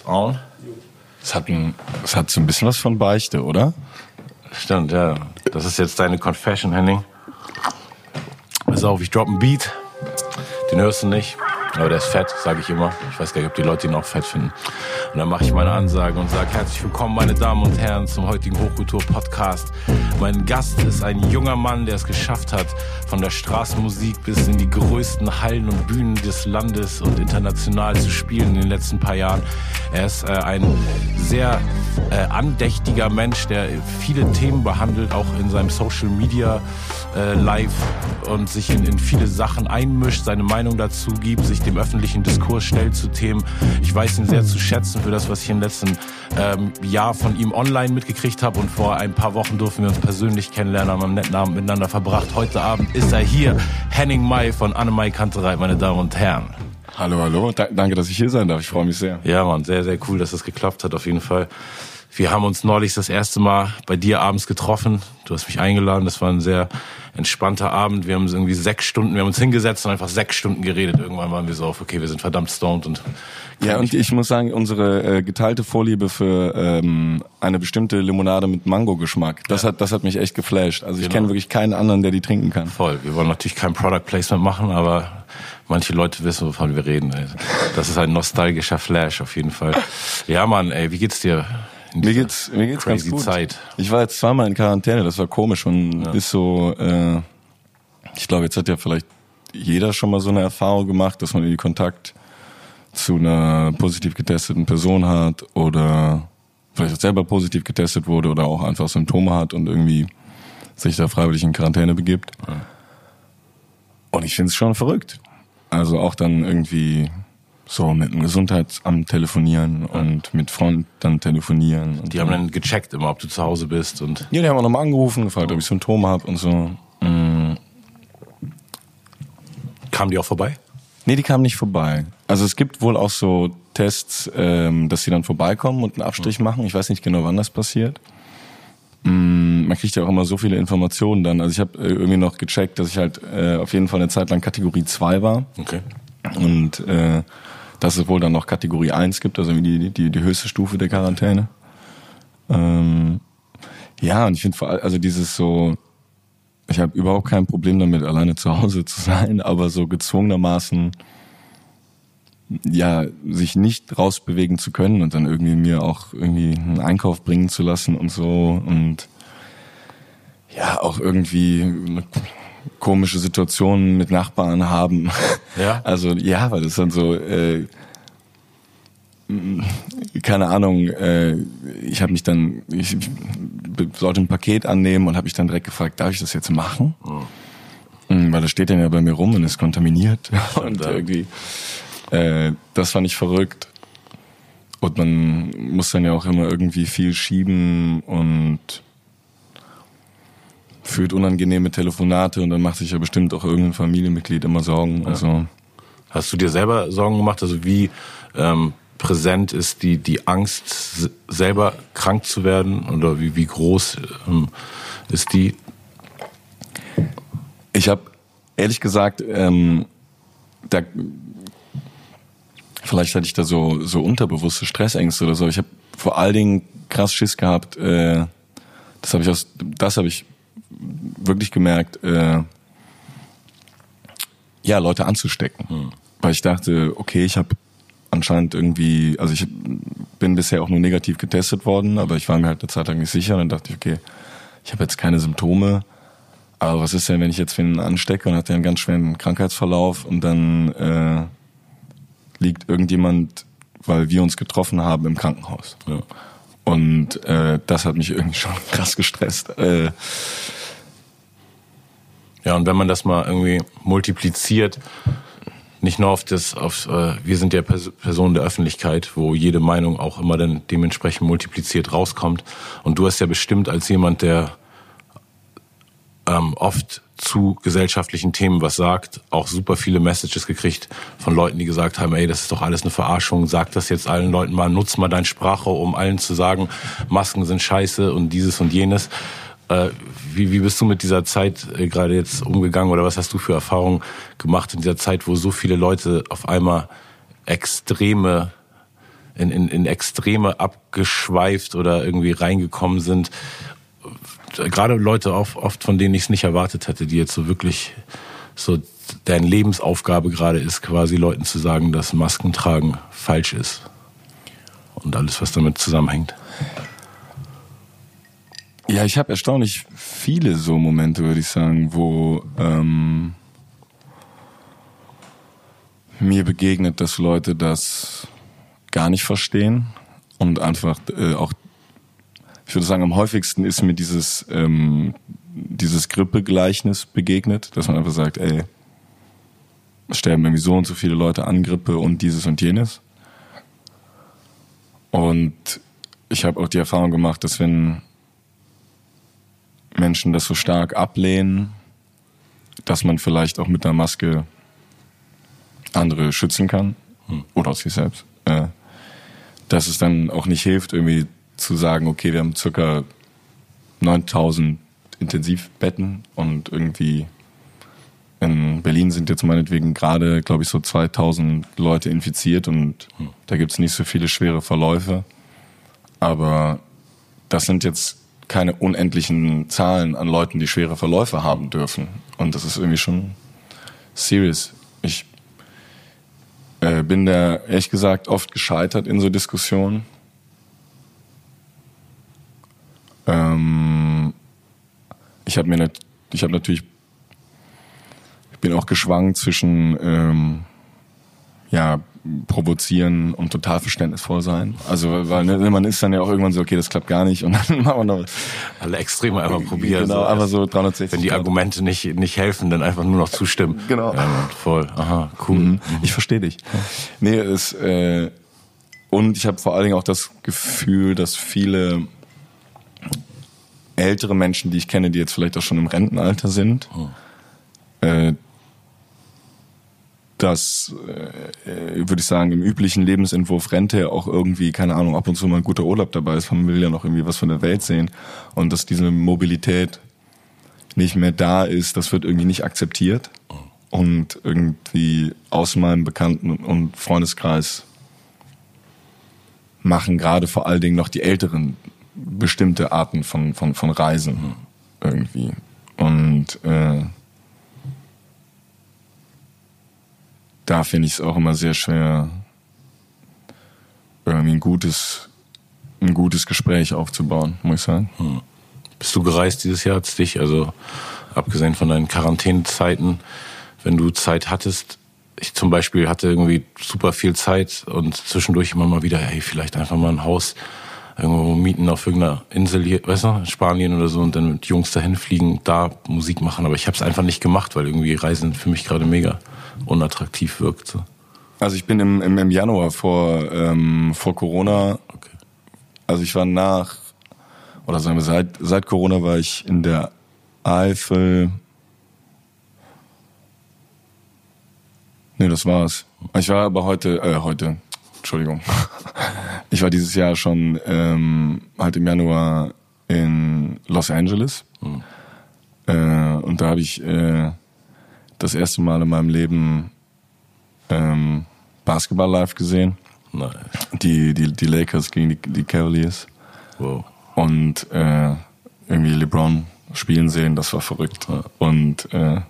Ist on? Es hat, ein, es hat so ein bisschen was von Beichte, oder? Stimmt, ja. Das ist jetzt deine Confession, Henning. Pass auf, ich drop einen Beat. Den hörst du nicht. Aber der ist fett, sage ich immer. Ich weiß gar nicht, ob die Leute ihn auch fett finden. Und dann mache ich meine Ansage und sage herzlich willkommen, meine Damen und Herren, zum heutigen Hochkultur-Podcast. Mein Gast ist ein junger Mann, der es geschafft hat, von der Straßenmusik bis in die größten Hallen und Bühnen des Landes und international zu spielen in den letzten paar Jahren. Er ist äh, ein sehr äh, andächtiger Mensch, der viele Themen behandelt, auch in seinem Social Media äh, Live und sich in, in viele Sachen einmischt, seine Meinung dazu gibt, sich dem öffentlichen Diskurs stellt zu Themen. Ich weiß ihn sehr zu schätzen für das, was ich im letzten ähm, Jahr von ihm online mitgekriegt habe und vor ein paar Wochen durften wir uns persönlich kennenlernen, haben einen netten Abend miteinander verbracht. Heute Abend ist er hier, Henning May von Annemai Kanterei, meine Damen und Herren. Hallo, hallo. Da, danke, dass ich hier sein darf. Ich freue mich sehr. Ja, Mann, sehr, sehr cool, dass das geklappt hat, auf jeden Fall. Wir haben uns neulich das erste Mal bei dir abends getroffen. Du hast mich eingeladen. Das war ein sehr entspannter Abend. Wir haben irgendwie sechs Stunden, wir haben uns hingesetzt und einfach sechs Stunden geredet. Irgendwann waren wir so auf, okay, wir sind verdammt stoned und ja, und ich muss sagen, unsere äh, geteilte Vorliebe für ähm, eine bestimmte Limonade mit Mango-Geschmack, das ja. hat das hat mich echt geflasht. Also ich genau. kenne wirklich keinen anderen, der die trinken kann. Voll. Wir wollen natürlich kein Product Placement machen, aber manche Leute wissen, wovon wir reden. Das ist ein nostalgischer Flash auf jeden Fall. Ja, Mann, ey, wie geht's dir? Mir geht's, mir geht's ganz gut. Zeit. Ich war jetzt zweimal in Quarantäne, das war komisch und ja. ist so, äh, ich glaube, jetzt hat ja vielleicht jeder schon mal so eine Erfahrung gemacht, dass man irgendwie Kontakt zu einer positiv getesteten Person hat oder vielleicht auch selber positiv getestet wurde oder auch einfach Symptome hat und irgendwie sich da freiwillig in Quarantäne begibt. Ja. Und ich finde es schon verrückt. Also auch dann irgendwie so mit dem Gesundheitsamt telefonieren und mit Freunden dann telefonieren. die haben dann gecheckt immer, ob du zu Hause bist und. Ja, die haben auch nochmal angerufen, gefragt, ob ich Symptome habe und so. Mhm. Kamen die auch vorbei? Nee, die kamen nicht vorbei. Also es gibt wohl auch so Tests, ähm, dass sie dann vorbeikommen und einen Abstrich mhm. machen. Ich weiß nicht genau, wann das passiert. Mm, man kriegt ja auch immer so viele Informationen dann. Also ich habe äh, irgendwie noch gecheckt, dass ich halt äh, auf jeden Fall eine Zeit lang Kategorie 2 war. Okay. Und äh, dass es wohl dann noch Kategorie 1 gibt, also die, die, die höchste Stufe der Quarantäne. Ähm, ja, und ich finde vor allem, also dieses so, ich habe überhaupt kein Problem damit, alleine zu Hause zu sein, aber so gezwungenermaßen ja, sich nicht rausbewegen zu können und dann irgendwie mir auch irgendwie einen Einkauf bringen zu lassen und so und ja, auch irgendwie komische Situationen mit Nachbarn haben. Ja. Also ja, weil das dann so, äh, keine Ahnung, äh, ich habe mich dann, ich sollte ein Paket annehmen und habe mich dann direkt gefragt, darf ich das jetzt machen? Oh. Weil das steht dann ja bei mir rum und ist kontaminiert. und irgendwie, äh, das fand ich verrückt. Und man muss dann ja auch immer irgendwie viel schieben und führt unangenehme Telefonate und dann macht sich ja bestimmt auch irgendein Familienmitglied immer Sorgen. Ja. Also Hast du dir selber Sorgen gemacht? Also wie ähm, präsent ist die, die Angst, selber krank zu werden? Oder wie, wie groß ähm, ist die? Ich habe ehrlich gesagt, ähm, da, vielleicht hatte ich da so, so unterbewusste Stressängste oder so. Ich habe vor allen Dingen krass Schiss gehabt. Äh, das habe ich aus, das habe ich wirklich gemerkt, äh, ja, Leute anzustecken. Hm. Weil ich dachte, okay, ich habe anscheinend irgendwie, also ich bin bisher auch nur negativ getestet worden, aber ich war mir halt eine Zeit lang nicht sicher. Und dann dachte ich, okay, ich habe jetzt keine Symptome. Aber was ist denn, wenn ich jetzt wen anstecke und hat einen ganz schweren Krankheitsverlauf und dann äh, liegt irgendjemand, weil wir uns getroffen haben, im Krankenhaus. Ja. Und äh, das hat mich irgendwie schon krass gestresst. Äh, ja, und wenn man das mal irgendwie multipliziert, nicht nur auf das, auf, äh, wir sind ja Pers Personen der Öffentlichkeit, wo jede Meinung auch immer dann dementsprechend multipliziert rauskommt. Und du hast ja bestimmt als jemand, der ähm, oft zu gesellschaftlichen Themen was sagt, auch super viele Messages gekriegt von Leuten, die gesagt haben, ey, das ist doch alles eine Verarschung, sag das jetzt allen Leuten mal, nutz mal dein Sprache, um allen zu sagen, Masken sind scheiße und dieses und jenes. Äh, wie, wie bist du mit dieser Zeit äh, gerade jetzt umgegangen oder was hast du für Erfahrungen gemacht in dieser Zeit, wo so viele Leute auf einmal extreme in, in, in Extreme abgeschweift oder irgendwie reingekommen sind. Gerade Leute oft, oft von denen ich es nicht erwartet hätte, die jetzt so wirklich so deren Lebensaufgabe gerade ist, quasi Leuten zu sagen, dass Masken tragen falsch ist. Und alles, was damit zusammenhängt. Ja, ich habe erstaunlich viele so Momente, würde ich sagen, wo ähm, mir begegnet, dass Leute das gar nicht verstehen und einfach äh, auch, ich würde sagen, am häufigsten ist mir dieses ähm, dieses Grippegleichnis begegnet, dass man einfach sagt, ey, sterben irgendwie so und so viele Leute an Grippe und dieses und jenes. Und ich habe auch die Erfahrung gemacht, dass wenn Menschen das so stark ablehnen, dass man vielleicht auch mit einer Maske andere schützen kann hm. oder sich selbst. Äh, dass es dann auch nicht hilft, irgendwie zu sagen, okay, wir haben circa 9000 Intensivbetten und irgendwie in Berlin sind jetzt meinetwegen gerade, glaube ich, so 2000 Leute infiziert und hm. da gibt es nicht so viele schwere Verläufe. Aber das sind jetzt keine unendlichen Zahlen an Leuten, die schwere Verläufe haben dürfen. Und das ist irgendwie schon serious. Ich äh, bin da ehrlich gesagt oft gescheitert in so Diskussionen. Ähm, ich habe mir, ich habe natürlich bin auch geschwankt zwischen ähm, ja, provozieren und total verständnisvoll sein. Also weil ne, man ist dann ja auch irgendwann so, okay, das klappt gar nicht und dann machen wir noch alle Extreme einmal probieren. Genau, so, aber so 360. Wenn die Argumente nicht nicht helfen, dann einfach nur noch zustimmen. Genau. Ja, voll. Aha, cool. Mhm. Mhm. Ich verstehe dich. Nee, es äh, und ich habe vor allen Dingen auch das Gefühl, dass viele ältere Menschen, die ich kenne, die jetzt vielleicht auch schon im Rentenalter sind, oh. äh, dass, äh, würde ich sagen, im üblichen Lebensentwurf Rente auch irgendwie, keine Ahnung, ab und zu mal ein guter Urlaub dabei ist. Man will ja noch irgendwie was von der Welt sehen. Und dass diese Mobilität nicht mehr da ist, das wird irgendwie nicht akzeptiert. Und irgendwie aus meinem Bekannten- und Freundeskreis machen gerade vor allen Dingen noch die Älteren bestimmte Arten von, von, von Reisen irgendwie. Und äh, da finde ich es auch immer sehr schwer, irgendwie ein gutes, ein gutes Gespräch aufzubauen, muss ich sagen. Hm. Bist du gereist dieses Jahr? Hat's dich, also abgesehen von deinen Quarantänezeiten, wenn du Zeit hattest, ich zum Beispiel hatte irgendwie super viel Zeit und zwischendurch immer mal wieder, hey, vielleicht einfach mal ein Haus irgendwo mieten auf irgendeiner Insel hier, weißt du, Spanien oder so und dann mit Jungs dahin fliegen, da Musik machen. Aber ich habe es einfach nicht gemacht, weil irgendwie Reisen für mich gerade mega unattraktiv wirkt. So. Also ich bin im, im, im Januar vor, ähm, vor Corona, okay. also ich war nach, oder sagen wir seit, seit Corona war ich in der Eifel. Nee, das war's. Ich war aber heute, äh, heute, Entschuldigung. Ich war dieses Jahr schon ähm, halt im Januar in Los Angeles. Mhm. Äh, und da habe ich äh, das erste Mal in meinem Leben ähm, Basketball live gesehen. Nice. Die, die, die Lakers gegen die, die Cavaliers. Wow. Und äh, irgendwie LeBron spielen sehen, das war verrückt. Ja. Und äh,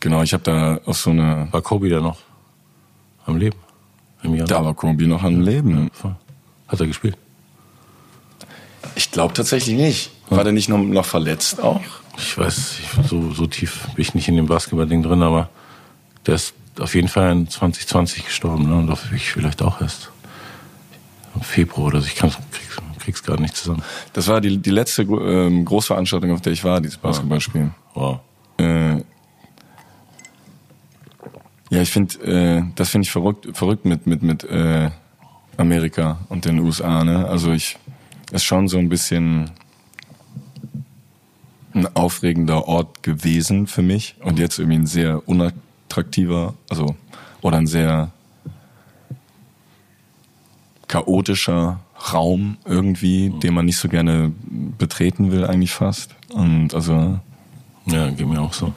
genau, ich habe da auch so eine. War Kobe da noch am Leben? Im Jahr? Da war Kobe noch am Leben. Ja, Hat er gespielt? Ich glaube tatsächlich nicht. War der nicht noch, noch verletzt auch? Ich weiß, ich, so, so tief bin ich nicht in dem Basketball-Ding drin, aber der ist auf jeden Fall in 2020 gestorben, ne? Und auf ich vielleicht auch erst im Februar oder so. Ich kann, krieg's, krieg's gerade nicht zusammen. Das war die, die letzte ähm, Großveranstaltung, auf der ich war, dieses Basketballspiel. Wow. Äh, ja, ich finde, äh, das finde ich verrückt, verrückt mit mit mit äh, Amerika und den USA. Ne? Also ich ist schon so ein bisschen ein aufregender Ort gewesen für mich und jetzt irgendwie ein sehr unattraktiver, also oder ein sehr chaotischer Raum irgendwie, den man nicht so gerne betreten will eigentlich fast. Und also ja, geht mir auch so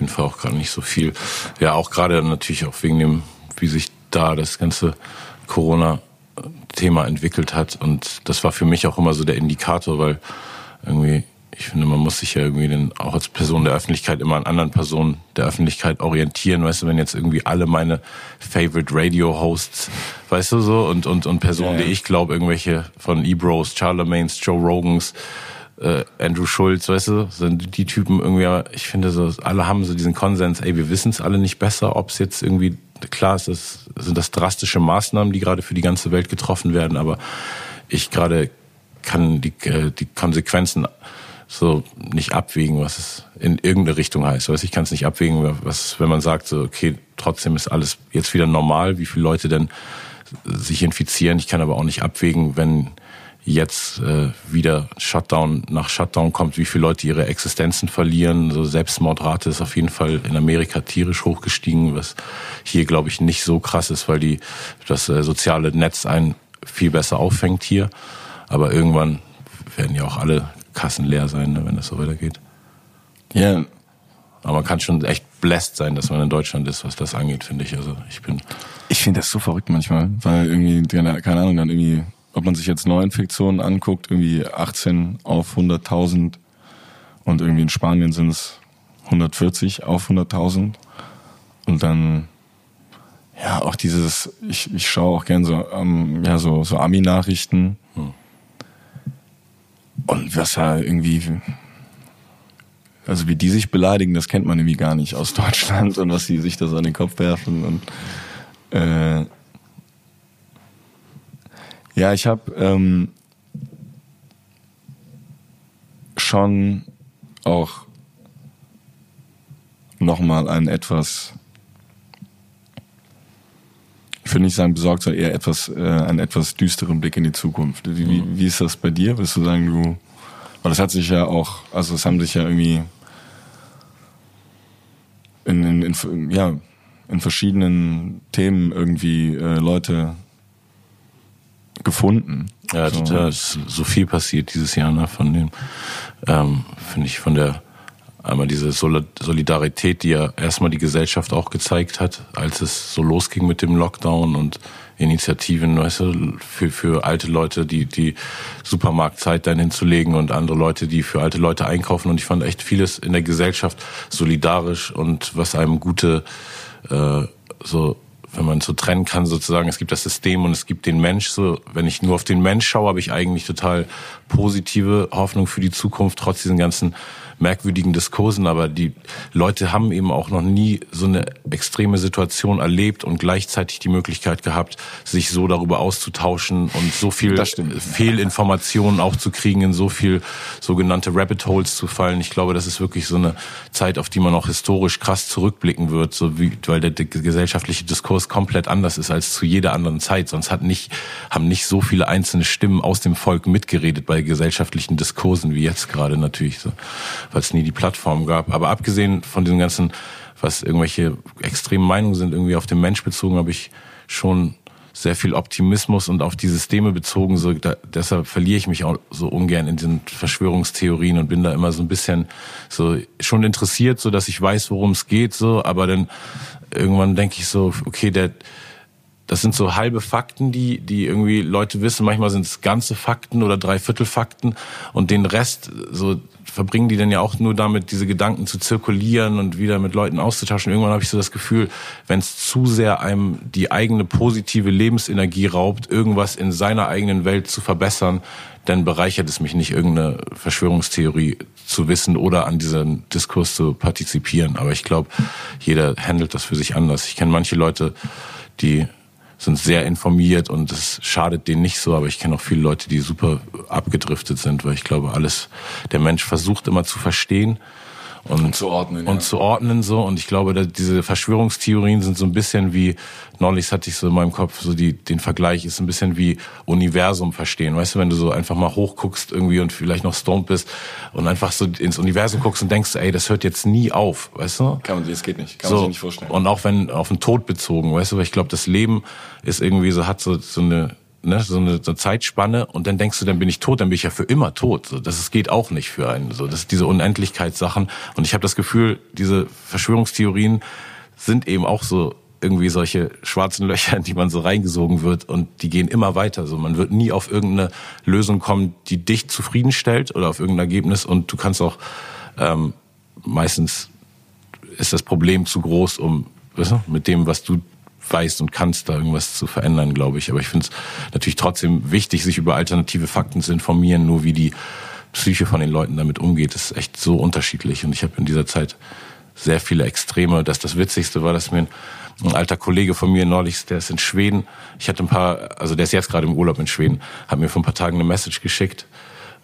jeden Fall auch gerade nicht so viel. Ja, auch gerade natürlich auch wegen dem, wie sich da das ganze Corona-Thema entwickelt hat. Und das war für mich auch immer so der Indikator, weil irgendwie ich finde, man muss sich ja irgendwie den, auch als Person der Öffentlichkeit immer an anderen Personen der Öffentlichkeit orientieren. Weißt du, wenn jetzt irgendwie alle meine Favorite Radio Hosts, weißt du so, und, und, und Personen, ja, ja. die ich glaube, irgendwelche von Ebros, Charlemagne's, Joe Rogans, äh, Andrew Schulz, weißt du, sind die Typen irgendwie, ich finde so, alle haben so diesen Konsens, ey, wir wissen es alle nicht besser, ob es jetzt irgendwie, klar ist das, sind das drastische Maßnahmen, die gerade für die ganze Welt getroffen werden, aber ich gerade kann die, äh, die Konsequenzen so nicht abwägen, was es in irgendeine Richtung heißt. Weißt, ich kann es nicht abwägen, was, wenn man sagt, so, okay, trotzdem ist alles jetzt wieder normal, wie viele Leute denn sich infizieren. Ich kann aber auch nicht abwägen, wenn jetzt äh, wieder Shutdown nach Shutdown kommt, wie viele Leute ihre Existenzen verlieren. So Selbstmordrate ist auf jeden Fall in Amerika tierisch hochgestiegen, was hier, glaube ich, nicht so krass ist, weil die das äh, soziale Netz einen viel besser auffängt hier. Aber irgendwann werden ja auch alle Kassen leer sein, ne, wenn das so weitergeht. Ja. Aber man kann schon echt blessed sein, dass man in Deutschland ist, was das angeht, finde ich. Also ich bin. Ich finde das so verrückt manchmal, weil irgendwie, keine Ahnung, dann irgendwie, ob man sich jetzt Neuinfektionen anguckt, irgendwie 18 auf 100.000 und irgendwie in Spanien sind es 140 auf 100.000 und dann ja auch dieses, ich, ich schaue auch gern so, ähm, ja so so Ami-Nachrichten und was ja irgendwie, also wie die sich beleidigen, das kennt man irgendwie gar nicht aus Deutschland und was sie sich da so an den Kopf werfen und äh, ja, ich habe ähm, schon auch nochmal einen etwas, ich würde nicht sagen besorgt, sondern eher etwas, äh, einen etwas düsteren Blick in die Zukunft. Wie, mhm. wie ist das bei dir? Würdest du sagen, du, weil das hat sich ja auch, also es haben sich ja irgendwie in, in, in ja, in verschiedenen Themen irgendwie äh, Leute gefunden. Ja, so. total. Es ist so viel passiert dieses Jahr, ne, von dem, ähm, finde ich, von der Einmal diese Solidarität, die ja erstmal die Gesellschaft auch gezeigt hat, als es so losging mit dem Lockdown und Initiativen, weißt du, für, für alte Leute, die, die Supermarktzeit dann hinzulegen und andere Leute, die für alte Leute einkaufen. Und ich fand echt vieles in der Gesellschaft solidarisch und was einem gute, äh, so wenn man so trennen kann, sozusagen, es gibt das System und es gibt den Mensch. So, wenn ich nur auf den Mensch schaue, habe ich eigentlich total positive Hoffnung für die Zukunft, trotz diesen ganzen merkwürdigen Diskursen, aber die Leute haben eben auch noch nie so eine extreme Situation erlebt und gleichzeitig die Möglichkeit gehabt, sich so darüber auszutauschen und so viel Fehlinformationen auch zu kriegen, in so viel sogenannte Rabbit Holes zu fallen. Ich glaube, das ist wirklich so eine Zeit, auf die man auch historisch krass zurückblicken wird, so wie, weil der, gesellschaftliche Diskurs komplett anders ist als zu jeder anderen Zeit. Sonst hat nicht, haben nicht so viele einzelne Stimmen aus dem Volk mitgeredet bei gesellschaftlichen Diskursen wie jetzt gerade natürlich so weil es nie die Plattform gab. Aber abgesehen von diesem ganzen, was irgendwelche extremen Meinungen sind, irgendwie auf den Mensch bezogen, habe ich schon sehr viel Optimismus und auf die Systeme bezogen. So, da, deshalb verliere ich mich auch so ungern in den Verschwörungstheorien und bin da immer so ein bisschen so schon interessiert, so dass ich weiß, worum es geht. So, aber dann irgendwann denke ich so, okay, der das sind so halbe Fakten, die, die irgendwie Leute wissen. Manchmal sind es ganze Fakten oder Dreiviertel Fakten und den Rest, so verbringen die dann ja auch nur damit, diese Gedanken zu zirkulieren und wieder mit Leuten auszutauschen. Irgendwann habe ich so das Gefühl, wenn es zu sehr einem die eigene positive Lebensenergie raubt, irgendwas in seiner eigenen Welt zu verbessern, dann bereichert es mich nicht, irgendeine Verschwörungstheorie zu wissen oder an diesem Diskurs zu partizipieren. Aber ich glaube, jeder handelt das für sich anders. Ich kenne manche Leute, die sind sehr informiert und es schadet denen nicht so, aber ich kenne auch viele Leute, die super abgedriftet sind, weil ich glaube, alles, der Mensch versucht immer zu verstehen und, und zu ordnen. Und ja. zu ordnen so. Und ich glaube, dass diese Verschwörungstheorien sind so ein bisschen wie, neulich hatte ich so in meinem Kopf so die, den Vergleich, ist ein bisschen wie Universum verstehen. Weißt du, wenn du so einfach mal hochguckst irgendwie und vielleicht noch stoned bist und einfach so ins Universum guckst und denkst, ey, das hört jetzt nie auf, weißt du? Kann man, das geht nicht. Kann so, man sich nicht vorstellen. Und auch wenn auf den Tod bezogen, weißt du, weil ich glaube, das Leben ist irgendwie so, hat so, so eine, ne, so eine, so eine Zeitspanne und dann denkst du, dann bin ich tot, dann bin ich ja für immer tot. So, das ist, geht auch nicht für einen. So, das ist diese Unendlichkeitssachen. Und ich habe das Gefühl, diese Verschwörungstheorien sind eben auch so irgendwie solche schwarzen Löcher, in die man so reingesogen wird und die gehen immer weiter. So, man wird nie auf irgendeine Lösung kommen, die dich zufriedenstellt oder auf irgendein Ergebnis und du kannst auch ähm, meistens ist das Problem zu groß, um weißt du, mit dem, was du weißt und kannst, da irgendwas zu verändern, glaube ich. Aber ich finde es natürlich trotzdem wichtig, sich über alternative Fakten zu informieren, nur wie die Psyche von den Leuten damit umgeht, ist echt so unterschiedlich. Und ich habe in dieser Zeit sehr viele Extreme. Das das Witzigste war, dass mir ein, ein alter Kollege von mir neulich, der ist in Schweden. Ich hatte ein paar, also der ist jetzt gerade im Urlaub in Schweden, hat mir vor ein paar Tagen eine Message geschickt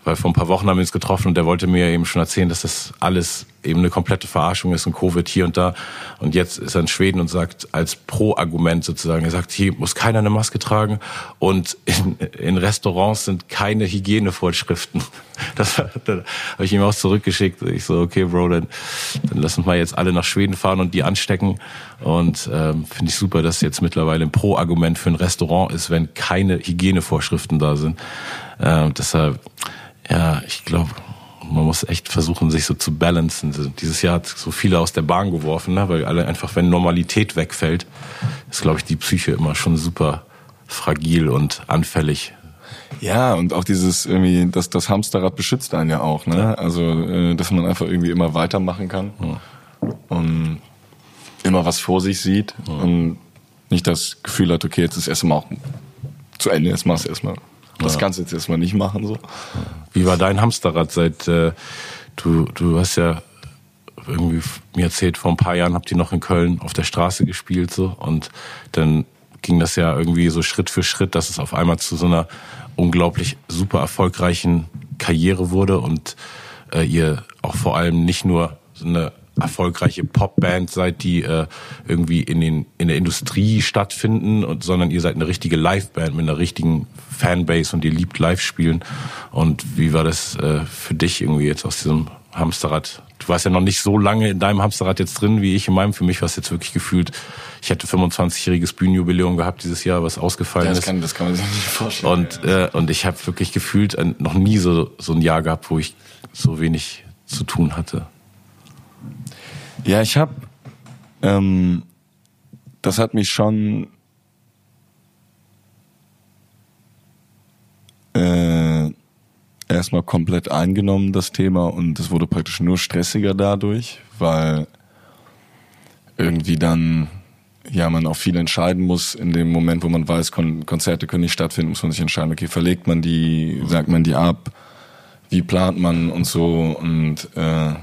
weil vor ein paar Wochen haben wir uns getroffen und der wollte mir eben schon erzählen, dass das alles eben eine komplette Verarschung ist und Covid hier und da. Und jetzt ist er in Schweden und sagt als Pro-Argument sozusagen, er sagt, hier muss keiner eine Maske tragen und in, in Restaurants sind keine Hygienevorschriften. Das, da habe ich ihm auch zurückgeschickt. Ich so, okay, Bro, dann, dann lass uns mal jetzt alle nach Schweden fahren und die anstecken. Und ähm, finde ich super, dass jetzt mittlerweile ein Pro-Argument für ein Restaurant ist, wenn keine Hygienevorschriften da sind. Ähm, deshalb ja, ich glaube, man muss echt versuchen, sich so zu balancen. Dieses Jahr hat so viele aus der Bahn geworfen, ne? weil alle einfach, wenn Normalität wegfällt, ist, glaube ich, die Psyche immer schon super fragil und anfällig. Ja, und auch dieses irgendwie, das, das Hamsterrad beschützt einen ja auch, ne? Ja. Also, äh, dass man einfach irgendwie immer weitermachen kann ja. und immer was vor sich sieht ja. und nicht das Gefühl hat, okay, jetzt ist erstmal auch zu Ende, jetzt machst du erstmal das kannst du jetzt erstmal nicht machen. So. Wie war dein Hamsterrad seit äh, du, du hast ja irgendwie mir erzählt, vor ein paar Jahren habt ihr noch in Köln auf der Straße gespielt so und dann ging das ja irgendwie so Schritt für Schritt, dass es auf einmal zu so einer unglaublich super erfolgreichen Karriere wurde und äh, ihr auch vor allem nicht nur so eine erfolgreiche Popband seid, die äh, irgendwie in, den, in der Industrie stattfinden, und, sondern ihr seid eine richtige Liveband mit einer richtigen Fanbase und ihr liebt Live-Spielen. Und wie war das äh, für dich irgendwie jetzt aus diesem Hamsterrad? Du warst ja noch nicht so lange in deinem Hamsterrad jetzt drin, wie ich in meinem. Für mich war es jetzt wirklich gefühlt, ich hätte 25-jähriges Bühnenjubiläum gehabt dieses Jahr, was ausgefallen ja, das kann, Das kann man sich nicht vorstellen. Und, äh, und ich habe wirklich gefühlt äh, noch nie so, so ein Jahr gehabt, wo ich so wenig zu tun hatte. Ja, ich habe, ähm, das hat mich schon äh, erstmal komplett eingenommen, das Thema, und es wurde praktisch nur stressiger dadurch, weil irgendwie dann ja man auch viel entscheiden muss in dem Moment, wo man weiß, Kon Konzerte können nicht stattfinden, muss man sich entscheiden, okay, verlegt man die, sagt man die ab, wie plant man und so und äh,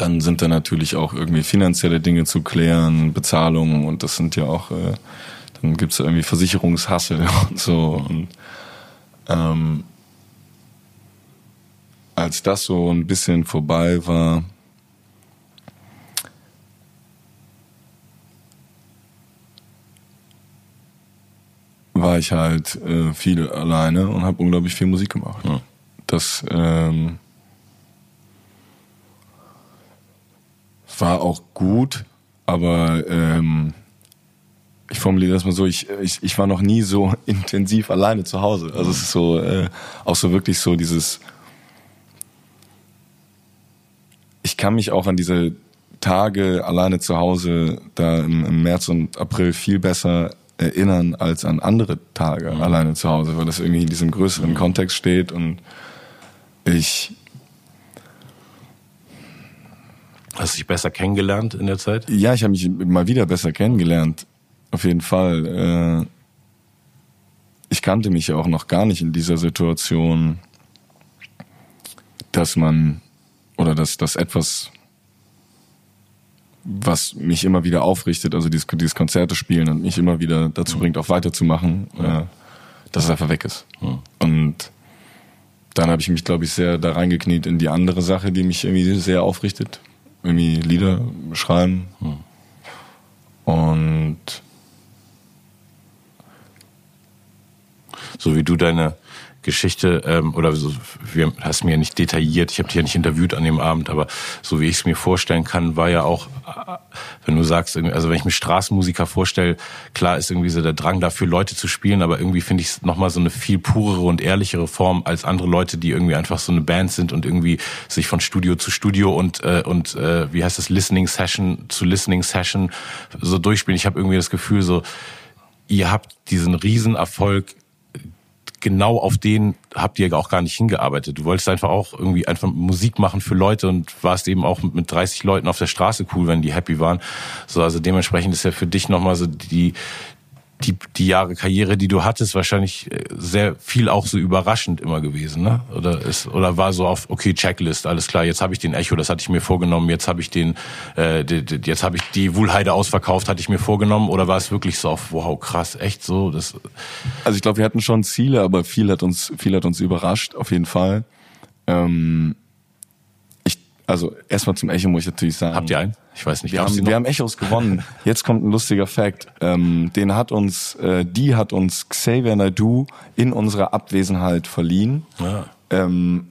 dann sind da natürlich auch irgendwie finanzielle Dinge zu klären, Bezahlungen und das sind ja auch, äh, dann gibt's ja irgendwie Versicherungshassel und so. Und ähm, als das so ein bisschen vorbei war, war ich halt äh, viel alleine und habe unglaublich viel Musik gemacht. Ja. Das ähm, war auch gut, aber ähm, ich formuliere das mal so, ich, ich, ich war noch nie so intensiv alleine zu Hause. Also es ist so, äh, auch so wirklich so dieses, ich kann mich auch an diese Tage alleine zu Hause da im, im März und April viel besser erinnern als an andere Tage mhm. alleine zu Hause, weil das irgendwie in diesem größeren mhm. Kontext steht und ich Hast du dich besser kennengelernt in der Zeit? Ja, ich habe mich mal wieder besser kennengelernt. Auf jeden Fall. Äh, ich kannte mich ja auch noch gar nicht in dieser Situation, dass man oder dass, dass etwas, was mich immer wieder aufrichtet, also dieses, dieses Konzerte spielen und mich immer wieder dazu mhm. bringt, auch weiterzumachen, ja. äh, dass es einfach weg ist. Mhm. Und dann habe ich mich, glaube ich, sehr da reingekniet in die andere Sache, die mich irgendwie sehr aufrichtet, irgendwie Lieder schreiben. Und so wie du deine Geschichte ähm, oder so, wir hast mir ja nicht detailliert, ich habe dich ja nicht interviewt an dem Abend, aber so wie ich es mir vorstellen kann, war ja auch, äh, wenn du sagst, also wenn ich mir Straßenmusiker vorstelle, klar ist irgendwie so der Drang dafür Leute zu spielen, aber irgendwie finde ich es nochmal so eine viel purere und ehrlichere Form als andere Leute, die irgendwie einfach so eine Band sind und irgendwie sich von Studio zu Studio und äh, und äh, wie heißt das Listening Session zu Listening Session so durchspielen. Ich habe irgendwie das Gefühl so ihr habt diesen Riesenerfolg genau auf den habt ihr auch gar nicht hingearbeitet. Du wolltest einfach auch irgendwie einfach Musik machen für Leute und warst eben auch mit 30 Leuten auf der Straße cool, wenn die happy waren. So, also dementsprechend ist ja für dich nochmal so die, die, die Jahre Karriere, die du hattest, wahrscheinlich äh, sehr viel auch so überraschend immer gewesen, ne? Oder ist oder war so auf okay Checklist, alles klar, jetzt habe ich den Echo, das hatte ich mir vorgenommen, jetzt habe ich den, äh, jetzt habe ich die Wuhlheide ausverkauft, hatte ich mir vorgenommen, oder war es wirklich so auf wow krass, echt so? Das also ich glaube, wir hatten schon Ziele, aber viel hat uns viel hat uns überrascht, auf jeden Fall. Ähm, ich also erstmal zum Echo muss ich natürlich sagen. Habt ihr einen? Ich weiß nicht. Wir, haben, wir haben Echos gewonnen. Jetzt kommt ein lustiger Fact. Ähm, den hat uns, äh, die hat uns Xavier Naidu in unserer Abwesenheit verliehen. Ja. Ähm,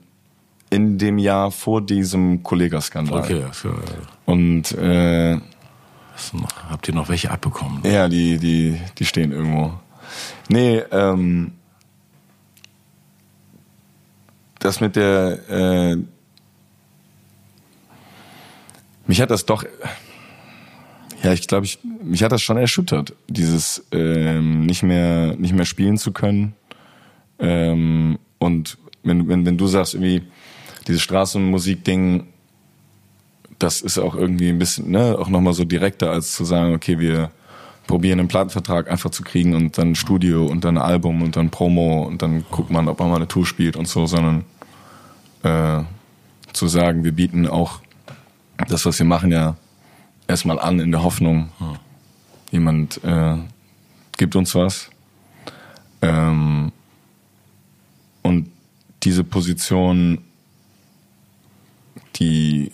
in dem Jahr vor diesem Kollegaskandal. Okay, für, Und äh, noch, habt ihr noch welche abbekommen? Ja, die, die, die stehen irgendwo. Nee, ähm, das mit der äh, mich hat das doch, ja, ich glaube, ich, mich hat das schon erschüttert, dieses ähm, nicht mehr nicht mehr spielen zu können. Ähm, und wenn, wenn, wenn du sagst, irgendwie, dieses Straßenmusik-Ding, das ist auch irgendwie ein bisschen, ne, auch nochmal so direkter, als zu sagen, okay, wir probieren einen Plattenvertrag einfach zu kriegen und dann Studio und dann Album und dann Promo und dann guckt man, ob man mal eine Tour spielt und so, sondern äh, zu sagen, wir bieten auch das, was wir machen, ja erstmal an in der Hoffnung, hm. jemand äh, gibt uns was. Ähm, und diese Position, die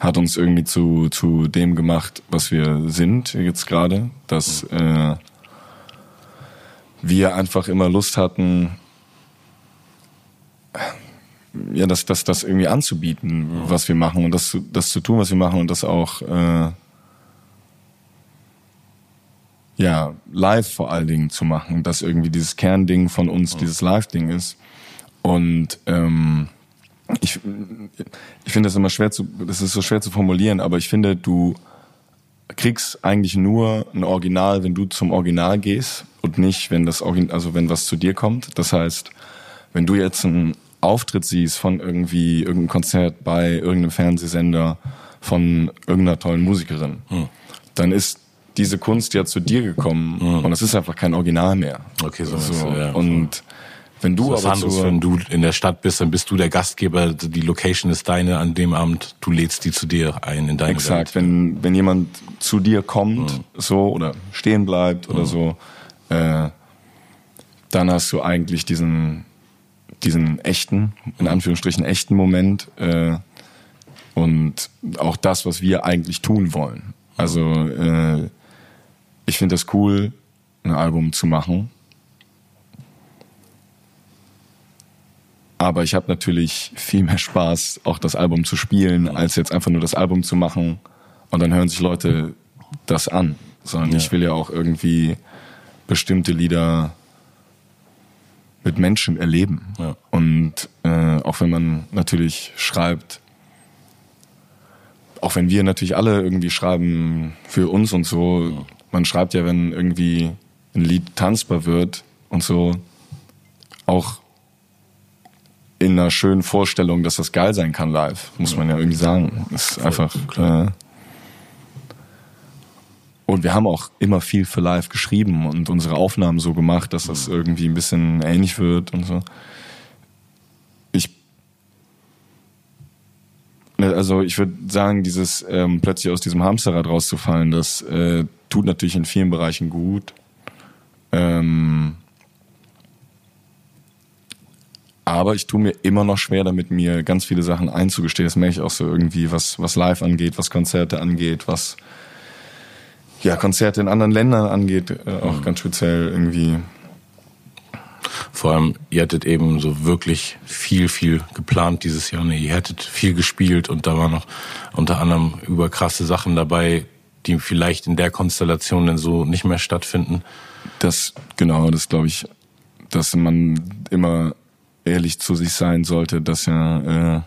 hat uns irgendwie zu, zu dem gemacht, was wir sind jetzt gerade, dass hm. äh, wir einfach immer Lust hatten, ja, das, das, das irgendwie anzubieten, was wir machen und das, das zu tun, was wir machen und das auch äh, ja live vor allen Dingen zu machen, dass irgendwie dieses Kernding von uns mhm. dieses Live-Ding ist und ähm, ich, ich finde das immer schwer zu, das ist so schwer zu formulieren, aber ich finde, du kriegst eigentlich nur ein Original, wenn du zum Original gehst und nicht, wenn das Original, also wenn was zu dir kommt. Das heißt, wenn du jetzt ein Auftritt siehst von irgendwie irgendeinem Konzert bei irgendeinem Fernsehsender von irgendeiner tollen Musikerin, hm. dann ist diese Kunst ja zu dir gekommen hm. und es ist einfach kein Original mehr. Okay, so, so. Ja, und wenn du aber anderes, so, wenn du in der Stadt bist, dann bist du der Gastgeber, die Location ist deine an dem Abend, du lädst die zu dir ein in deine Exakt, Welt. wenn wenn jemand zu dir kommt, hm. so oder stehen bleibt oder hm. so, äh, dann hast du eigentlich diesen diesen echten, in Anführungsstrichen echten Moment äh, und auch das, was wir eigentlich tun wollen. Also äh, ich finde das cool, ein Album zu machen. Aber ich habe natürlich viel mehr Spaß, auch das Album zu spielen, als jetzt einfach nur das Album zu machen und dann hören sich Leute das an. Sondern ja. ich will ja auch irgendwie bestimmte Lieder mit Menschen erleben. Ja. Und äh, auch wenn man natürlich schreibt, auch wenn wir natürlich alle irgendwie schreiben für uns und so, ja. man schreibt ja, wenn irgendwie ein Lied tanzbar wird und so, auch in einer schönen Vorstellung, dass das geil sein kann live, muss man ja irgendwie sagen. Das ist einfach klar. Äh, und wir haben auch immer viel für live geschrieben und unsere Aufnahmen so gemacht, dass das irgendwie ein bisschen ähnlich wird und so. Ich also ich würde sagen, dieses ähm, plötzlich aus diesem Hamsterrad rauszufallen, das äh, tut natürlich in vielen Bereichen gut. Ähm, aber ich tue mir immer noch schwer damit, mir ganz viele Sachen einzugestehen. Das merke ich auch so irgendwie, was, was live angeht, was Konzerte angeht, was ja, Konzerte in anderen Ländern angeht, äh, auch mhm. ganz speziell irgendwie. Vor allem, ihr hattet eben so wirklich viel, viel geplant dieses Jahr. Ne? Ihr hättet viel gespielt und da waren noch unter anderem überkrasse Sachen dabei, die vielleicht in der Konstellation dann so nicht mehr stattfinden. Das, genau, das glaube ich, dass man immer ehrlich zu sich sein sollte, dass ja, äh,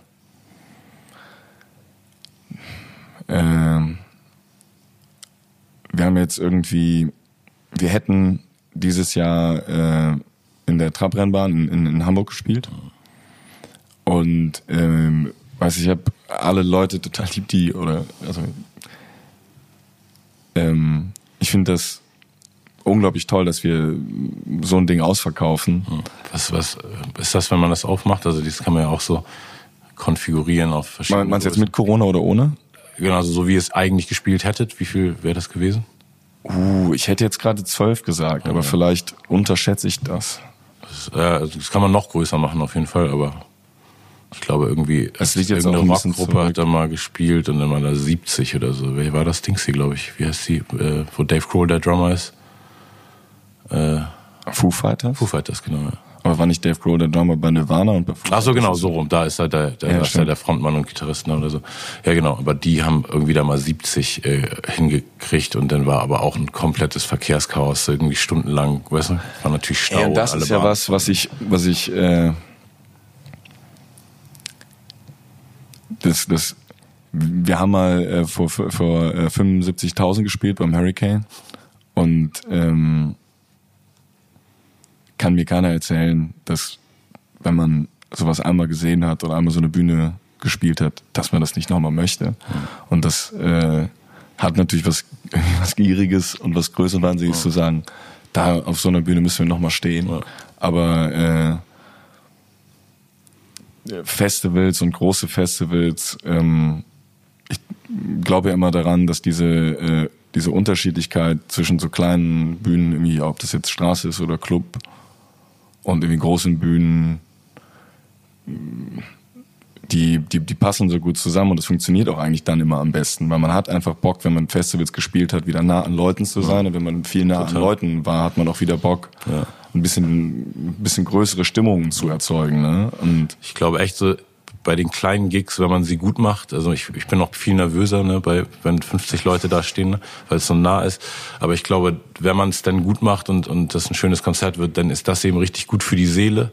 äh, wir haben jetzt irgendwie, wir hätten dieses Jahr äh, in der Trabrennbahn in, in, in Hamburg gespielt. Und ähm, weiß ich, ich habe alle Leute total lieb, die oder also ähm, ich finde das unglaublich toll, dass wir so ein Ding ausverkaufen. Hm. Was, was ist das, wenn man das aufmacht? Also das kann man ja auch so konfigurieren auf verschiedene. Meinst du jetzt mit Corona oder ohne? Genau, also so wie ihr es eigentlich gespielt hättet, wie viel wäre das gewesen? Uh, ich hätte jetzt gerade zwölf gesagt, aber vielleicht unterschätze ich das. Das, äh, das kann man noch größer machen auf jeden Fall, aber ich glaube irgendwie, es liegt jetzt irgendeine Rockgruppe hat da mal gespielt und dann war da 70 oder so. Wer war das Dings hier, glaube ich? Wie heißt die? Äh, wo Dave Grohl der Drummer ist? Äh, Foo Fighters? Foo Fighters, genau. Ja. Aber war nicht Dave Grohl der Drummer bei Nirvana und bei Ach so, genau, so rum. Da ist er der, der, ja, ist er der Frontmann und Gitarrist ne, oder so. Ja, genau. Aber die haben irgendwie da mal 70 äh, hingekriegt und dann war aber auch ein komplettes Verkehrschaos, irgendwie stundenlang, weißt du, war natürlich Stau. Ja, das ist ja was, was ich, was ich, äh, das, das, wir haben mal äh, vor, vor äh, 75.000 gespielt beim Hurricane und ähm, kann mir keiner erzählen, dass wenn man sowas einmal gesehen hat oder einmal so eine Bühne gespielt hat, dass man das nicht nochmal möchte. Mhm. Und das äh, hat natürlich was, was Gieriges und was Größenwahnsinniges mhm. zu sagen, da auf so einer Bühne müssen wir nochmal stehen. Mhm. Aber äh, Festivals und große Festivals, ähm, ich glaube immer daran, dass diese, äh, diese Unterschiedlichkeit zwischen so kleinen Bühnen, irgendwie, ob das jetzt Straße ist oder Club, und irgendwie großen Bühnen, die, die, die passen so gut zusammen und es funktioniert auch eigentlich dann immer am besten, weil man hat einfach Bock, wenn man Festivals gespielt hat, wieder nah an Leuten zu sein ja. und wenn man viel nah Total. an Leuten war, hat man auch wieder Bock, ja. ein bisschen, ein bisschen größere Stimmungen zu erzeugen. Ne? Und ich glaube echt so, bei den kleinen Gigs, wenn man sie gut macht, also ich, ich bin noch viel nervöser, ne, bei, wenn 50 Leute da stehen, ne, weil es so nah ist. Aber ich glaube, wenn man es dann gut macht und, und das ein schönes Konzert wird, dann ist das eben richtig gut für die Seele,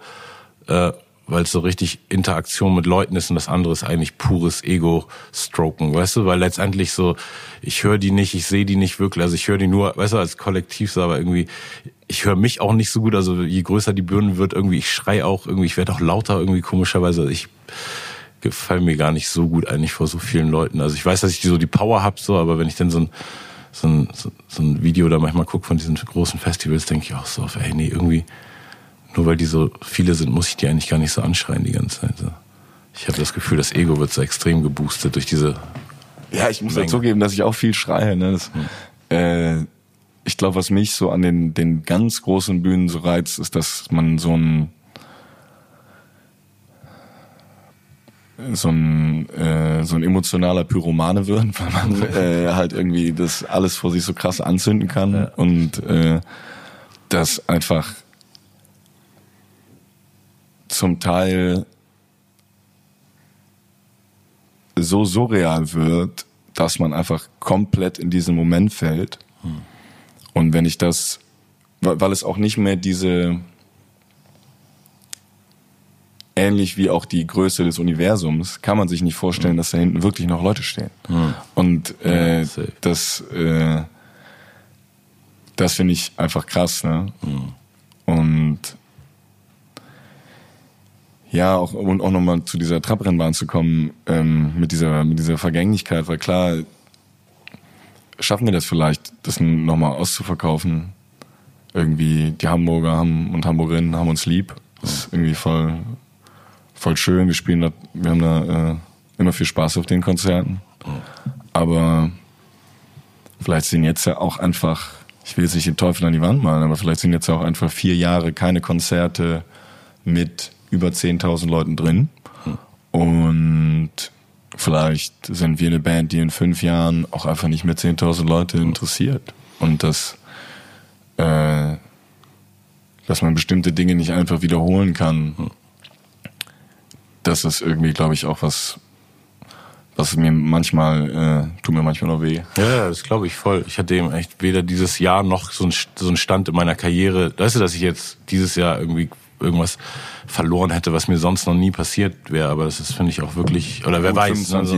äh, weil es so richtig Interaktion mit Leuten ist und das andere ist eigentlich pures Ego-Stroken, weißt du? Weil letztendlich so, ich höre die nicht, ich sehe die nicht wirklich, also ich höre die nur, weißt du, als Kollektiv, aber irgendwie, ich höre mich auch nicht so gut, also je größer die Birne wird, irgendwie, ich schrei auch, irgendwie, ich werde auch lauter irgendwie komischerweise, ich gefallen mir gar nicht so gut eigentlich vor so vielen Leuten. Also ich weiß, dass ich so die Power hab, so, aber wenn ich dann so ein, so ein, so ein Video da manchmal gucke von diesen großen Festivals, denke ich auch so, ey, nee, irgendwie, nur weil die so viele sind, muss ich die eigentlich gar nicht so anschreien die ganze Zeit. Ich habe das Gefühl, das Ego wird so extrem geboostet durch diese. Ja, ich muss halt zugeben, dass ich auch viel schreie. Ne? Das, hm. äh, ich glaube, was mich so an den, den ganz großen Bühnen so reizt, ist, dass man so ein so ein äh, so ein emotionaler Pyromane wird, weil man äh, halt irgendwie das alles vor sich so krass anzünden kann ja. und äh, das einfach zum Teil so surreal wird, dass man einfach komplett in diesen Moment fällt. Hm. Und wenn ich das, weil es auch nicht mehr diese ähnlich wie auch die Größe des Universums, kann man sich nicht vorstellen, hm. dass da hinten wirklich noch Leute stehen. Hm. Und äh, ja, das, äh, das finde ich einfach krass. Ne? Hm. Und ja, auch, und auch nochmal zu dieser Trabrennbahn zu kommen, ähm, mit dieser, mit dieser Vergänglichkeit, weil klar, schaffen wir das vielleicht, das nochmal auszuverkaufen. Irgendwie, die Hamburger haben und Hamburgerinnen haben uns lieb. Das ist irgendwie voll, voll schön. Wir spielen da, wir haben da äh, immer viel Spaß auf den Konzerten. Aber vielleicht sind jetzt ja auch einfach, ich will jetzt nicht den Teufel an die Wand malen, aber vielleicht sind jetzt ja auch einfach vier Jahre keine Konzerte mit über 10.000 Leuten drin. Und vielleicht sind wir eine Band, die in fünf Jahren auch einfach nicht mehr 10.000 Leute interessiert. Und das, äh, dass man bestimmte Dinge nicht einfach wiederholen kann. Das ist irgendwie, glaube ich, auch was, was mir manchmal, äh, tut mir manchmal noch weh. Ja, das glaube ich voll. Ich hatte eben echt weder dieses Jahr noch so ein, so Stand in meiner Karriere. Weißt du, dass ich jetzt dieses Jahr irgendwie irgendwas verloren hätte, was mir sonst noch nie passiert wäre. Aber das ist, finde ich, auch wirklich, oder wer weiß. Also,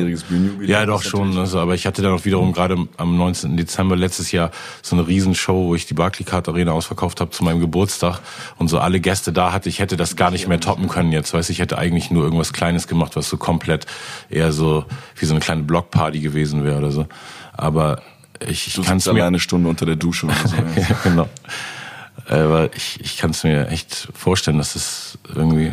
ja, doch schon. Also, aber ich hatte dann auch wiederum gerade am 19. Dezember letztes Jahr so eine Riesenshow, wo ich die Barclaycard Arena ausverkauft habe zu meinem Geburtstag und so alle Gäste da hatte. Ich hätte das gar nicht mehr toppen können jetzt. Weiß ich hätte eigentlich nur irgendwas Kleines gemacht, was so komplett eher so wie so eine kleine Blockparty gewesen wäre oder so. Aber ich, ich kann es mir eine Stunde unter der Dusche oder so. ja, genau. Aber ich, ich kann es mir echt vorstellen, dass es irgendwie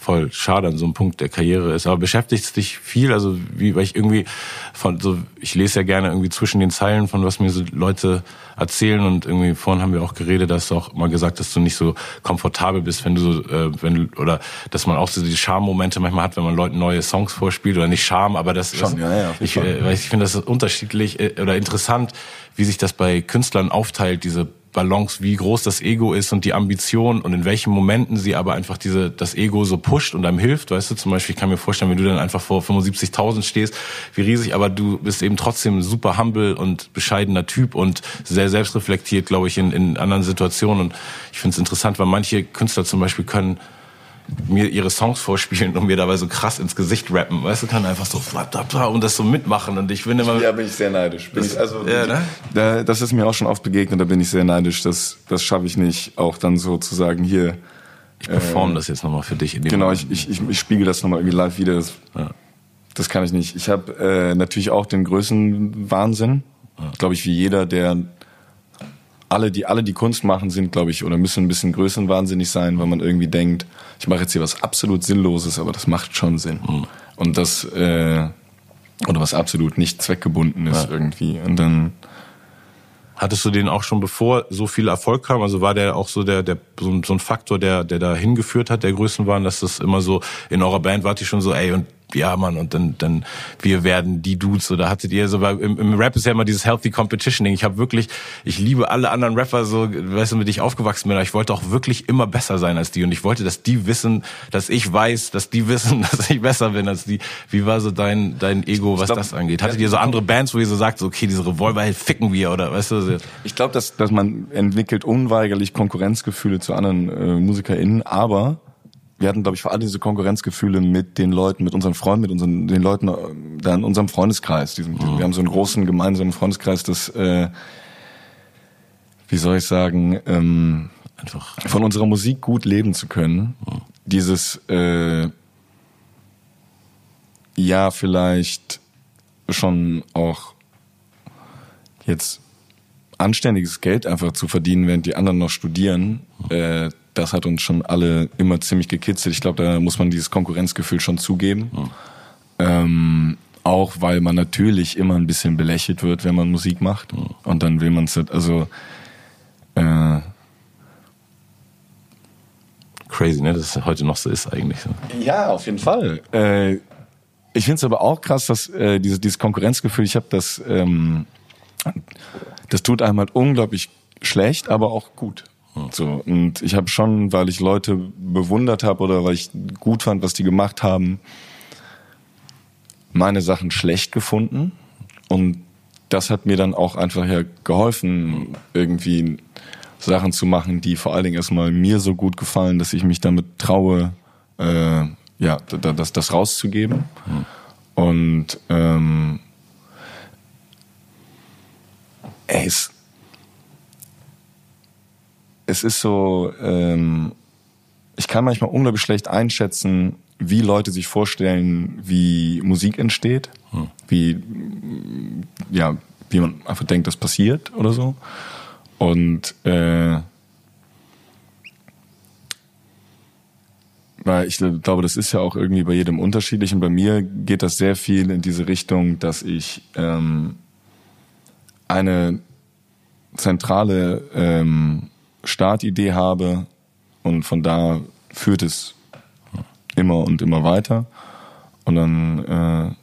voll schade an so einem Punkt der Karriere ist. Aber beschäftigt es dich viel? Also wie, weil ich irgendwie von so, ich lese ja gerne irgendwie zwischen den Zeilen von was mir so Leute erzählen und irgendwie vorhin haben wir auch geredet, dass du auch mal gesagt, dass du nicht so komfortabel bist, wenn du so, äh, wenn oder dass man auch so die Charme-Momente manchmal hat, wenn man Leuten neue Songs vorspielt oder nicht Charme, aber das Schon, ist, ja, ja, ich, äh, ich finde das unterschiedlich äh, oder interessant, wie sich das bei Künstlern aufteilt, diese Balance, wie groß das Ego ist und die Ambition und in welchen Momenten sie aber einfach diese, das Ego so pusht und einem hilft, weißt du, zum Beispiel, ich kann mir vorstellen, wenn du dann einfach vor 75.000 stehst, wie riesig, aber du bist eben trotzdem super humble und bescheidener Typ und sehr selbstreflektiert, glaube ich, in, in anderen Situationen. Und ich finde es interessant, weil manche Künstler zum Beispiel können mir ihre Songs vorspielen und mir dabei so krass ins Gesicht rappen. Weißt du, kann einfach so und das so mitmachen und ich finde immer. Ja, bin ich sehr neidisch. Bin ich, also, ja, ne? da, das ist mir auch schon oft begegnet, da bin ich sehr neidisch. Das, das schaffe ich nicht, auch dann so zu sagen, hier. Ich performe äh, das jetzt nochmal für dich. Genau, ich, ich, ich, ich spiegel das nochmal irgendwie live wieder. Das, ja. das kann ich nicht. Ich habe äh, natürlich auch den Größenwahnsinn. Ja. Glaube ich, wie jeder, der alle, die alle die Kunst machen, sind, glaube ich, oder müssen ein bisschen größenwahnsinnig sein, weil man irgendwie denkt, ich mache jetzt hier was absolut Sinnloses, aber das macht schon Sinn. Mhm. Und das, äh, oder was absolut nicht zweckgebunden ist ja. irgendwie. Und dann Hattest du den auch schon bevor so viel Erfolg kam? Also war der auch so der, der so, ein, Faktor, der, der da hingeführt hat, der Größenwahn, dass das immer so in eurer Band wart ihr schon so, ey, und ja, Mann, und dann, dann wir werden die Dudes oder hattet ihr so, weil im, im Rap ist ja immer dieses Healthy Competition Ding. Ich habe wirklich, ich liebe alle anderen Rapper so, weißt du, mit ich aufgewachsen bin, aber ich wollte auch wirklich immer besser sein als die und ich wollte, dass die wissen, dass ich weiß, dass die wissen, dass ich besser bin als die. Wie war so dein, dein Ego, was glaub, das angeht? Hattet ihr so andere Bands, wo ihr so sagt, so, okay, diese Revolver halt ficken wir oder, weißt du? So. Ich glaube, dass, dass man entwickelt unweigerlich Konkurrenzgefühle zu anderen äh, MusikerInnen, aber wir hatten, glaube ich, vor allem diese Konkurrenzgefühle mit den Leuten, mit unseren Freunden, mit unseren den Leuten äh, da in unserem Freundeskreis. Diesen, mhm. Wir haben so einen großen gemeinsamen Freundeskreis, das, äh, wie soll ich sagen, ähm, einfach von unserer Musik gut leben zu können. Mhm. Dieses äh, ja vielleicht schon auch jetzt anständiges Geld einfach zu verdienen, während die anderen noch studieren, mhm. äh, das hat uns schon alle immer ziemlich gekitzelt. Ich glaube, da muss man dieses Konkurrenzgefühl schon zugeben. Mhm. Ähm, auch weil man natürlich immer ein bisschen belächelt wird, wenn man Musik macht. Mhm. Und dann will man es, also äh, crazy, ne? Dass es heute noch so ist eigentlich. Ja, auf jeden Fall. Äh, ich finde es aber auch krass, dass äh, dieses, dieses Konkurrenzgefühl, ich habe das, ähm, das tut einem halt unglaublich schlecht, aber auch gut. So, und ich habe schon, weil ich Leute bewundert habe oder weil ich gut fand, was die gemacht haben, meine Sachen schlecht gefunden. Und das hat mir dann auch einfach ja geholfen, irgendwie Sachen zu machen, die vor allen Dingen erstmal mir so gut gefallen, dass ich mich damit traue, äh, ja, das, das rauszugeben. Mhm. Und ähm, ey, es, es ist so, ähm, ich kann manchmal unglaublich schlecht einschätzen, wie Leute sich vorstellen, wie Musik entsteht, hm. wie, ja, wie man einfach denkt, das passiert oder so. Und äh, weil ich glaube, das ist ja auch irgendwie bei jedem unterschiedlich. Und bei mir geht das sehr viel in diese Richtung, dass ich ähm, eine zentrale ähm, Startidee habe und von da führt es immer und immer weiter. Und dann, äh,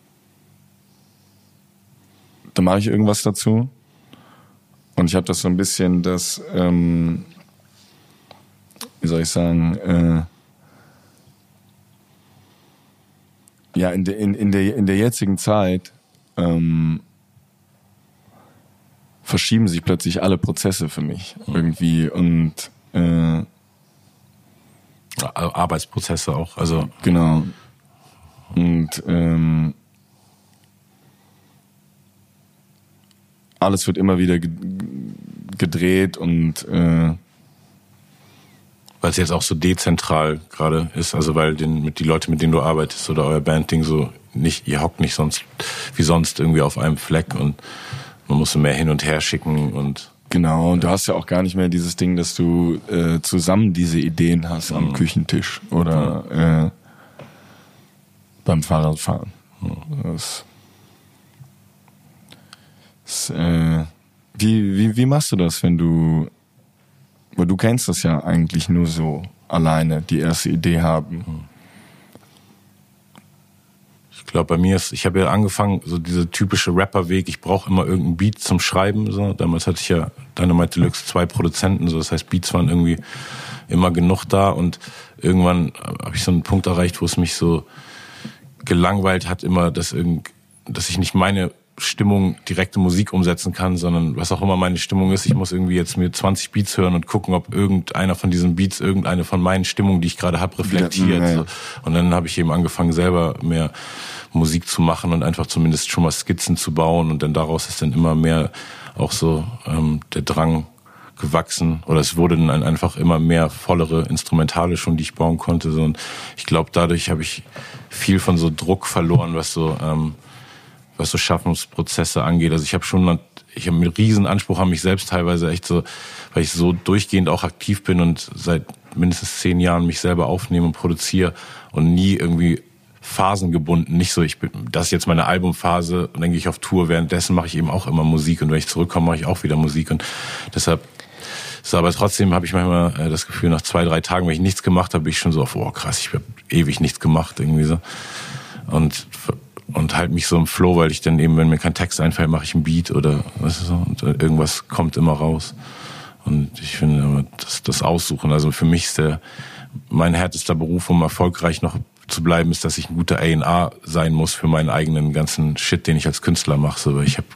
dann mache ich irgendwas dazu. Und ich habe das so ein bisschen, dass ähm, wie soll ich sagen, äh, ja, in, de, in, in, der, in der jetzigen Zeit ähm, verschieben sich plötzlich alle Prozesse für mich irgendwie und äh, Arbeitsprozesse auch, also genau. Und ähm, alles wird immer wieder gedreht und äh, weil es jetzt auch so dezentral gerade ist, also weil den, mit die Leute, mit denen du arbeitest oder euer Bandding so nicht, ihr hockt nicht sonst wie sonst irgendwie auf einem Fleck und man muss so mehr hin und her schicken und Genau, und du hast ja auch gar nicht mehr dieses Ding, dass du äh, zusammen diese Ideen hast am mhm. Küchentisch oder äh, beim Fahrradfahren. Mhm. Das, das, äh, wie, wie, wie machst du das, wenn du weil du kennst das ja eigentlich nur so alleine, die erste Idee haben. Ich glaube, bei mir ist, ich habe ja angefangen, so diese typische Rapper-Weg, ich brauche immer irgendeinen Beat zum Schreiben. So. Damals hatte ich ja Dynamite Deluxe zwei Produzenten, so das heißt, Beats waren irgendwie immer genug da und irgendwann habe ich so einen Punkt erreicht, wo es mich so gelangweilt hat, immer, dass, irgend, dass ich nicht meine Stimmung direkte Musik umsetzen kann, sondern was auch immer meine Stimmung ist, ich muss irgendwie jetzt mir 20 Beats hören und gucken, ob irgendeiner von diesen Beats irgendeine von meinen Stimmungen, die ich gerade habe, reflektiert. Ja, ja. Und dann habe ich eben angefangen, selber mehr Musik zu machen und einfach zumindest schon mal Skizzen zu bauen und dann daraus ist dann immer mehr auch so ähm, der Drang gewachsen oder es wurde dann einfach immer mehr vollere Instrumentale schon, die ich bauen konnte. Und ich glaube, dadurch habe ich viel von so Druck verloren, was so ähm, was so Schaffensprozesse angeht. Also ich habe schon, ich habe einen riesen Anspruch an mich selbst teilweise echt so, weil ich so durchgehend auch aktiv bin und seit mindestens zehn Jahren mich selber aufnehme und produziere und nie irgendwie phasengebunden. Nicht so, ich bin, das ist jetzt meine Albumphase und dann gehe ich auf Tour. Währenddessen mache ich eben auch immer Musik und wenn ich zurückkomme, mache ich auch wieder Musik und deshalb so, aber trotzdem habe ich manchmal äh, das Gefühl, nach zwei, drei Tagen, wenn ich nichts gemacht habe, bin ich schon so auf, oh krass, ich habe ewig nichts gemacht irgendwie so. Und und halt mich so im Flow, weil ich dann eben, wenn mir kein Text einfällt, mache ich ein Beat oder weißt du so, und irgendwas kommt immer raus. Und ich finde, das, das Aussuchen, also für mich ist der, mein härtester Beruf, um erfolgreich noch zu bleiben, ist, dass ich ein guter A&R sein muss für meinen eigenen ganzen Shit, den ich als Künstler mache. So, weil ich habe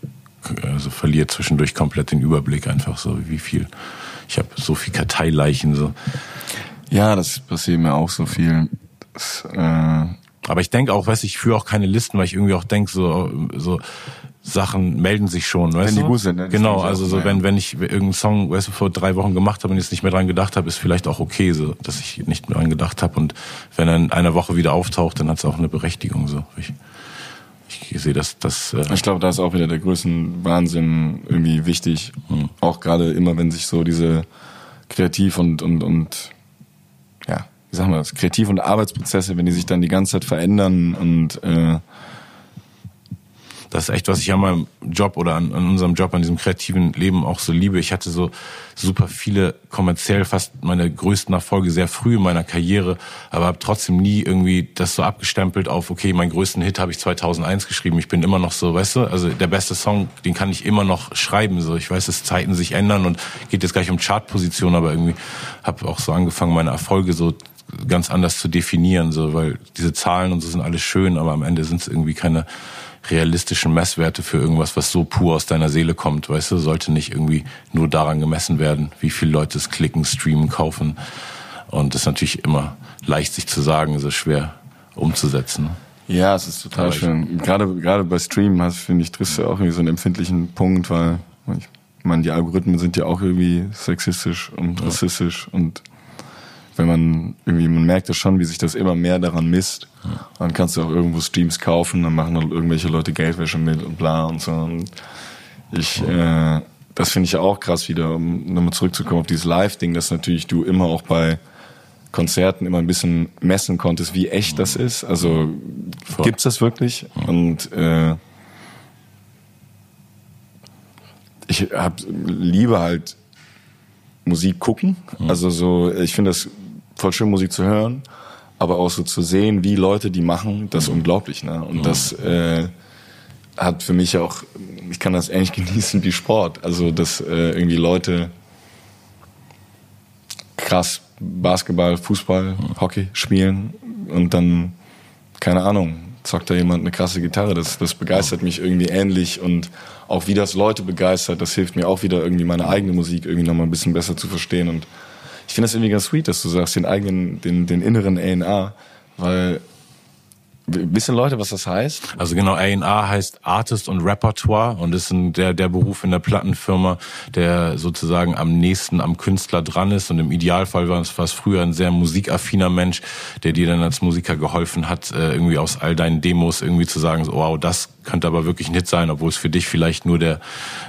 also verliere zwischendurch komplett den Überblick einfach so, wie viel. Ich habe so viel Karteileichen so. Ja, das passiert mir auch so viel. Das, äh, aber ich denke auch, weiß ich, führe auch keine Listen, weil ich irgendwie auch denke, so, so Sachen melden sich schon, weißt wenn du? die gut sind, ne? Genau, also so, wenn, wenn ich irgendeinen Song, weißt du, vor drei Wochen gemacht habe und jetzt nicht mehr dran gedacht habe, ist vielleicht auch okay, so, dass ich nicht mehr dran gedacht habe. Und wenn er in einer Woche wieder auftaucht, dann hat es auch eine Berechtigung, so. Ich, ich sehe das, das. Äh ich glaube, da ist auch wieder der größten Wahnsinn irgendwie wichtig. Hm. Auch gerade immer, wenn sich so diese Kreativ und, und, und wie sagen wir das, Kreativ- und Arbeitsprozesse, wenn die sich dann die ganze Zeit verändern und äh, das ist echt, was ich an meinem Job oder an, an, unserem Job, an diesem kreativen Leben auch so liebe. Ich hatte so super viele kommerziell fast meine größten Erfolge sehr früh in meiner Karriere, aber habe trotzdem nie irgendwie das so abgestempelt auf, okay, meinen größten Hit habe ich 2001 geschrieben. Ich bin immer noch so, weißt du, also der beste Song, den kann ich immer noch schreiben. So, ich weiß, dass Zeiten sich ändern und geht jetzt gar nicht um Chartposition, aber irgendwie habe auch so angefangen, meine Erfolge so ganz anders zu definieren, so, weil diese Zahlen und so sind alles schön, aber am Ende sind es irgendwie keine realistischen Messwerte für irgendwas, was so pur aus deiner Seele kommt, weißt du, sollte nicht irgendwie nur daran gemessen werden, wie viele Leute es klicken, streamen, kaufen. Und das ist natürlich immer leicht sich zu sagen, ist schwer umzusetzen. Ja, es ist total schön. Gerade, gerade bei Streamen hast, finde ich, triffst du auch irgendwie so einen empfindlichen Punkt, weil ich meine, die Algorithmen sind ja auch irgendwie sexistisch und rassistisch und wenn man irgendwie, man merkt ja schon, wie sich das immer mehr daran misst. Ja. Dann kannst du auch irgendwo Streams kaufen, dann machen dann irgendwelche Leute Geldwäsche mit und bla und so. Und ich, äh, das finde ich ja auch krass wieder, um nochmal zurückzukommen auf dieses Live-Ding, dass natürlich du immer auch bei Konzerten immer ein bisschen messen konntest, wie echt das ist. Also Voll. gibt's das wirklich? Und äh, ich hab, liebe halt Musik gucken. Also so, ich finde das voll schön, Musik zu hören, aber auch so zu sehen, wie Leute die machen, das ist mhm. unglaublich. Ne? Und mhm. das äh, hat für mich auch, ich kann das ähnlich genießen wie Sport. Also, dass äh, irgendwie Leute krass Basketball, Fußball, Hockey spielen und dann, keine Ahnung, zockt da jemand eine krasse Gitarre. Das, das begeistert mich irgendwie ähnlich und auch wie das Leute begeistert, das hilft mir auch wieder irgendwie meine eigene Musik irgendwie nochmal ein bisschen besser zu verstehen und ich finde das irgendwie ganz sweet, dass du sagst, den eigenen, den, den inneren A&R, weil Wissen Leute, was das heißt? Also genau, A&R heißt Artist und Repertoire und ist ein, der, der Beruf in der Plattenfirma, der sozusagen am nächsten am Künstler dran ist und im Idealfall war es, früher ein sehr musikaffiner Mensch, der dir dann als Musiker geholfen hat, äh, irgendwie aus all deinen Demos irgendwie zu sagen, so, wow, das könnte aber wirklich ein Hit sein, obwohl es für dich vielleicht nur der,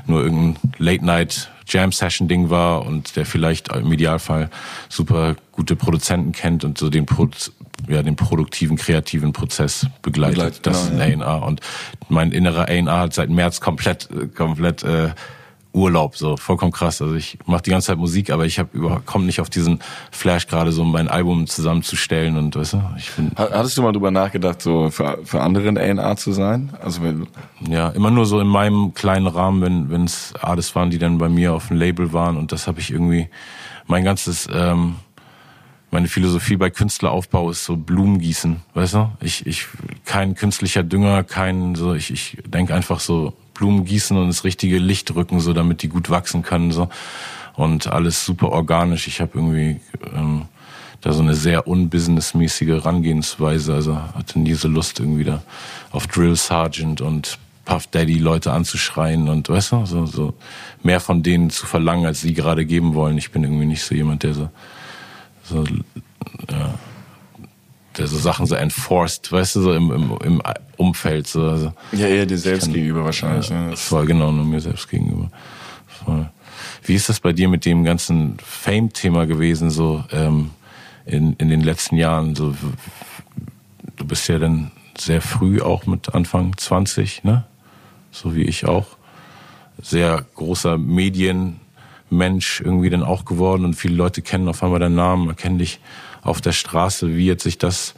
nur irgendein Late-Night Jam-Session-Ding war und der vielleicht im Idealfall super gute Produzenten kennt und so den, Pro ja, den produktiven, kreativen Prozess begleitet. begleitet das genau, ist ein ja. A&R. Und mein innerer A&R hat seit März komplett, komplett äh, Urlaub, so vollkommen krass. Also ich mache die ganze Zeit Musik, aber ich habe überhaupt komme nicht auf diesen Flash gerade so mein Album zusammenzustellen und weißt du, ich bin Hattest du mal drüber nachgedacht, so für, für andere ein A&R zu sein? Also wenn ja, immer nur so in meinem kleinen Rahmen, wenn wenn es Artists waren, die dann bei mir auf dem Label waren und das habe ich irgendwie mein ganzes ähm, meine Philosophie bei Künstleraufbau ist so Blumen gießen, weißt du? Ich ich kein künstlicher Dünger, kein so ich ich denke einfach so Blumen gießen und das richtige Licht rücken, so damit die gut wachsen können. So. Und alles super organisch. Ich habe irgendwie ähm, da so eine sehr unbusinessmäßige Herangehensweise. Also hatte nie so Lust irgendwie da auf Drill Sergeant und Puff Daddy Leute anzuschreien und weißt du, so, so mehr von denen zu verlangen, als sie gerade geben wollen. Ich bin irgendwie nicht so jemand, der so, so ja, der so Sachen so enforced, weißt du, so im, im, im Umfeld. So. Also, ja, eher dir selbst kann, gegenüber wahrscheinlich. Ja, ne? Voll, genau, nur mir selbst gegenüber. Voll. Wie ist das bei dir mit dem ganzen Fame-Thema gewesen, so ähm, in, in den letzten Jahren? So, du bist ja dann sehr früh auch mit Anfang 20, ne? So wie ich auch. Sehr großer Medienmensch irgendwie dann auch geworden und viele Leute kennen auf einmal deinen Namen, erkennen dich auf der Straße. Wie jetzt sich das,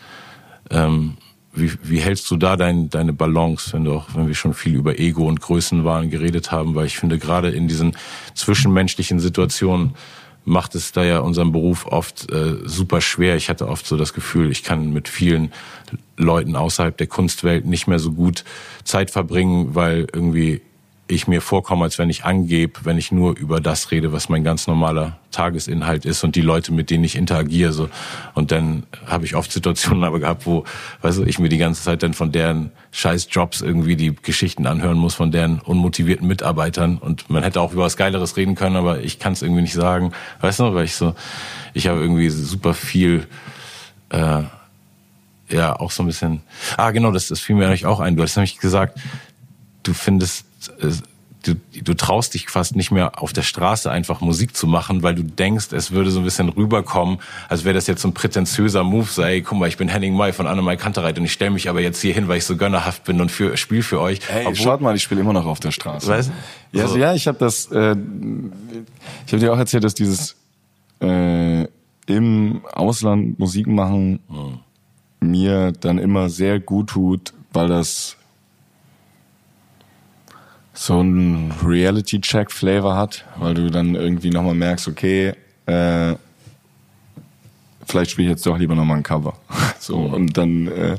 ähm, wie, wie hältst du da dein, deine Balance, wenn du auch, wenn wir schon viel über Ego und Größenwahn geredet haben, weil ich finde, gerade in diesen zwischenmenschlichen Situationen macht es da ja unseren Beruf oft äh, super schwer. Ich hatte oft so das Gefühl, ich kann mit vielen Leuten außerhalb der Kunstwelt nicht mehr so gut Zeit verbringen, weil irgendwie ich mir vorkomme, als wenn ich angebe, wenn ich nur über das rede, was mein ganz normaler Tagesinhalt ist und die Leute, mit denen ich interagiere. So. Und dann habe ich oft Situationen aber gehabt, wo, weißt du, ich mir die ganze Zeit dann von deren scheiß Jobs irgendwie die Geschichten anhören muss, von deren unmotivierten Mitarbeitern. Und man hätte auch über was Geileres reden können, aber ich kann es irgendwie nicht sagen. Weißt du, weil ich so, ich habe irgendwie super viel, äh, ja, auch so ein bisschen, ah genau, das, das fiel mir eigentlich auch ein. Du hast nämlich gesagt, du findest äh, du, du traust dich fast nicht mehr auf der Straße einfach Musik zu machen, weil du denkst, es würde so ein bisschen rüberkommen, als wäre das jetzt so ein prätentiöser Move, so ey, guck mal, ich bin Henning May von Annemai Kantereit und ich stelle mich aber jetzt hier hin, weil ich so gönnerhaft bin und für spiel für euch. Hey, Obwohl, schaut mal, ich spiele immer noch auf der Straße. Weißt? Ja, also, ja, ich habe das, äh, ich habe dir auch erzählt, dass dieses äh, im Ausland Musik machen hm. mir dann immer sehr gut tut, weil das so ein Reality-Check-Flavor hat, weil du dann irgendwie nochmal merkst, okay, äh, vielleicht spiele ich jetzt doch lieber nochmal ein Cover. so, mhm. und dann äh,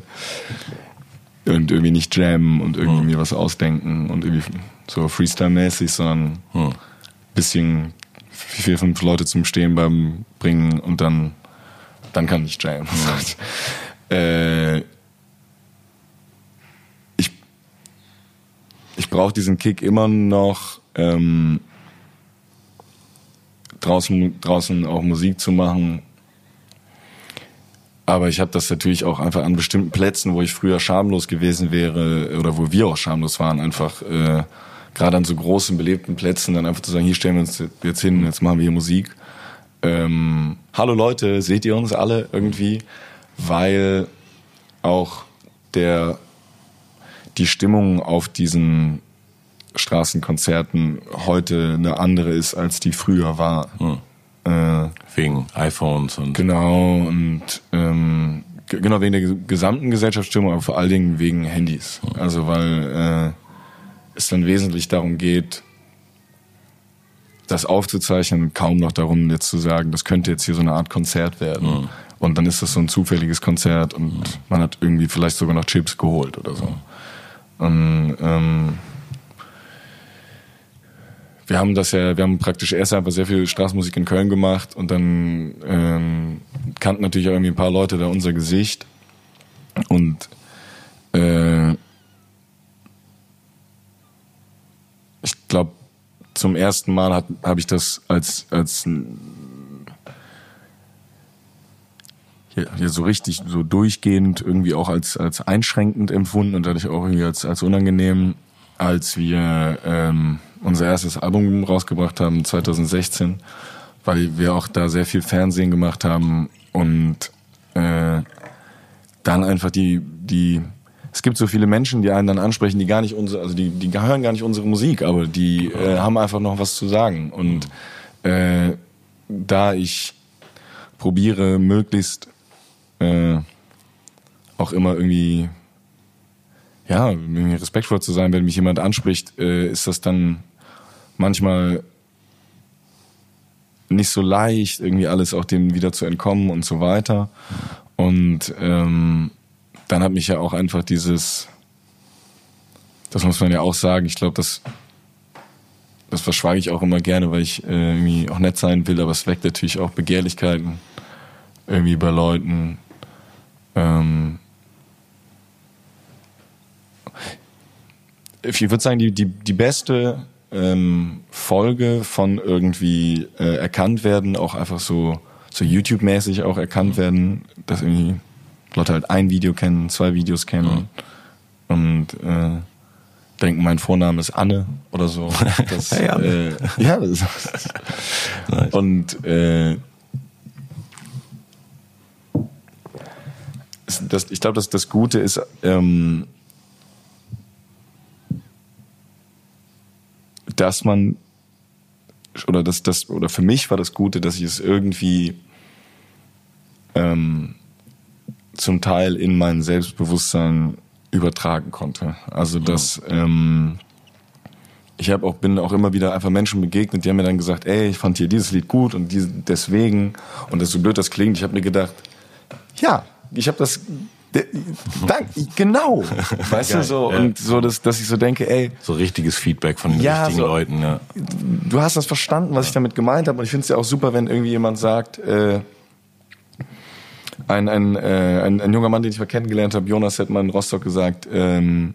und irgendwie nicht jammen und irgendwie mhm. mir was ausdenken und irgendwie so Freestyle-mäßig, sondern mhm. bisschen vier, fünf Leute zum Stehen beim Bringen und dann, dann kann ich jammen. Äh, ich brauche diesen Kick immer noch, ähm, draußen, draußen auch Musik zu machen. Aber ich habe das natürlich auch einfach an bestimmten Plätzen, wo ich früher schamlos gewesen wäre oder wo wir auch schamlos waren, einfach äh, gerade an so großen, belebten Plätzen dann einfach zu sagen, hier stellen wir uns jetzt hin, jetzt machen wir hier Musik. Ähm, Hallo Leute, seht ihr uns alle irgendwie? Weil auch der die Stimmung auf diesen Straßenkonzerten heute eine andere ist, als die früher war. Hm. Äh, wegen iPhones und. Genau, und ähm, genau wegen der gesamten Gesellschaftsstimmung, aber vor allen Dingen wegen Handys. Hm. Also weil äh, es dann wesentlich darum geht, das aufzuzeichnen, kaum noch darum, jetzt zu sagen, das könnte jetzt hier so eine Art Konzert werden. Mhm. Und dann ist das so ein zufälliges Konzert und mhm. man hat irgendwie vielleicht sogar noch Chips geholt oder so. Und ähm, wir haben das ja, wir haben praktisch erst einfach sehr viel Straßenmusik in Köln gemacht und dann ähm, kannten natürlich auch irgendwie ein paar Leute da unser Gesicht. Und äh, ich glaube, zum ersten Mal habe ich das als, als hier so richtig, so durchgehend irgendwie auch als, als einschränkend empfunden und dadurch auch irgendwie als, als unangenehm, als wir ähm, unser erstes Album rausgebracht haben, 2016, weil wir auch da sehr viel Fernsehen gemacht haben und äh, dann einfach die, die, es gibt so viele Menschen, die einen dann ansprechen, die gar nicht unsere, also die, die hören gar nicht unsere Musik, aber die äh, haben einfach noch was zu sagen. Und äh, da ich probiere, möglichst äh, auch immer irgendwie ja, respektvoll zu sein, wenn mich jemand anspricht, äh, ist das dann manchmal nicht so leicht, irgendwie alles auch dem wieder zu entkommen und so weiter. Und ähm, dann hat mich ja auch einfach dieses, das muss man ja auch sagen, ich glaube, das, das verschweige ich auch immer gerne, weil ich äh, irgendwie auch nett sein will, aber es weckt natürlich auch Begehrlichkeiten irgendwie bei Leuten. Ähm, ich würde sagen, die, die, die beste ähm, Folge von irgendwie äh, erkannt werden, auch einfach so, so YouTube-mäßig auch erkannt werden, dass irgendwie Leute halt ein Video kennen, zwei Videos kennen mhm. und äh, denken, mein Vorname ist Anne oder so. Das, hey, Äh, ja, das, nice. und äh, das, ich glaube, dass das Gute ist, ähm, dass man oder dass das oder für mich war das Gute, dass ich es irgendwie ähm, zum Teil in mein Selbstbewusstsein übertragen konnte. Also dass ähm, ich habe auch bin auch immer wieder einfach Menschen begegnet, die haben mir dann gesagt, ey, ich fand hier dieses Lied gut und diese, deswegen und das so blöd das klingt, ich habe mir gedacht, ja, ich habe das Dank, genau. Weißt Geil, du, so, ja. und so, dass, dass ich so denke, ey. So richtiges Feedback von den ja, richtigen so, Leuten, ja. Du hast das verstanden, was ich damit gemeint habe. Und ich finde es ja auch super, wenn irgendwie jemand sagt, äh, ein, ein, äh, ein, ein junger Mann, den ich mal kennengelernt habe, Jonas, hat mal in Rostock gesagt, ähm,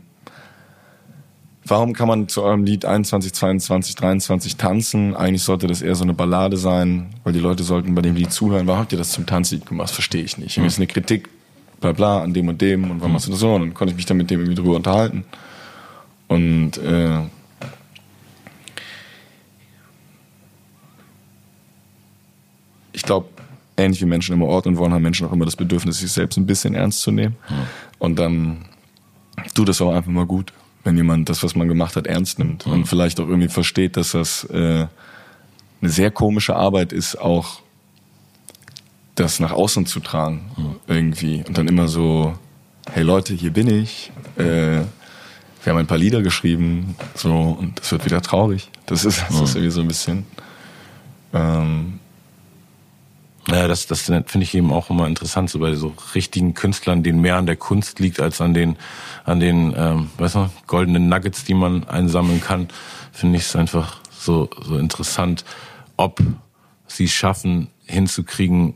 warum kann man zu eurem Lied 21, 22, 23 tanzen? Eigentlich sollte das eher so eine Ballade sein, weil die Leute sollten bei dem Lied zuhören. Warum habt ihr das zum Tanzlied gemacht? Verstehe ich nicht. Mhm. Das ist eine Kritik bla bla an dem und dem und warum machst du das so? Und dann konnte ich mich dann mit dem irgendwie drüber unterhalten. Und äh, ich glaube, ähnlich wie Menschen immer Ort und wollen, haben Menschen auch immer das Bedürfnis, sich selbst ein bisschen ernst zu nehmen. Mhm. Und dann tut das auch einfach mal gut, wenn jemand das, was man gemacht hat, ernst nimmt mhm. und vielleicht auch irgendwie versteht, dass das äh, eine sehr komische Arbeit ist, auch das nach außen zu tragen mhm. irgendwie und dann immer so, hey Leute, hier bin ich. Äh, wir haben ein paar Lieder geschrieben, so und es wird wieder traurig. Das ist, das ist irgendwie so ein bisschen. Ähm, ja, das, das finde ich eben auch immer interessant, so bei so richtigen Künstlern, denen mehr an der Kunst liegt als an den, an den, ähm, weißt du, goldenen Nuggets, die man einsammeln kann, finde ich es einfach so, so interessant, ob sie es schaffen, hinzukriegen,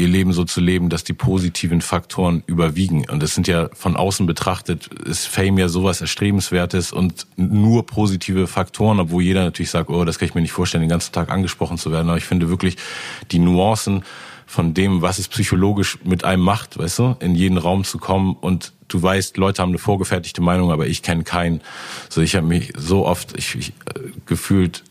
ihr Leben so zu leben, dass die positiven Faktoren überwiegen. Und das sind ja von außen betrachtet, ist Fame ja sowas Erstrebenswertes und nur positive Faktoren, obwohl jeder natürlich sagt, oh, das kann ich mir nicht vorstellen, den ganzen Tag angesprochen zu werden. Aber ich finde wirklich die Nuancen von dem, was es psychologisch mit einem macht, weißt du, in jeden Raum zu kommen und du weißt, Leute haben eine vorgefertigte Meinung, aber ich kenne keinen. So, ich habe mich so oft, ich, ich äh, gefühlt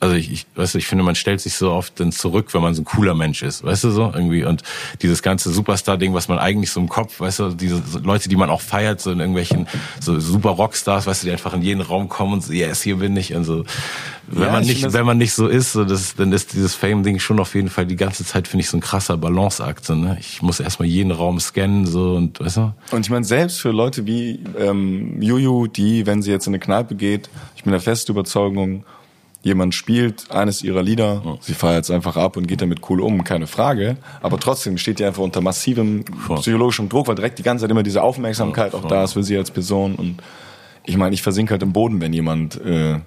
also ich, ich, weißt du, ich finde, man stellt sich so oft dann zurück, wenn man so ein cooler Mensch ist, weißt du so irgendwie und dieses ganze Superstar-Ding, was man eigentlich so im Kopf, weißt du, diese Leute, die man auch feiert, so in irgendwelchen so super Rockstars, weißt du, die einfach in jeden Raum kommen und so, yes, hier bin ich und so. Wenn ja, man nicht, wenn man nicht so ist, so das, dann ist dieses Fame-Ding schon auf jeden Fall die ganze Zeit finde ich so ein krasser Balanceakt. So, ne? Ich muss erstmal jeden Raum scannen so und weißt du. Und ich meine selbst für Leute wie ähm, Juju, die, wenn sie jetzt in eine Kneipe geht, ich bin der festen Überzeugung jemand spielt eines ihrer Lieder, ja. sie feiert es einfach ab und geht damit cool um, keine Frage. Aber trotzdem steht die einfach unter massivem Voll. psychologischem Druck, weil direkt die ganze Zeit immer diese Aufmerksamkeit ja, auch da ist für sie als Person. Und ich meine, ich versinke halt im Boden, wenn jemand äh,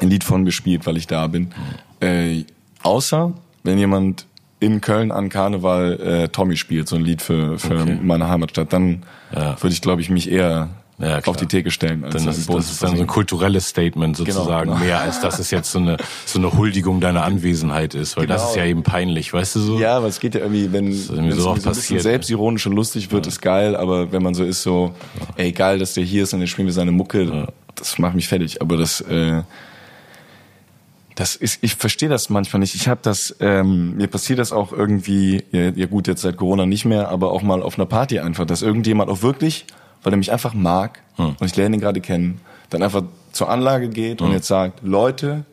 ein Lied von mir spielt, weil ich da bin. Äh, außer wenn jemand in Köln an Karneval äh, Tommy spielt, so ein Lied für, für okay. meine Heimatstadt, dann ja. würde ich, glaube ich, mich eher ja, auf die Theke stellen. Dann ist, das ist dann so ein kulturelles Statement genau, sozusagen, genau, mehr als dass es jetzt so eine, so eine Huldigung deiner Anwesenheit ist, weil genau. das ist ja eben peinlich, weißt du so? Ja, aber es geht ja irgendwie, wenn es so, so ein bisschen selbstironisch und lustig wird, ja. ist geil, aber wenn man so ist, so, ey, geil, dass der hier ist und dann spielen wir seine Mucke, ja. das macht mich fertig. Aber das, äh, das ist, ich verstehe das manchmal nicht. Ich habe das, ähm, mir passiert das auch irgendwie, ja, ja gut, jetzt seit Corona nicht mehr, aber auch mal auf einer Party einfach, dass irgendjemand auch wirklich weil er mich einfach mag hm. und ich lerne ihn gerade kennen, dann einfach zur Anlage geht hm. und jetzt sagt, Leute,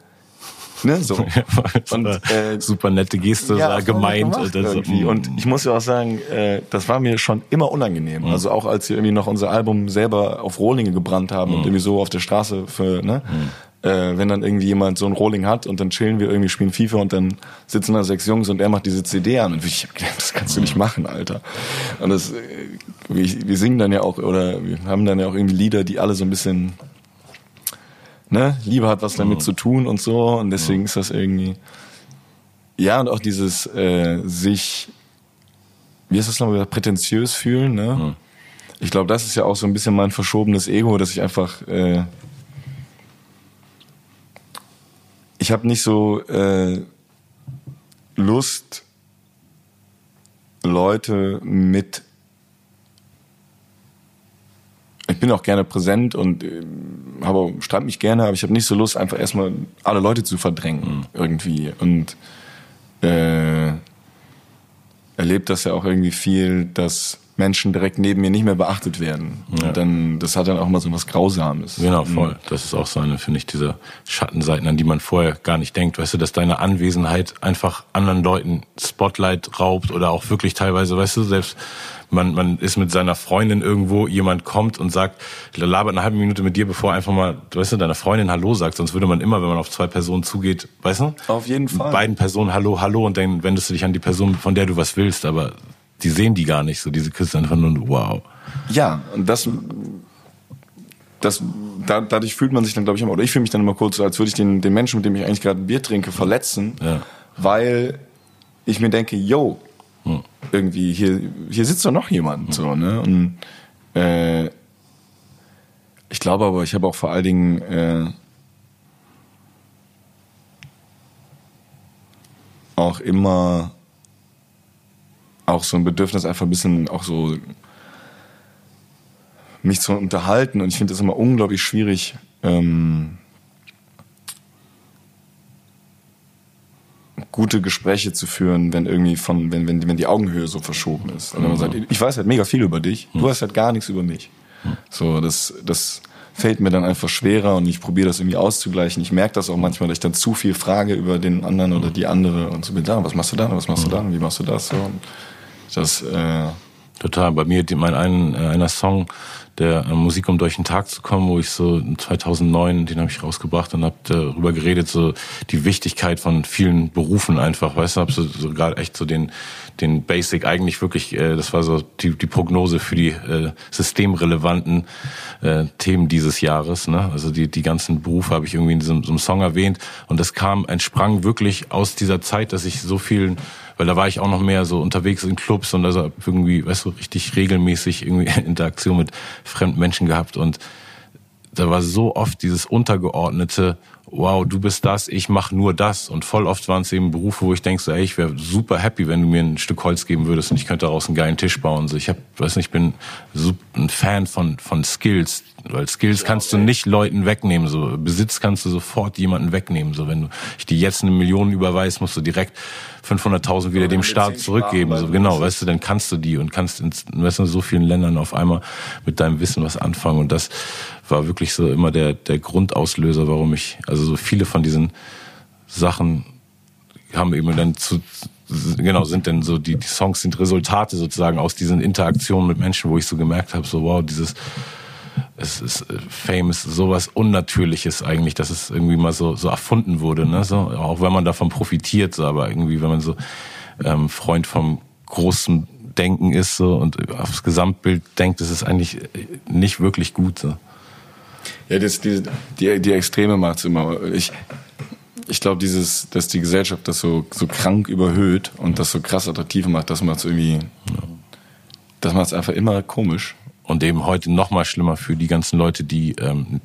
ne, so. und, äh, super nette Geste, ja, gemeint. Irgendwie. Und ich muss ja auch sagen, äh, das war mir schon immer unangenehm. Hm. Also auch als wir irgendwie noch unser Album selber auf Rohlinge gebrannt haben und hm. irgendwie so auf der Straße für, ne, hm äh, wenn dann irgendwie jemand so ein Rolling hat und dann chillen wir irgendwie, spielen FIFA und dann sitzen da sechs Jungs und er macht diese CD an und ich hab gedacht, das kannst du nicht machen, Alter. Und das, äh, wir, wir singen dann ja auch, oder wir haben dann ja auch irgendwie Lieder, die alle so ein bisschen, ne, Liebe hat was damit mhm. zu tun und so und deswegen mhm. ist das irgendwie, ja und auch dieses äh, sich, wie ist das nochmal, prätentiös fühlen, ne? Mhm. Ich glaube, das ist ja auch so ein bisschen mein verschobenes Ego, dass ich einfach äh, ich habe nicht so äh, Lust, Leute mit. Ich bin auch gerne präsent und äh, habe streite mich gerne, aber ich habe nicht so Lust, einfach erstmal alle Leute zu verdrängen mhm. irgendwie und äh, erlebt das ja auch irgendwie viel, dass Menschen direkt neben mir nicht mehr beachtet werden. Ja. Und dann, das hat dann auch mal so was Grausames. Genau, voll. Das ist auch so eine, finde ich, diese Schattenseiten, an die man vorher gar nicht denkt. Weißt du, dass deine Anwesenheit einfach anderen Leuten Spotlight raubt oder auch wirklich teilweise, weißt du, selbst man, man ist mit seiner Freundin irgendwo, jemand kommt und sagt, labert eine halbe Minute mit dir, bevor einfach mal, weißt du, deiner Freundin Hallo sagt. Sonst würde man immer, wenn man auf zwei Personen zugeht, weißt du? Auf jeden Fall. Beiden Personen Hallo, Hallo und dann wendest du dich an die Person, von der du was willst. Aber die sehen die gar nicht so, diese Küsse einfach nur, wow. Ja, und das, das, da, dadurch fühlt man sich dann, glaube ich, immer, oder ich fühle mich dann immer kurz so, als würde ich den, den Menschen, mit dem ich eigentlich gerade ein Bier trinke, verletzen, ja. weil ich mir denke, yo, hm. irgendwie, hier, hier sitzt doch noch jemand, hm. so, ne, und, äh, ich glaube aber, ich habe auch vor allen Dingen, äh, auch immer auch so ein Bedürfnis, einfach ein bisschen auch so mich zu unterhalten. Und ich finde es immer unglaublich schwierig, ähm, gute Gespräche zu führen, wenn irgendwie von, wenn, wenn, wenn die Augenhöhe so verschoben ist. Und wenn man sagt, ich weiß halt mega viel über dich, du weißt halt gar nichts über mich. So, das, das fällt mir dann einfach schwerer und ich probiere das irgendwie auszugleichen. Ich merke das auch manchmal, dass ich dann zu viel frage über den anderen oder die andere und so bin da, was machst du da, was machst du da, wie machst du das? So. Und das, äh Total. Bei mir, mein ein, äh, einer Song, der äh, Musik, um durch den Tag zu kommen, wo ich so 2009, den habe ich rausgebracht und habe darüber geredet, so die Wichtigkeit von vielen Berufen einfach, weißt du, habe so, so gerade echt so den den Basic eigentlich wirklich, äh, das war so die, die Prognose für die äh, systemrelevanten äh, Themen dieses Jahres. Ne? Also die, die ganzen Berufe habe ich irgendwie in diesem, so einem Song erwähnt und das kam, entsprang wirklich aus dieser Zeit, dass ich so vielen weil da war ich auch noch mehr so unterwegs in Clubs und also irgendwie, weißt du, richtig regelmäßig irgendwie Interaktion mit fremden Menschen gehabt und da war so oft dieses untergeordnete, wow, du bist das, ich mache nur das. Und voll oft waren es eben Berufe, wo ich denke, so, ey, ich wäre super happy, wenn du mir ein Stück Holz geben würdest und ich könnte daraus einen geilen Tisch bauen. So, ich hab, weiß nicht, ich bin ein Fan von von Skills, weil Skills ja, kannst okay. du nicht Leuten wegnehmen. So Besitz kannst du sofort jemanden wegnehmen. So wenn du ich die jetzt eine Million überweist, musst du direkt 500.000 wieder dem Staat zurückgeben. So genau, weißt du, dann kannst du die und kannst in weißt du, so vielen Ländern auf einmal mit deinem Wissen was anfangen und das war wirklich so immer der, der Grundauslöser, warum ich, also so viele von diesen Sachen haben eben dann zu, genau, sind denn so, die, die Songs sind Resultate sozusagen aus diesen Interaktionen mit Menschen, wo ich so gemerkt habe, so wow, dieses, es ist äh, Fame ist sowas Unnatürliches eigentlich, dass es irgendwie mal so so erfunden wurde, ne? So auch wenn man davon profitiert, so, aber irgendwie wenn man so ähm, Freund vom großen Denken ist so und aufs Gesamtbild denkt, ist es eigentlich nicht wirklich gut so. Ja, das, die, die, die Extreme macht's immer. Ich, ich glaube, dieses, dass die Gesellschaft das so, so krank überhöht und das so krass attraktiv macht, das macht's irgendwie, das macht's einfach immer komisch. Und eben heute noch mal schlimmer für die ganzen Leute, die ähm,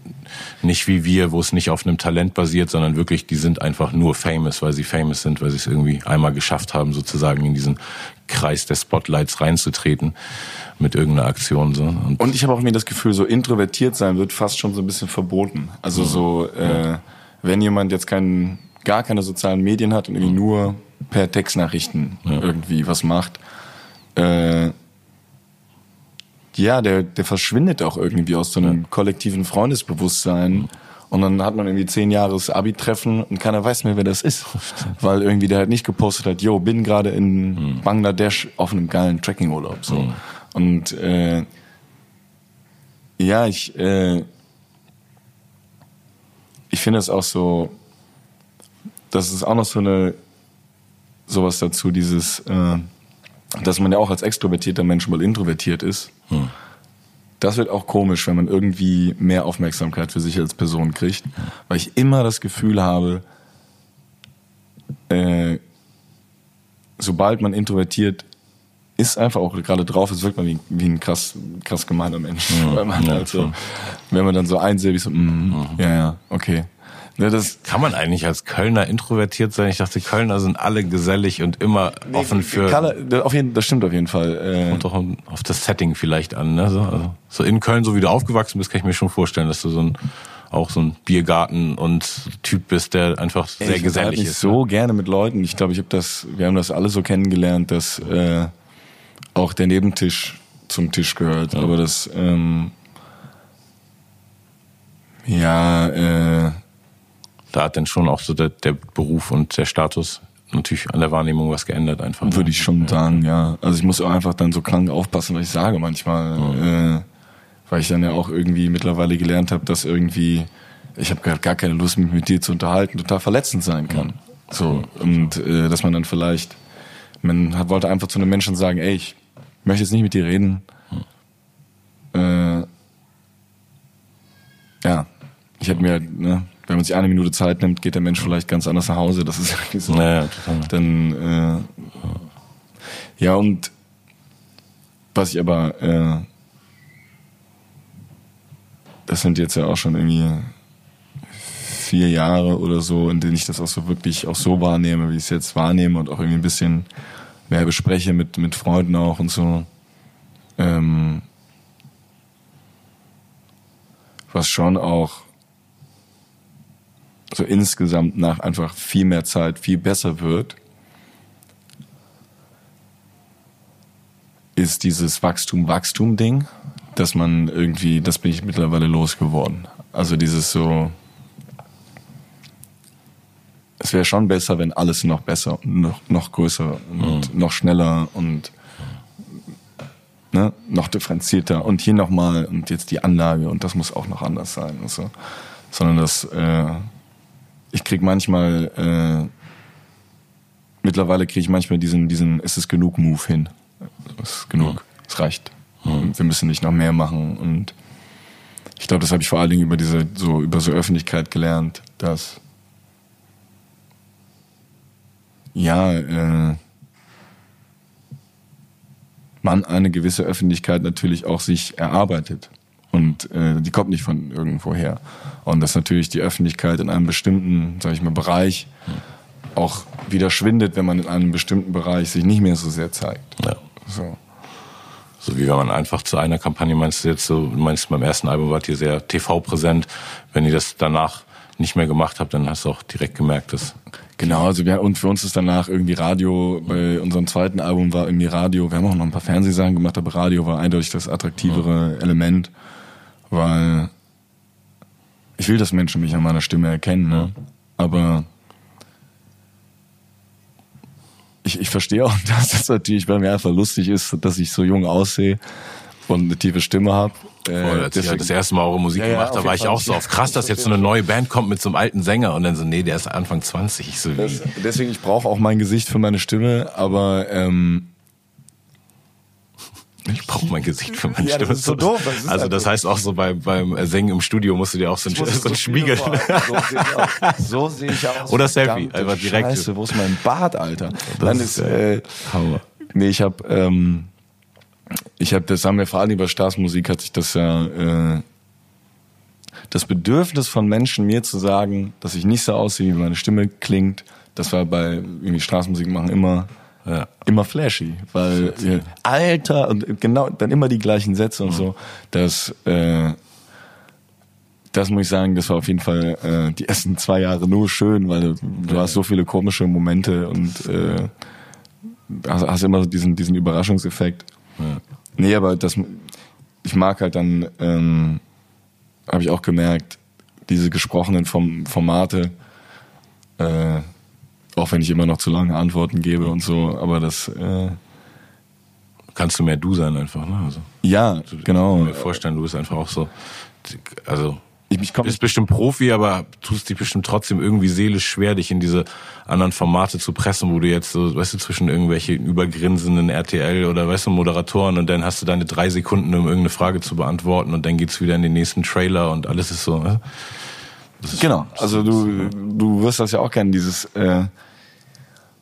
nicht wie wir, wo es nicht auf einem Talent basiert, sondern wirklich, die sind einfach nur famous, weil sie famous sind, weil sie es irgendwie einmal geschafft haben, sozusagen in diesen Kreis der Spotlights reinzutreten mit irgendeiner Aktion. So. Und, Und ich habe auch mir das Gefühl, so introvertiert sein wird fast schon so ein bisschen verboten. Also so, äh, wenn jemand jetzt kein, gar keine sozialen Medien hat und irgendwie nur per Textnachrichten ja. irgendwie was macht, äh, ja, der, der verschwindet auch irgendwie aus so einem kollektiven Freundesbewusstsein. Und dann hat man irgendwie zehn Jahres Abi-Treffen und keiner weiß mehr, wer das ist. Weil irgendwie der halt nicht gepostet hat, yo, bin gerade in mhm. Bangladesch auf einem geilen Trekkingurlaub. So. Mhm. Und äh, ja, ich, äh, ich finde es auch so, das ist auch noch so eine sowas dazu, dieses äh, dass man ja auch als extrovertierter Mensch mal introvertiert ist. Hm. Das wird auch komisch, wenn man irgendwie mehr Aufmerksamkeit für sich als Person kriegt, weil ich immer das Gefühl habe, äh, sobald man introvertiert ist einfach auch gerade drauf ist, wirkt man wie, wie ein krass, krass gemeiner Mensch. Ja, weil man ja, halt so, wenn man dann so einsilbig so, mm, mhm. ja, ja, okay. Ne, das Kann man eigentlich als Kölner introvertiert sein? Ich dachte, Kölner sind alle gesellig und immer nee, offen für. Kann, auf jeden, das stimmt auf jeden Fall. Äh, Kommt doch auf das Setting vielleicht an. Ne? So, also, so in Köln, so wie du aufgewachsen bist, kann ich mir schon vorstellen, dass du so ein auch so ein Biergarten und Typ bist, der einfach sehr ich gesellig halt nicht ist. so ne? gerne mit Leuten. Ich glaube, ich habe das, wir haben das alle so kennengelernt, dass äh, auch der Nebentisch zum Tisch gehört. Ja. Aber das ähm, ja äh, da hat dann schon auch so der, der Beruf und der Status natürlich an der Wahrnehmung was geändert einfach. Ne? Würde ich schon ja. sagen, ja. Also ich muss auch einfach dann so krank aufpassen, was ich sage manchmal. Ja. Äh, weil ich dann ja auch irgendwie mittlerweile gelernt habe, dass irgendwie, ich habe gar keine Lust, mich mit dir zu unterhalten, total verletzend sein kann. So. Und äh, dass man dann vielleicht, man hat, wollte einfach zu einem Menschen sagen, ey, ich möchte jetzt nicht mit dir reden. Äh, ja, ich hätte mir, ne, wenn man sich eine Minute Zeit nimmt, geht der Mensch vielleicht ganz anders nach Hause. Das ist irgendwie so. Naja. Dann, äh, ja, und was ich aber, äh, das sind jetzt ja auch schon irgendwie vier Jahre oder so, in denen ich das auch so wirklich auch so wahrnehme, wie ich es jetzt wahrnehme und auch irgendwie ein bisschen mehr bespreche mit, mit Freunden auch und so. Ähm, was schon auch so insgesamt nach einfach viel mehr Zeit viel besser wird, ist dieses Wachstum-Wachstum-Ding, dass man irgendwie, das bin ich mittlerweile losgeworden. Also dieses so, es wäre schon besser, wenn alles noch besser und noch, noch größer und mhm. noch schneller und ne, noch differenzierter und hier nochmal und jetzt die Anlage und das muss auch noch anders sein. Und so. Sondern das äh, ich krieg manchmal, äh, mittlerweile kriege ich manchmal diesen, diesen, ist es genug Move hin. Es ist genug, es reicht. Wir müssen nicht noch mehr machen. Und ich glaube, das habe ich vor allen Dingen über diese, so, über so Öffentlichkeit gelernt, dass ja, äh, man eine gewisse Öffentlichkeit natürlich auch sich erarbeitet. Und äh, die kommt nicht von irgendwoher. Und dass natürlich die Öffentlichkeit in einem bestimmten, sag ich mal, Bereich auch wieder schwindet, wenn man in einem bestimmten Bereich sich nicht mehr so sehr zeigt. Ja. So. So wie wenn man einfach zu einer Kampagne meinst du jetzt so, meinst beim ersten Album wart ihr sehr TV präsent. Wenn ihr das danach nicht mehr gemacht habt, dann hast du auch direkt gemerkt, dass Genau, also wir, und für uns ist danach irgendwie Radio, bei unserem zweiten Album war irgendwie Radio, wir haben auch noch ein paar Fernsehsachen gemacht, aber Radio war eindeutig das attraktivere mhm. Element weil ich will, dass Menschen mich an meiner Stimme erkennen, ne? aber ich, ich verstehe auch, dass das natürlich bei mir einfach lustig ist, dass ich so jung aussehe und eine tiefe Stimme habe. Äh, als deswegen, ich das erste Mal eure Musik ja, gemacht habe, war ich auch so auf krass, dass jetzt so eine neue Band kommt mit so einem alten Sänger und dann so, nee, der ist Anfang 20. Ich so, das, deswegen, ich brauche auch mein Gesicht für meine Stimme, aber ähm, ich brauche mein Gesicht für meine ja, Stimme. Das ist so doof. Das ist also das heißt auch so beim, beim Singen im Studio musst du dir auch so, ein, so einen Spiegel. So sehe ich aus. So ich aus. Oder Selfie, einfach direkt. Scheiße, wo ist mein Bart, Alter? Das Dann ist, äh, Hammer. Nee, ich habe ähm, ich habe das haben wir vor allem über Staatsmusik hat sich das ja äh, das Bedürfnis von Menschen mir zu sagen, dass ich nicht so aussehe, wie meine Stimme klingt, das war bei irgendwie Straßenmusik machen immer ja. immer flashy, weil wir, Alter und genau dann immer die gleichen Sätze und mhm. so. Das äh, das muss ich sagen, das war auf jeden Fall äh, die ersten zwei Jahre nur schön, weil du, du hast so viele komische Momente und äh, hast, hast immer diesen diesen Überraschungseffekt. Ja. Nee, aber das ich mag halt dann ähm, habe ich auch gemerkt, diese gesprochenen Form, Formate äh, auch wenn ich immer noch zu lange Antworten gebe und so, aber das äh, kannst du mehr du sein einfach, ne? Also, ja, genau. Ich kann mir vorstellen, du bist einfach auch so, also ich, ich komm, bist bestimmt Profi, aber tust dich bestimmt trotzdem irgendwie seelisch schwer, dich in diese anderen Formate zu pressen, wo du jetzt so, weißt du, zwischen irgendwelche übergrinsenden RTL oder weißt du, Moderatoren und dann hast du deine drei Sekunden, um irgendeine Frage zu beantworten und dann geht's wieder in den nächsten Trailer und alles ist so. Ne? Genau, also du, du wirst das ja auch kennen, dieses äh,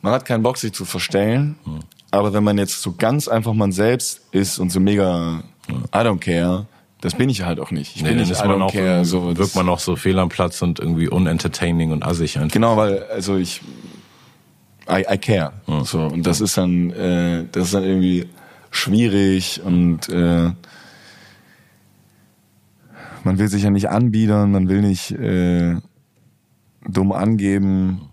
man hat keinen Bock, sich zu verstellen. Mhm. Aber wenn man jetzt so ganz einfach man selbst ist und so mega I don't care, das bin ich halt auch nicht. Ich nee, bin nicht I don't auch, care. So, wirkt man auch so fehl am Platz und irgendwie unentertaining und assig einfach. Genau, weil also ich I, I care. Mhm. So und das ist dann äh, das ist dann irgendwie schwierig und äh, man will sich ja nicht anbiedern, man will nicht äh, dumm angeben.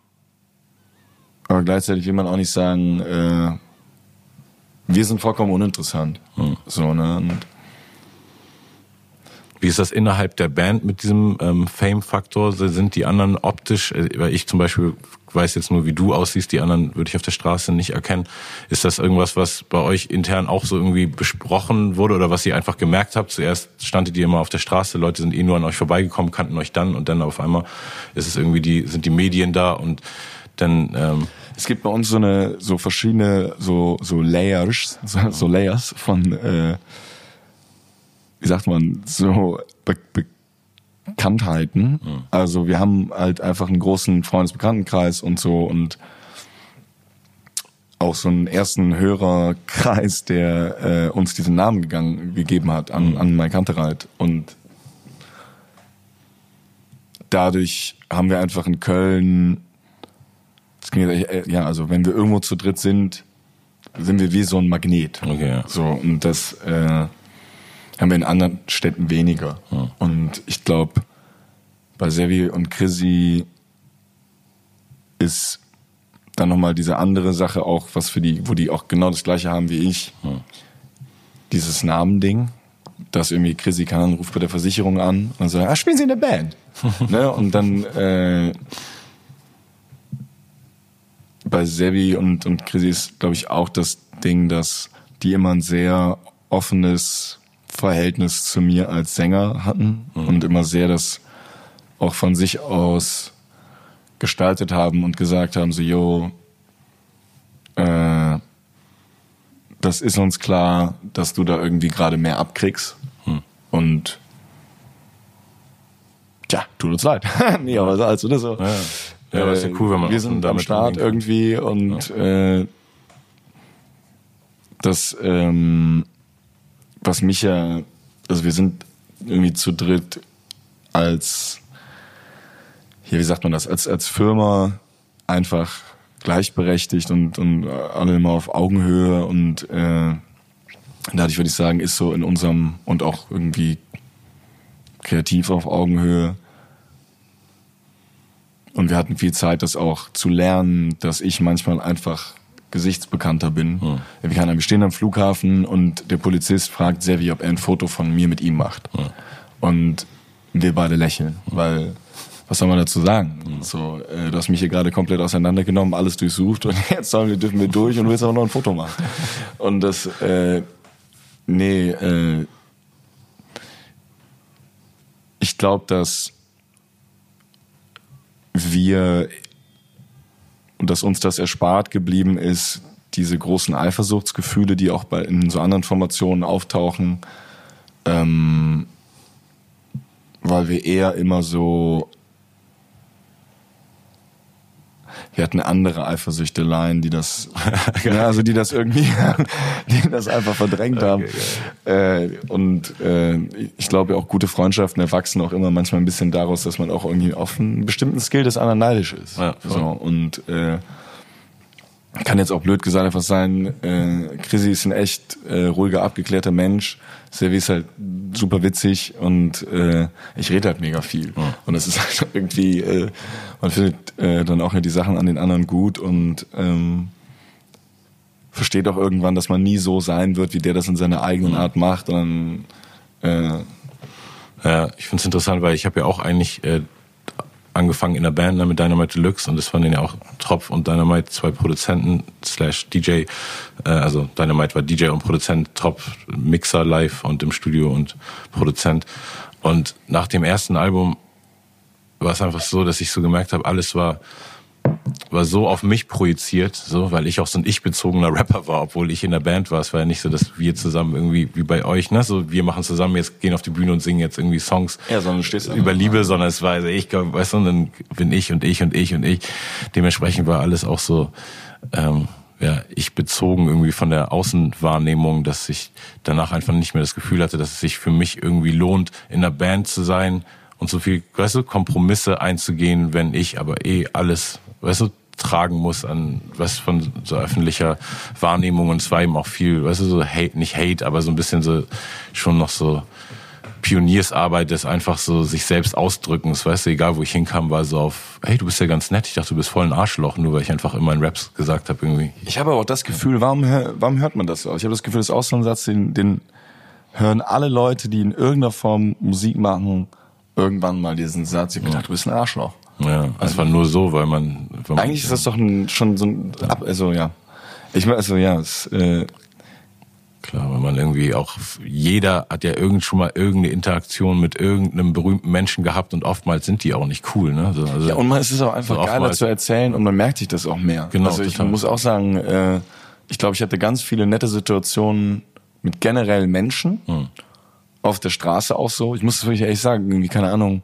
Aber gleichzeitig will man auch nicht sagen, äh, wir sind vollkommen uninteressant. Hm. So, ne? Und wie ist das innerhalb der Band mit diesem ähm, Fame-Faktor? Sind die anderen optisch, äh, weil ich zum Beispiel weiß jetzt nur, wie du aussiehst, die anderen würde ich auf der Straße nicht erkennen. Ist das irgendwas, was bei euch intern auch so irgendwie besprochen wurde oder was ihr einfach gemerkt habt? Zuerst standet ihr immer auf der Straße, Leute sind eh nur an euch vorbeigekommen, kannten euch dann und dann auf einmal ist es irgendwie die, sind die Medien da und dann ähm, es gibt bei uns so eine so verschiedene so so Layers so, so Layers von äh, wie sagt man so Be Bekanntheiten. Mhm. Also wir haben halt einfach einen großen Freundesbekanntenkreis und so und auch so einen ersten Hörerkreis, der äh, uns diesen Namen gegangen, gegeben hat an, mhm. an Mike Kantereit. Und dadurch haben wir einfach in Köln äh, ja, also wenn wir irgendwo zu dritt sind, sind wir wie so ein Magnet. Okay, ja. So, und das äh, haben wir in anderen Städten weniger. Ja. Und ich glaube, bei Sevi und Chrissy ist dann nochmal diese andere Sache auch, was für die, wo die auch genau das gleiche haben wie ich. Ja. Dieses Namending, dass irgendwie Chrissy kann, ruft bei der Versicherung an und sagt, ah, spielen Sie in der Band. ne? Und dann äh, bei Sevi und, und Chrissy ist, glaube ich, auch das Ding, dass die immer ein sehr offenes Verhältnis zu mir als Sänger hatten mhm. und immer sehr das auch von sich aus gestaltet haben und gesagt haben, so, yo, äh, das ist uns klar, dass du da irgendwie gerade mehr abkriegst. Mhm. Und tja, tut uns leid. nee, aber also das so. Ja. Ja, aber ist ja cool, wenn man wir sind am Start irgendwie und ja. äh, das, ähm, was mich ja, also wir sind irgendwie zu dritt als, hier, wie sagt man das, als, als Firma einfach gleichberechtigt und, und alle immer auf Augenhöhe und äh, dadurch würde ich sagen, ist so in unserem und auch irgendwie kreativ auf Augenhöhe und wir hatten viel Zeit, das auch zu lernen, dass ich manchmal einfach gesichtsbekannter bin. Hm. Wir, kann, wir stehen am Flughafen und der Polizist fragt Sevi, ob er ein Foto von mir mit ihm macht. Hm. Und wir beide lächeln, hm. weil was soll man dazu sagen? So, äh, du hast mich hier gerade komplett auseinandergenommen, alles durchsucht und jetzt sollen wir, dürfen wir durch und willst aber noch ein Foto machen. Und das, äh, Nee, äh, ich glaube, dass wir dass uns das erspart geblieben ist, diese großen Eifersuchtsgefühle, die auch bei in so anderen Formationen auftauchen, ähm, weil wir eher immer so wir hatten andere Eifersüchteleien, die das, ja, also die das irgendwie, die das einfach verdrängt okay, haben. Äh, und äh, ich glaube auch gute Freundschaften erwachsen auch immer manchmal ein bisschen daraus, dass man auch irgendwie auf einen bestimmten Skill des anderen neidisch ist. Ja, so und äh, kann jetzt auch blöd gesagt einfach sein, äh, Chrissy ist ein echt äh, ruhiger, abgeklärter Mensch. Servi ist halt super witzig und äh, ich rede halt mega viel. Mhm. Und das ist halt irgendwie, äh, man findet äh, dann auch ja die Sachen an den anderen gut und ähm, versteht auch irgendwann, dass man nie so sein wird, wie der das in seiner eigenen mhm. Art macht. Und dann, äh, ja, ich finde es interessant, weil ich habe ja auch eigentlich äh, angefangen in der Band ne, mit Dynamite Deluxe und das waren ja auch Tropf und Dynamite, zwei Produzenten slash DJ. Äh, also Dynamite war DJ und Produzent, Tropf Mixer live und im Studio und Produzent. Und nach dem ersten Album war es einfach so, dass ich so gemerkt habe, alles war war so auf mich projiziert, so, weil ich auch so ein ich-bezogener Rapper war, obwohl ich in der Band war. Es war ja nicht so, dass wir zusammen irgendwie, wie bei euch, ne, so, wir machen zusammen jetzt, gehen auf die Bühne und singen jetzt irgendwie Songs. Ja, sondern stehst über Liebe, mal. sondern es war, also ich, weißt du, und dann bin ich und ich und ich und ich. Dementsprechend war alles auch so, ähm, ja, ich bezogen irgendwie von der Außenwahrnehmung, dass ich danach einfach nicht mehr das Gefühl hatte, dass es sich für mich irgendwie lohnt, in der Band zu sein und so viel, weißt du, Kompromisse einzugehen, wenn ich aber eh alles weißt du, tragen muss an was von so öffentlicher Wahrnehmung und es war eben auch viel, weißt du, so Hate, nicht Hate, aber so ein bisschen so schon noch so Pioniersarbeit des einfach so sich selbst ausdrückens, weißt du, egal wo ich hinkam, war so auf, hey, du bist ja ganz nett, ich dachte, du bist voll ein Arschloch, nur weil ich einfach immer in Raps gesagt habe irgendwie. Ich habe auch das Gefühl, warum, warum hört man das so? Ich habe das Gefühl, das ist auch so ein Satz, den, den hören alle Leute, die in irgendeiner Form Musik machen, irgendwann mal diesen Satz, ich habe gedacht, du bist ein Arschloch. Ja, es also, war nur so, weil man. Weil eigentlich man, ist das doch ein, schon so ein. Ab, also ja. Ich meine, also ja, es, äh, Klar, weil man irgendwie auch, jeder hat ja irgend schon mal irgendeine Interaktion mit irgendeinem berühmten Menschen gehabt und oftmals sind die auch nicht cool, ne? Also, ja, und man, es ist auch einfach so geiler zu erzählen und man merkt sich das auch mehr. Genau. Also ich total. muss auch sagen, äh, ich glaube, ich hatte ganz viele nette Situationen mit generell Menschen. Hm. Auf der Straße auch so. Ich muss es wirklich ehrlich sagen, irgendwie, keine Ahnung,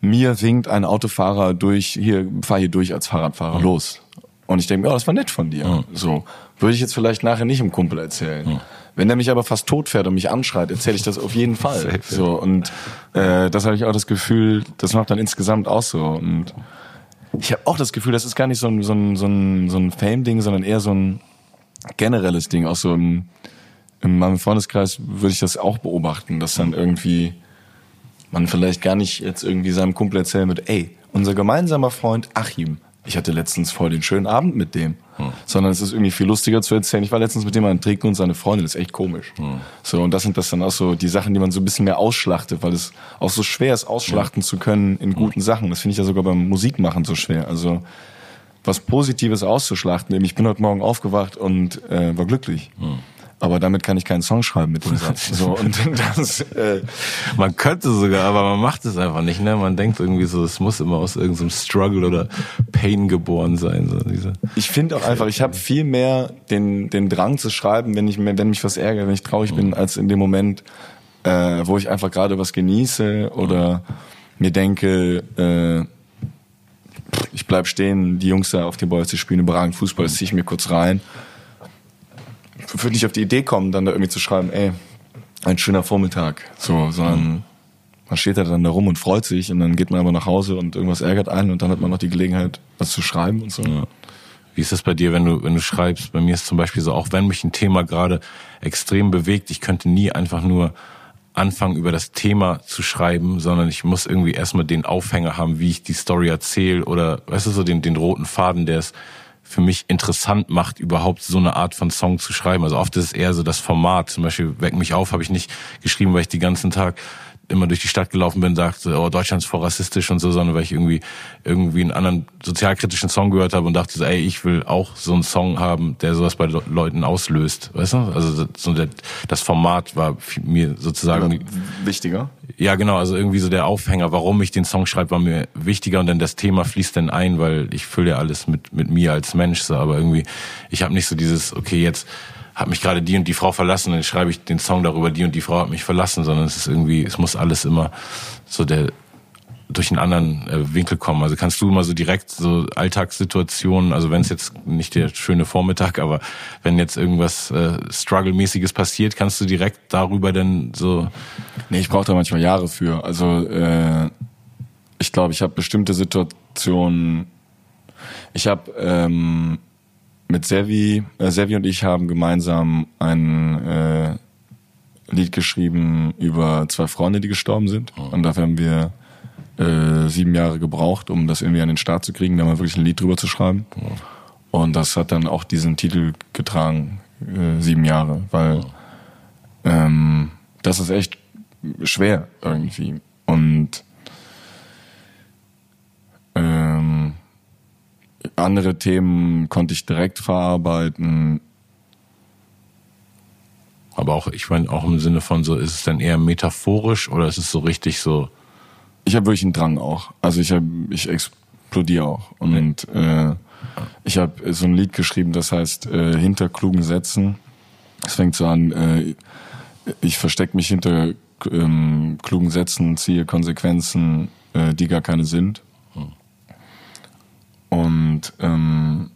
mir winkt ein Autofahrer durch, hier, fahr hier durch als Fahrradfahrer mhm. los. Und ich denke mir, oh, das war nett von dir. Mhm. So. Würde ich jetzt vielleicht nachher nicht im Kumpel erzählen. Mhm. Wenn der mich aber fast tot fährt und mich anschreit, erzähle ich das auf jeden Fall. So. Und äh, das habe ich auch das Gefühl, das macht dann insgesamt auch so. Und ich habe auch das Gefühl, das ist gar nicht so ein, so ein, so ein, so ein Fame-Ding, sondern eher so ein generelles Ding. Auch so im, in meinem Freundeskreis würde ich das auch beobachten, dass dann irgendwie man vielleicht gar nicht jetzt irgendwie seinem Kumpel erzählen wird, ey, unser gemeinsamer Freund Achim, ich hatte letztens voll den schönen Abend mit dem. Hm. Sondern es ist irgendwie viel lustiger zu erzählen. Ich war letztens mit dem an Trinken und seine Freundin, das ist echt komisch. Hm. So, und das sind das dann auch so die Sachen, die man so ein bisschen mehr ausschlachtet, weil es auch so schwer ist, ausschlachten hm. zu können in guten Sachen. Das finde ich ja sogar beim Musikmachen so schwer. Also was Positives auszuschlachten. Ich bin heute Morgen aufgewacht und äh, war glücklich. Aber damit kann ich keinen Song schreiben mit dem Satz. So und das, äh, man könnte sogar, aber man macht es einfach nicht. Ne, man denkt irgendwie so, es muss immer aus irgendeinem Struggle oder Pain geboren sein. So diese. Ich finde auch einfach, ich habe viel mehr den den Drang zu schreiben, wenn ich wenn mich was ärgert, wenn ich traurig mhm. bin, als in dem Moment, äh, wo ich einfach gerade was genieße oder mhm. mir denke. Äh, ich bleib stehen, die Jungs da auf die Boys, die spielen überragend Fußball, das ziehe ich mir kurz rein würde nicht auf die Idee kommen, dann da irgendwie zu schreiben, ey, ein schöner Vormittag. So, sondern man steht da dann da rum und freut sich und dann geht man aber nach Hause und irgendwas ärgert einen und dann hat man noch die Gelegenheit, was zu schreiben und so. Ja. Wie ist das bei dir, wenn du, wenn du schreibst? Bei mir ist zum Beispiel so, auch wenn mich ein Thema gerade extrem bewegt, ich könnte nie einfach nur anfangen, über das Thema zu schreiben, sondern ich muss irgendwie erstmal den Aufhänger haben, wie ich die Story erzähle oder, weißt du, so den, den roten Faden, der es für mich interessant macht, überhaupt so eine Art von Song zu schreiben. Also oft ist es eher so das Format. Zum Beispiel Weck mich auf habe ich nicht geschrieben, weil ich den ganzen Tag immer durch die Stadt gelaufen bin, sagte, oh, Deutschland ist voll rassistisch und so, sondern weil ich irgendwie irgendwie einen anderen sozialkritischen Song gehört habe und dachte so, ey, ich will auch so einen Song haben, der sowas bei Leuten auslöst, weißt du? Also so der, das Format war mir sozusagen Oder wichtiger. Ja, genau, also irgendwie so der Aufhänger, warum ich den Song schreibe, war mir wichtiger und dann das Thema fließt dann ein, weil ich fülle ja alles mit mit mir als Mensch so, aber irgendwie ich habe nicht so dieses okay, jetzt hat mich gerade die und die Frau verlassen, dann schreibe ich den Song darüber, die und die Frau hat mich verlassen, sondern es ist irgendwie, es muss alles immer so der durch einen anderen äh, Winkel kommen. Also kannst du mal so direkt so Alltagssituationen, also wenn es jetzt nicht der schöne Vormittag, aber wenn jetzt irgendwas äh, Struggle-mäßiges passiert, kannst du direkt darüber denn so. Nee, ich brauche da manchmal Jahre für. Also äh, ich glaube, ich habe bestimmte Situationen. Ich habe ähm, mit Sevi, äh, Sevi und ich haben gemeinsam ein äh, Lied geschrieben über zwei Freunde, die gestorben sind. Oh. Und dafür haben wir äh, sieben Jahre gebraucht, um das irgendwie an den Start zu kriegen, da mal wirklich ein Lied drüber zu schreiben. Oh. Und das hat dann auch diesen Titel getragen, äh, sieben Jahre, weil oh. ähm, das ist echt schwer irgendwie. Und ähm, andere Themen konnte ich direkt verarbeiten. Aber auch, ich meine, auch im Sinne von so, ist es dann eher metaphorisch oder ist es so richtig so? Ich habe wirklich einen Drang auch. Also ich habe, ich explodiere auch. Und äh, ich habe so ein Lied geschrieben, das heißt äh, hinter klugen Sätzen. Es fängt so an, äh, ich verstecke mich hinter ähm, klugen Sätzen, ziehe Konsequenzen, äh, die gar keine sind. Und ähm,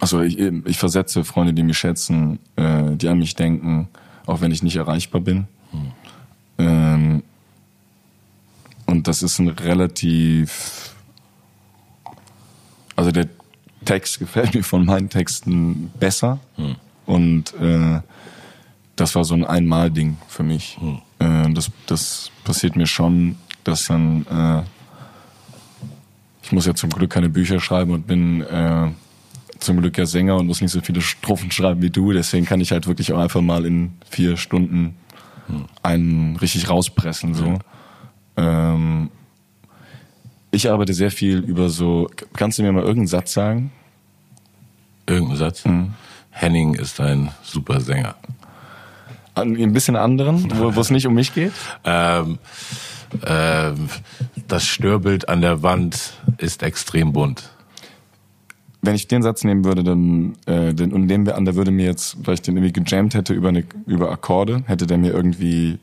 also ich, ich versetze Freunde, die mich schätzen, äh, die an mich denken, auch wenn ich nicht erreichbar bin. Hm. Ähm, und das ist ein relativ, also der Text gefällt mir von meinen Texten besser. Hm. Und äh, das war so ein Einmal-Ding für mich. Hm. Äh, das, das passiert mir schon, dass dann äh, ich muss ja zum Glück keine Bücher schreiben und bin äh, zum Glück ja Sänger und muss nicht so viele Strophen schreiben wie du. Deswegen kann ich halt wirklich auch einfach mal in vier Stunden einen richtig rauspressen. So. Ähm, ich arbeite sehr viel über so. Kannst du mir mal irgendeinen Satz sagen? Irgendeinen Satz? Mhm. Henning ist ein super Sänger. Ein bisschen anderen, wo es nicht um mich geht? Ähm, äh, das Störbild an der Wand ist extrem bunt. Wenn ich den Satz nehmen würde, dann äh, den, und nehmen wir an, der würde mir jetzt, weil ich den irgendwie gejammt hätte über, eine, über Akkorde, hätte der mir irgendwie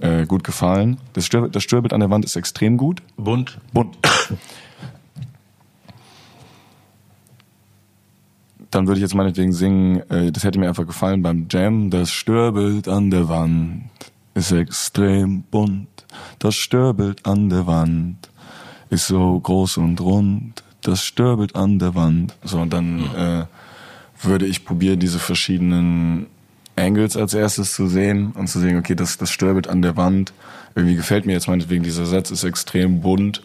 äh, gut gefallen. Das, Stör, das Störbild an der Wand ist extrem gut. Bunt. Bunt. dann würde ich jetzt meinetwegen singen, äh, das hätte mir einfach gefallen beim Jam. Das Störbild an der Wand ist extrem bunt. Das Störbild an der Wand ist so groß und rund. Das Störbild an der Wand. So, und dann äh, würde ich probieren, diese verschiedenen Angles als erstes zu sehen und zu sehen, okay, das, das Störbild an der Wand. Irgendwie gefällt mir jetzt meinetwegen, dieser Satz ist extrem bunt.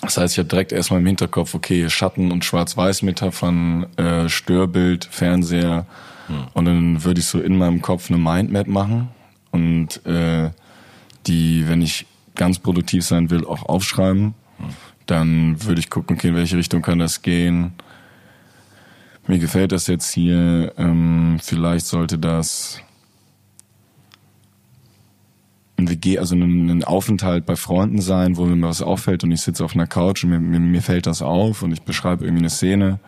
Das heißt, ich habe direkt erstmal im Hinterkopf, okay, Schatten- und Schwarz-Weiß-Metaphern, äh, Störbild, Fernseher. Hm. Und dann würde ich so in meinem Kopf eine Mindmap machen und äh, die, wenn ich ganz produktiv sein will, auch aufschreiben. Dann würde ich gucken, okay, in welche Richtung kann das gehen. Mir gefällt das jetzt hier. Ähm, vielleicht sollte das ein WG, also ein, Aufenthalt bei Freunden sein, wo mir was auffällt und ich sitze auf einer Couch und mir, mir, mir fällt das auf und ich beschreibe irgendwie eine Szene.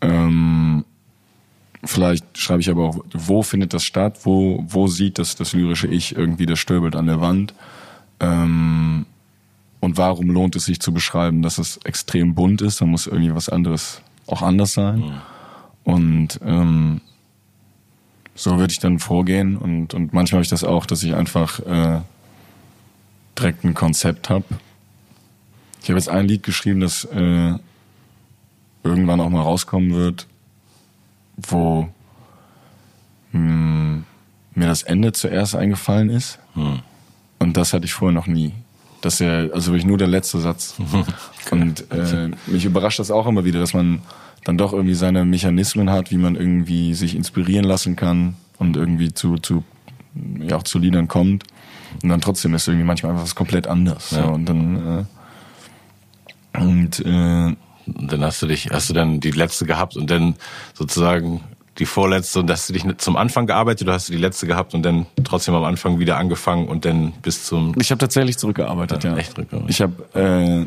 Ähm, Vielleicht schreibe ich aber auch, wo findet das statt? Wo, wo sieht das, das lyrische Ich irgendwie das Stöbelt an der Wand? Ähm, und warum lohnt es sich zu beschreiben, dass es extrem bunt ist? Da muss irgendwie was anderes auch anders sein. Mhm. Und ähm, so würde ich dann vorgehen. Und, und manchmal habe ich das auch, dass ich einfach äh, direkt ein Konzept habe. Ich habe jetzt ein Lied geschrieben, das äh, irgendwann auch mal rauskommen wird wo mh, hm, mir das Ende zuerst eingefallen ist. Hm. Und das hatte ich vorher noch nie. Das ist ja, also wirklich nur der letzte Satz. Und äh, mich überrascht das auch immer wieder, dass man dann doch irgendwie seine Mechanismen hat, wie man irgendwie sich inspirieren lassen kann und irgendwie zu, zu ja auch zu Liedern kommt. Und dann trotzdem ist irgendwie manchmal einfach was komplett anders. Ja. So, und dann äh, und äh, dann hast du dich, hast du dann die letzte gehabt und dann sozusagen die vorletzte und hast du dich zum Anfang gearbeitet oder hast du die letzte gehabt und dann trotzdem am Anfang wieder angefangen und dann bis zum. Ich habe tatsächlich zurückgearbeitet, ja. Echt zurückgearbeitet. Ich habe äh,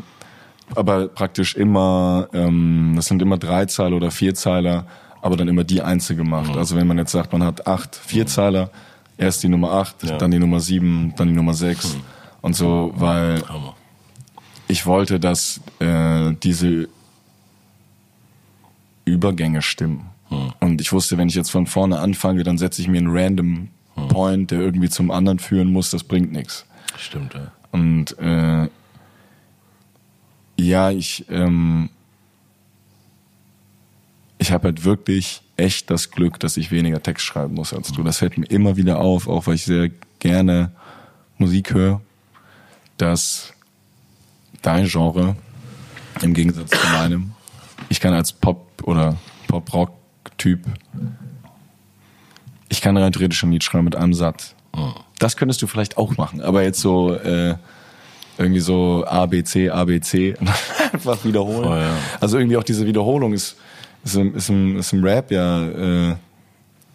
aber praktisch immer, ähm, das sind immer Dreizeiler oder Vierzeiler, aber dann immer die einzelne gemacht. Mhm. Also wenn man jetzt sagt, man hat acht Vierzeiler, erst die Nummer acht, ja. dann die Nummer sieben, dann die Nummer sechs mhm. und so, weil ich wollte, dass äh, diese Übergänge stimmen. Hm. Und ich wusste, wenn ich jetzt von vorne anfange, dann setze ich mir einen random hm. Point, der irgendwie zum anderen führen muss, das bringt nichts. Stimmt, ja. Und äh, ja, ich ähm, ich habe halt wirklich echt das Glück, dass ich weniger Text schreiben muss als du. Das fällt mir immer wieder auf, auch weil ich sehr gerne Musik höre, dass dein Genre im Gegensatz zu meinem, ich kann als Pop oder Pop-Rock-Typ, ich kann rein theoretisch ein Lied schreiben mit einem Satz. Das könntest du vielleicht auch machen, aber jetzt so äh, irgendwie so A, B, C, A, B, C einfach wiederholen. Oh, ja. Also irgendwie auch diese Wiederholung ist, ist, im, ist, im, ist im Rap ja äh,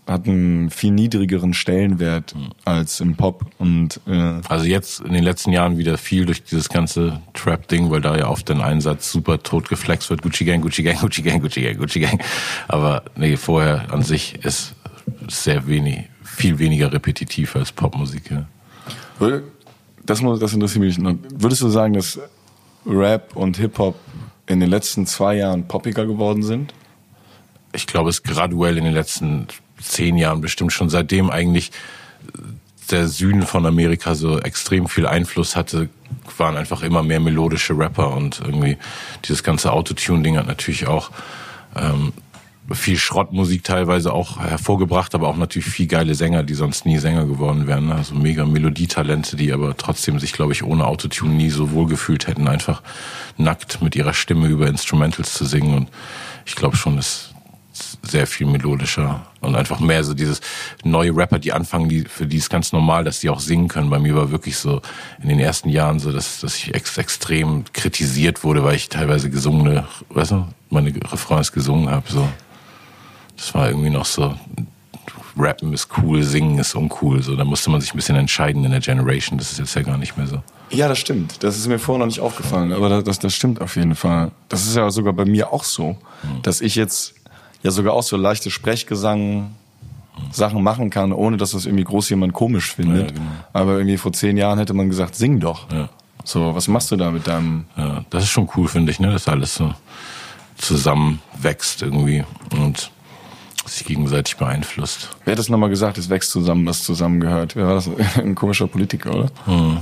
hat einen viel niedrigeren Stellenwert mhm. als im Pop und äh also jetzt in den letzten Jahren wieder viel durch dieses ganze Trap Ding, weil da ja oft den Einsatz super tot geflext wird, Gucci Gang, Gucci Gang, Gucci Gang, Gucci Gang, Gucci Gang. Aber nee, vorher an sich ist sehr wenig, viel weniger repetitiv als Popmusik. Ja. Das, das interessiert mich. Noch. Würdest du sagen, dass Rap und Hip Hop in den letzten zwei Jahren poppiger geworden sind? Ich glaube, es graduell in den letzten zehn Jahren bestimmt schon seitdem eigentlich der Süden von Amerika so extrem viel Einfluss hatte, waren einfach immer mehr melodische Rapper und irgendwie dieses ganze Autotune-Ding hat natürlich auch ähm, viel Schrottmusik teilweise auch hervorgebracht, aber auch natürlich viel geile Sänger, die sonst nie Sänger geworden wären. Ne? Also mega Melodietalente, die aber trotzdem sich, glaube ich, ohne Autotune nie so wohl gefühlt hätten, einfach nackt mit ihrer Stimme über Instrumentals zu singen. Und ich glaube schon, dass sehr viel melodischer und einfach mehr so dieses neue Rapper, die anfangen, die, für die ist ganz normal, dass die auch singen können. Bei mir war wirklich so in den ersten Jahren so, dass, dass ich ex extrem kritisiert wurde, weil ich teilweise gesungene, weißt du, meine Refrains gesungen habe. So. Das war irgendwie noch so, Rappen ist cool, Singen ist uncool. So, da musste man sich ein bisschen entscheiden in der Generation. Das ist jetzt ja gar nicht mehr so. Ja, das stimmt. Das ist mir vorher noch nicht aufgefallen, aber das, das stimmt auf jeden Fall. Das ist ja sogar bei mir auch so, hm. dass ich jetzt ja sogar auch so leichte Sprechgesang Sachen machen kann, ohne dass das irgendwie groß jemand komisch findet. Ja, genau. Aber irgendwie vor zehn Jahren hätte man gesagt, sing doch. Ja. So, was machst du da mit deinem? Ja, das ist schon cool, finde ich, ne, dass alles so zusammenwächst irgendwie und sich gegenseitig beeinflusst. Wer hat das nochmal gesagt, es wächst zusammen, was zusammengehört? Wer war das? Ein komischer Politiker, oder? Hm.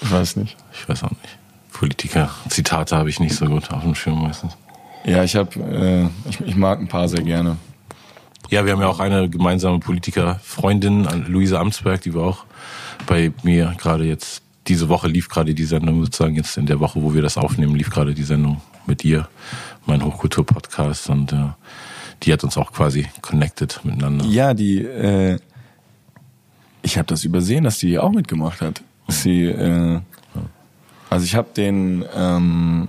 Ich weiß nicht. Ich weiß auch nicht. Politiker, Zitate habe ich nicht so gut auf dem Schirm meistens. Ja, ich habe, äh, ich, ich mag ein paar sehr gerne. Ja, wir haben ja auch eine gemeinsame Politikerfreundin, Luise Amtsberg, die war auch bei mir gerade jetzt, diese Woche lief gerade die Sendung sozusagen, jetzt in der Woche, wo wir das aufnehmen, lief gerade die Sendung mit ihr, mein Hochkultur-Podcast und äh, die hat uns auch quasi connected miteinander. Ja, die, äh, ich habe das übersehen, dass die auch mitgemacht hat. Sie, äh, also ich habe den, ähm,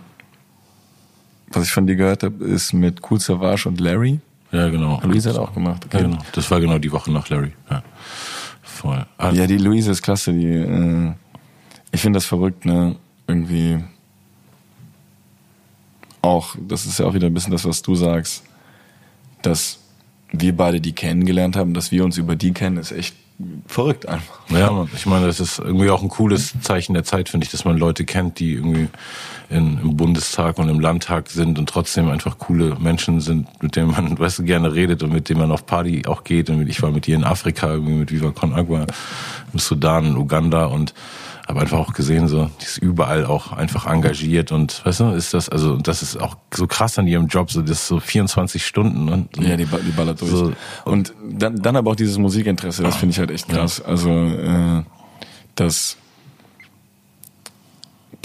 was ich von dir gehört habe, ist mit Cool Savage und Larry. Ja, genau. Luise hat auch gemacht. Okay. Ja, genau. Das war genau die Woche nach Larry. Ja, voll. Ah. Ja, die Luise ist klasse. Die, äh, ich finde das verrückt, ne? Irgendwie auch, das ist ja auch wieder ein bisschen das, was du sagst, dass wir beide die kennengelernt haben, dass wir uns über die kennen, ist echt verrückt einfach. Ja, ich meine, das ist irgendwie auch ein cooles Zeichen der Zeit, finde ich, dass man Leute kennt, die irgendwie in, im Bundestag und im Landtag sind und trotzdem einfach coole Menschen sind, mit denen man, weißt du, gerne redet und mit denen man auf Party auch geht. Und ich war mit ihr in Afrika, irgendwie mit Viva Con Agua, im Sudan, in Uganda und habe einfach auch gesehen, so, die ist überall auch einfach engagiert und weißt du, ist das, also das ist auch so krass an ihrem Job, so das ist so 24 Stunden. Ne? Ja, die, die ballert durch. So. Und dann, dann aber auch dieses Musikinteresse, das finde ich halt echt krass. Ja. Also, äh, dass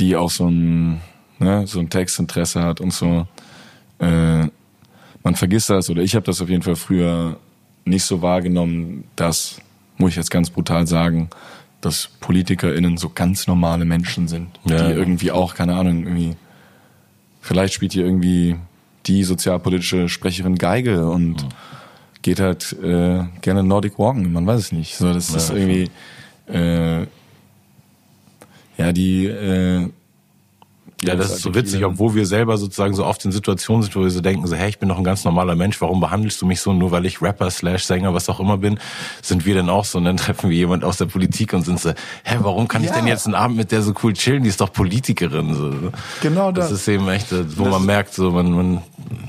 die auch so ein, ne, so ein Textinteresse hat und so. Äh, man vergisst das, oder ich habe das auf jeden Fall früher nicht so wahrgenommen, dass, muss ich jetzt ganz brutal sagen, dass PolitikerInnen so ganz normale Menschen sind, ja. die irgendwie auch, keine Ahnung, irgendwie, vielleicht spielt hier irgendwie die sozialpolitische Sprecherin Geige und mhm. geht halt äh, gerne Nordic Walken, man weiß es nicht. So, das ja, ist irgendwie äh, ja die äh, ja, das ist so witzig, obwohl wir selber sozusagen so oft in Situationen sind, wo wir so denken, so, hey, ich bin doch ein ganz normaler Mensch, warum behandelst du mich so, nur weil ich Rapper, Slash, Sänger, was auch immer bin, sind wir denn auch so und dann treffen wir jemand aus der Politik und sind so, hä, warum kann ja. ich denn jetzt einen Abend mit der so cool chillen, die ist doch Politikerin, so. Genau das. Das ist eben echt, wo das man merkt, so, man, man,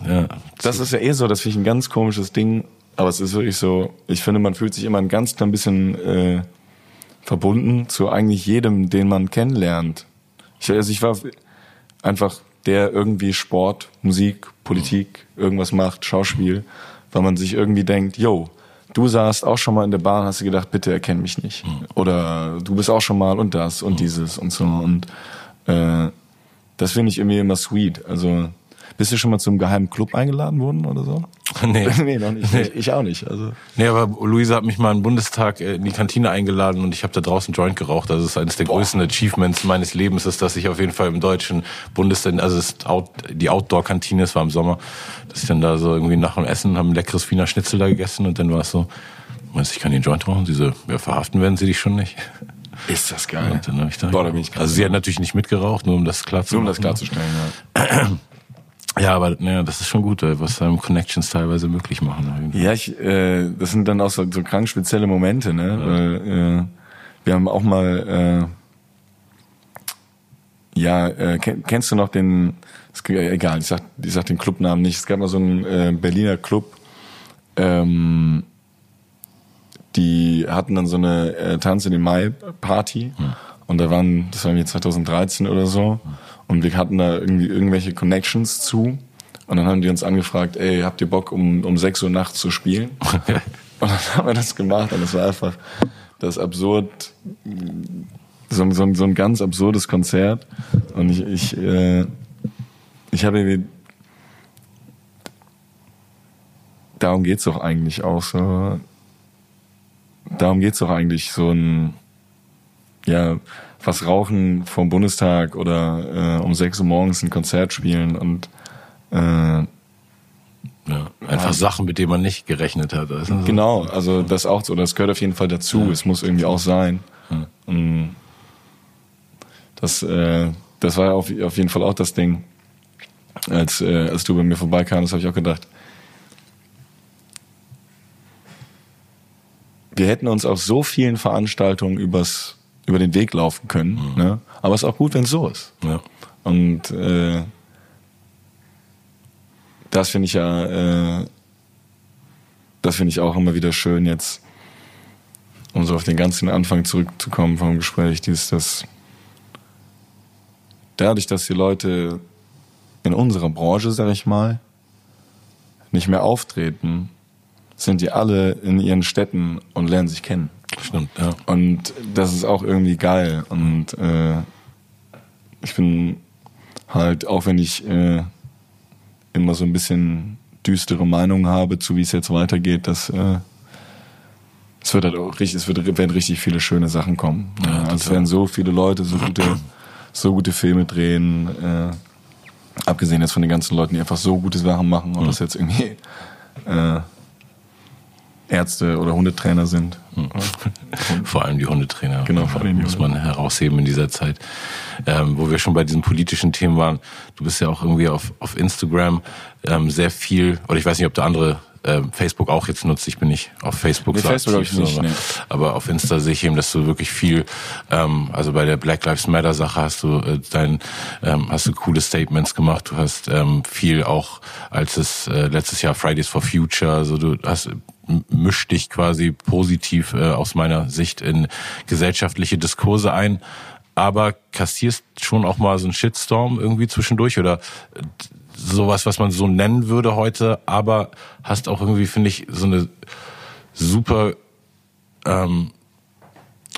ja. Das ist ja eh so, das finde ich ein ganz komisches Ding, aber es ist wirklich so, ich finde, man fühlt sich immer ein ganz klein bisschen, äh, verbunden zu eigentlich jedem, den man kennenlernt. Ich, also ich war einfach der irgendwie Sport, Musik, Politik, irgendwas macht, Schauspiel, weil man sich irgendwie denkt, yo, du saßt auch schon mal in der Bahn, hast du gedacht, bitte erkenn mich nicht. Mhm. Oder du bist auch schon mal und das und mhm. dieses und so. Und äh, das finde ich irgendwie immer sweet. Also bist du schon mal zum geheimen Club eingeladen worden oder so? Nee. nee, noch nicht. Nee. Ich auch nicht. Also. Nee, aber Luisa hat mich mal im Bundestag äh, in die Kantine eingeladen und ich habe da draußen Joint geraucht. Also das ist eines der Boah. größten Achievements meines Lebens, ist, dass ich auf jeden Fall im deutschen Bundestag, also ist out, die Outdoor-Kantine, es war im Sommer, dass ich dann da so irgendwie nach dem Essen, haben ein leckeres Wiener Schnitzel da gegessen und dann war es so, ich kann den Joint rauchen? Sie so, ja, verhaften werden sie dich schon nicht. Ist das geil. Und dann ich da, Boah, da bin ich also sie hat natürlich nicht mitgeraucht, nur um das klar zu Nur um das klarzustellen, ja. Ja, aber ja, das ist schon gut, was einem Connections teilweise möglich machen. Ja, ich, äh, das sind dann auch so, so krank spezielle Momente, ne? Ja. Weil, äh, wir haben auch mal, äh, ja, äh, kennst du noch den, ist, egal, ich sag, ich sag den Clubnamen nicht. Es gab mal so einen äh, Berliner Club, ähm, die hatten dann so eine äh, Tanz in den Mai Party hm. und da waren, das war irgendwie 2013 oder so. Hm und wir hatten da irgendwie irgendwelche Connections zu. Und dann haben die uns angefragt, ey, habt ihr Bock, um, um 6 Uhr nachts zu spielen? und dann haben wir das gemacht und es war einfach das absurd, so, so, so ein ganz absurdes Konzert. Und ich, ich, äh, ich habe irgendwie, darum geht's doch eigentlich auch so, darum geht's doch eigentlich so ein, ja, was rauchen vom Bundestag oder äh, um sechs Uhr morgens ein Konzert spielen und äh, ja, einfach ja. Sachen, mit denen man nicht gerechnet hat. Also genau, also das auch so, das gehört auf jeden Fall dazu. Ja. Es muss irgendwie auch sein. Ja. Das, äh, das war auf, auf jeden Fall auch das Ding, als, äh, als du bei mir vorbeikamst, habe ich auch gedacht. Wir hätten uns auf so vielen Veranstaltungen übers über den Weg laufen können. Mhm. Ne? Aber es ist auch gut, wenn es so ist. Ja. Und äh, das finde ich ja, äh, das finde ich auch immer wieder schön jetzt, um so auf den ganzen Anfang zurückzukommen vom Gespräch, dieses, das dadurch, dass die Leute in unserer Branche, sag ich mal, nicht mehr auftreten, sind die alle in ihren Städten und lernen sich kennen. Stimmt, ja. Und das ist auch irgendwie geil. Und äh, ich bin halt, auch wenn ich äh, immer so ein bisschen düstere Meinungen habe, zu wie es jetzt weitergeht, dass äh, es wird halt auch richtig, es wird, werden richtig viele schöne Sachen kommen. Ja, also es werden so viele Leute so gute, so gute Filme drehen, äh, abgesehen jetzt von den ganzen Leuten, die einfach so gute Sachen machen und mhm. das jetzt irgendwie äh, Ärzte oder Hundetrainer sind. Hm. Vor allem die Hundetrainer. Genau, vor allem muss man herausheben in dieser Zeit. Ähm, wo wir schon bei diesen politischen Themen waren. Du bist ja auch irgendwie auf, auf Instagram ähm, sehr viel, oder ich weiß nicht, ob du andere ähm, Facebook auch jetzt nutzt. Ich bin nicht auf Facebook nee, so Facebook aktiv, ich nicht, aber, nee. aber auf Insta sehe ich eben, dass du wirklich viel, ähm, also bei der Black Lives Matter Sache hast du äh, dein, ähm, hast du coole Statements gemacht. Du hast ähm, viel auch, als es äh, letztes Jahr Fridays for Future, also du hast misch dich quasi positiv äh, aus meiner Sicht in gesellschaftliche Diskurse ein, aber kassierst schon auch mal so einen Shitstorm irgendwie zwischendurch oder äh, sowas, was man so nennen würde heute, aber hast auch irgendwie, finde ich, so eine super ähm,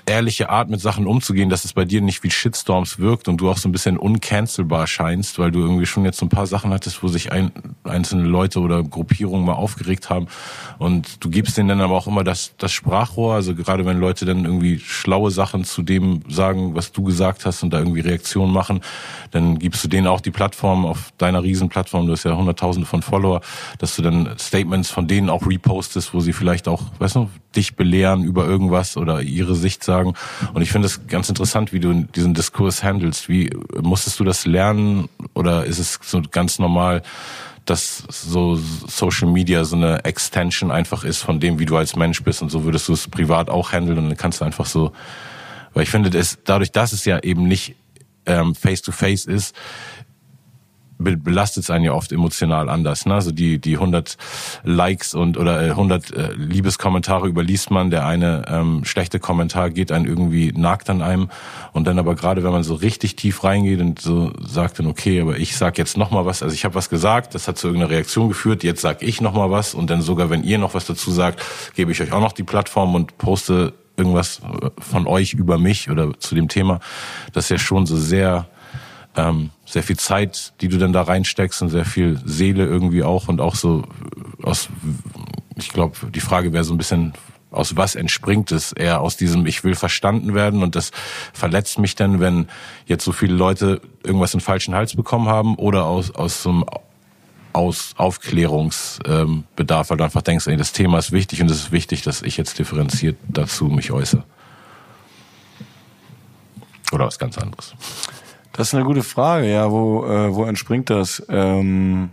ehrliche Art mit Sachen umzugehen, dass es bei dir nicht wie Shitstorms wirkt und du auch so ein bisschen uncancelbar scheinst, weil du irgendwie schon jetzt so ein paar Sachen hattest, wo sich ein, einzelne Leute oder Gruppierungen mal aufgeregt haben und du gibst denen dann aber auch immer das, das Sprachrohr, also gerade wenn Leute dann irgendwie schlaue Sachen zu dem sagen, was du gesagt hast und da irgendwie Reaktionen machen, dann gibst du denen auch die Plattform auf deiner Riesenplattform, du hast ja hunderttausende von Follower, dass du dann Statements von denen auch repostest, wo sie vielleicht auch, weißt du, dich belehren über irgendwas oder ihre Sicht sagen. Und ich finde es ganz interessant, wie du diesen Diskurs handelst. Wie musstest du das lernen oder ist es so ganz normal, dass so Social Media so eine Extension einfach ist von dem, wie du als Mensch bist und so würdest du es privat auch handeln und dann kannst du einfach so, weil ich finde, das, dadurch, dass es ja eben nicht ähm, face to face ist, belastet es einen ja oft emotional anders. Ne? Also die die 100 Likes und oder 100 äh, Liebeskommentare überliest man, der eine ähm, schlechte Kommentar geht einen irgendwie nagt an einem und dann aber gerade wenn man so richtig tief reingeht und so sagt dann okay, aber ich sag jetzt noch mal was, also ich habe was gesagt, das hat zu irgendeiner Reaktion geführt, jetzt sag ich noch mal was und dann sogar wenn ihr noch was dazu sagt, gebe ich euch auch noch die Plattform und poste irgendwas von euch über mich oder zu dem Thema. Das ist ja schon so sehr ähm, sehr viel Zeit, die du dann da reinsteckst und sehr viel Seele irgendwie auch und auch so aus, ich glaube, die Frage wäre so ein bisschen, aus was entspringt es? Eher aus diesem, ich will verstanden werden und das verletzt mich dann, wenn jetzt so viele Leute irgendwas in falschen Hals bekommen haben oder aus, aus so einem aus Aufklärungsbedarf, weil du einfach denkst, ey, das Thema ist wichtig und es ist wichtig, dass ich jetzt differenziert dazu mich äußere. Oder was ganz anderes. Das ist eine gute Frage, ja. Wo, äh, wo entspringt das? Ähm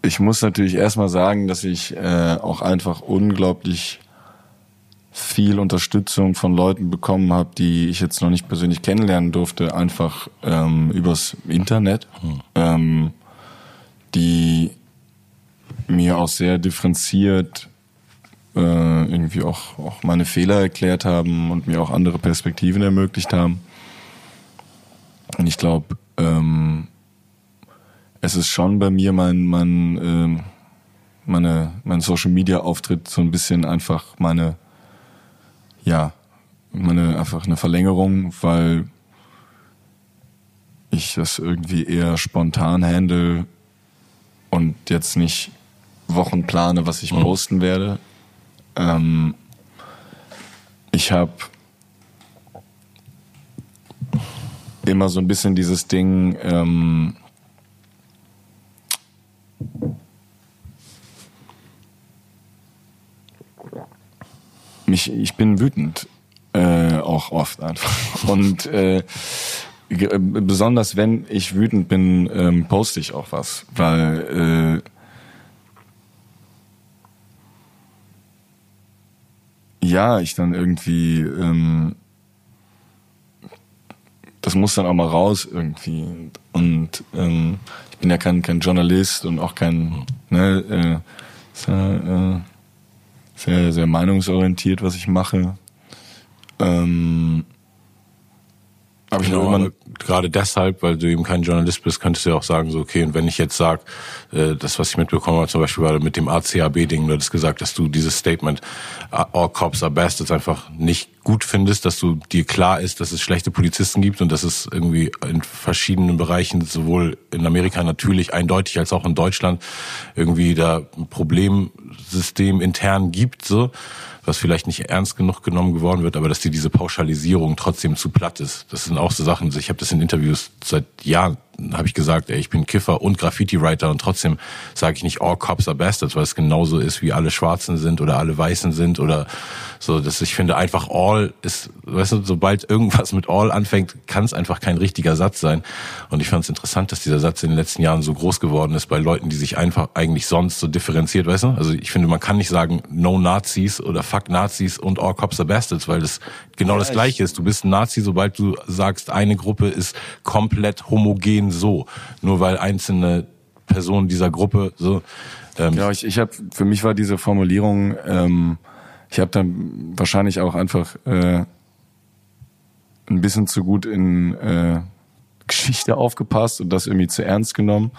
ich muss natürlich erstmal sagen, dass ich äh, auch einfach unglaublich viel Unterstützung von Leuten bekommen habe, die ich jetzt noch nicht persönlich kennenlernen durfte, einfach ähm, übers Internet, hm. ähm, die mir auch sehr differenziert äh, irgendwie auch, auch meine Fehler erklärt haben und mir auch andere Perspektiven ermöglicht haben. Und ich glaube, ähm, es ist schon bei mir mein, mein, äh, meine, mein Social Media Auftritt so ein bisschen einfach meine, ja, meine, einfach eine Verlängerung, weil ich das irgendwie eher spontan handle und jetzt nicht Wochen plane, was ich mhm. posten werde, ähm, ich habe immer so ein bisschen dieses Ding, ähm, mich, ich bin wütend, äh, auch oft einfach. Und äh, besonders wenn ich wütend bin, ähm, poste ich auch was, weil äh, ja, ich dann irgendwie, ähm, das muss dann auch mal raus irgendwie. Und ähm, ich bin ja kein, kein Journalist und auch kein, ne, äh, sehr, äh, sehr, sehr meinungsorientiert, was ich mache. Ähm, aber ich genau, immer, gerade deshalb, weil du eben kein Journalist bist, könntest du ja auch sagen, so, okay, und wenn ich jetzt sage, äh, das, was ich mitbekommen habe, zum Beispiel war mit dem ACAB-Ding, du hattest gesagt, dass du dieses Statement, all cops are bastards, einfach nicht gut findest, dass du dir klar ist, dass es schlechte Polizisten gibt und dass es irgendwie in verschiedenen Bereichen, sowohl in Amerika natürlich eindeutig als auch in Deutschland, irgendwie da ein Problemsystem intern gibt, so was vielleicht nicht ernst genug genommen geworden wird, aber dass dir diese Pauschalisierung trotzdem zu platt ist. Das sind auch so Sachen, ich habe das in Interviews seit Jahren habe ich gesagt, ey, ich bin Kiffer und Graffiti-Writer und trotzdem sage ich nicht all cops are bastards, weil es genauso ist, wie alle Schwarzen sind oder alle Weißen sind oder so, dass ich finde einfach all ist, weißt du, sobald irgendwas mit all anfängt, kann es einfach kein richtiger Satz sein. Und ich fand es interessant, dass dieser Satz in den letzten Jahren so groß geworden ist bei Leuten, die sich einfach eigentlich sonst so differenziert, weißt du? Also ich finde, man kann nicht sagen no Nazis oder fuck Nazis und all cops are bastards, weil das genau ja, das Gleiche ist. Du bist ein Nazi, sobald du sagst, eine Gruppe ist komplett homogen so, nur weil einzelne Personen dieser Gruppe so. Ähm, ja, ich, ich habe für mich war diese Formulierung, ähm, ich habe dann wahrscheinlich auch einfach äh, ein bisschen zu gut in äh, Geschichte aufgepasst und das irgendwie zu ernst genommen.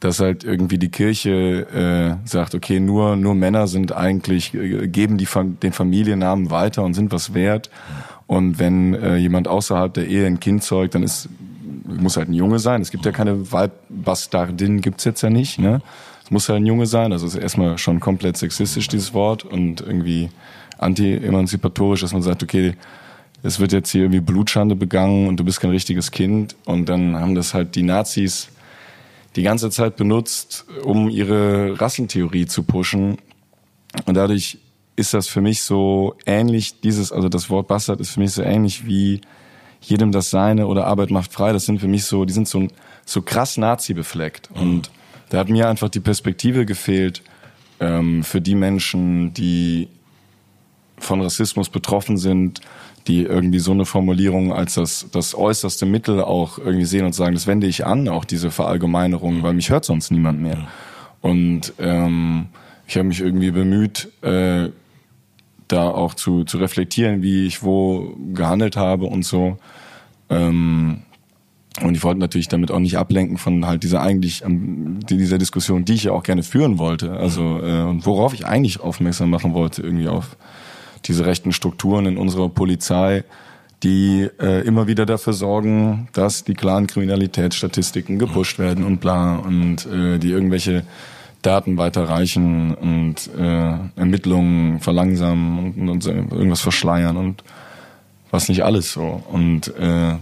dass halt irgendwie die Kirche äh, sagt, okay, nur nur Männer sind eigentlich äh, geben die den Familiennamen weiter und sind was wert. Und wenn äh, jemand außerhalb der Ehe ein Kind zeugt, dann ist muss halt ein Junge sein. Es gibt ja keine Webbastardin, gibt's jetzt ja nicht. Ne? Es muss halt ein Junge sein. Also ist erstmal schon komplett sexistisch dieses Wort und irgendwie anti-emanzipatorisch, dass man sagt, okay, es wird jetzt hier irgendwie Blutschande begangen und du bist kein richtiges Kind. Und dann haben das halt die Nazis die ganze Zeit benutzt, um ihre Rassentheorie zu pushen. Und dadurch ist das für mich so ähnlich, dieses, also das Wort Bastard ist für mich so ähnlich wie jedem das Seine oder Arbeit macht frei. Das sind für mich so, die sind so, so krass Nazi befleckt. Mhm. Und da hat mir einfach die Perspektive gefehlt ähm, für die Menschen, die von Rassismus betroffen sind, die irgendwie so eine Formulierung als das, das äußerste Mittel auch irgendwie sehen und sagen, das wende ich an, auch diese Verallgemeinerung, weil mich hört sonst niemand mehr. Und ähm, ich habe mich irgendwie bemüht, äh, da auch zu, zu reflektieren, wie ich wo gehandelt habe und so. Ähm, und ich wollte natürlich damit auch nicht ablenken von halt dieser eigentlich ähm, dieser Diskussion, die ich ja auch gerne führen wollte. Also äh, und worauf ich eigentlich aufmerksam machen wollte, irgendwie auf diese rechten Strukturen in unserer Polizei, die äh, immer wieder dafür sorgen, dass die klaren Kriminalitätsstatistiken gepusht werden und bla und äh, die irgendwelche Daten weiterreichen und äh, Ermittlungen verlangsamen und, und, irgendwas verschleiern und was nicht alles so. Und äh,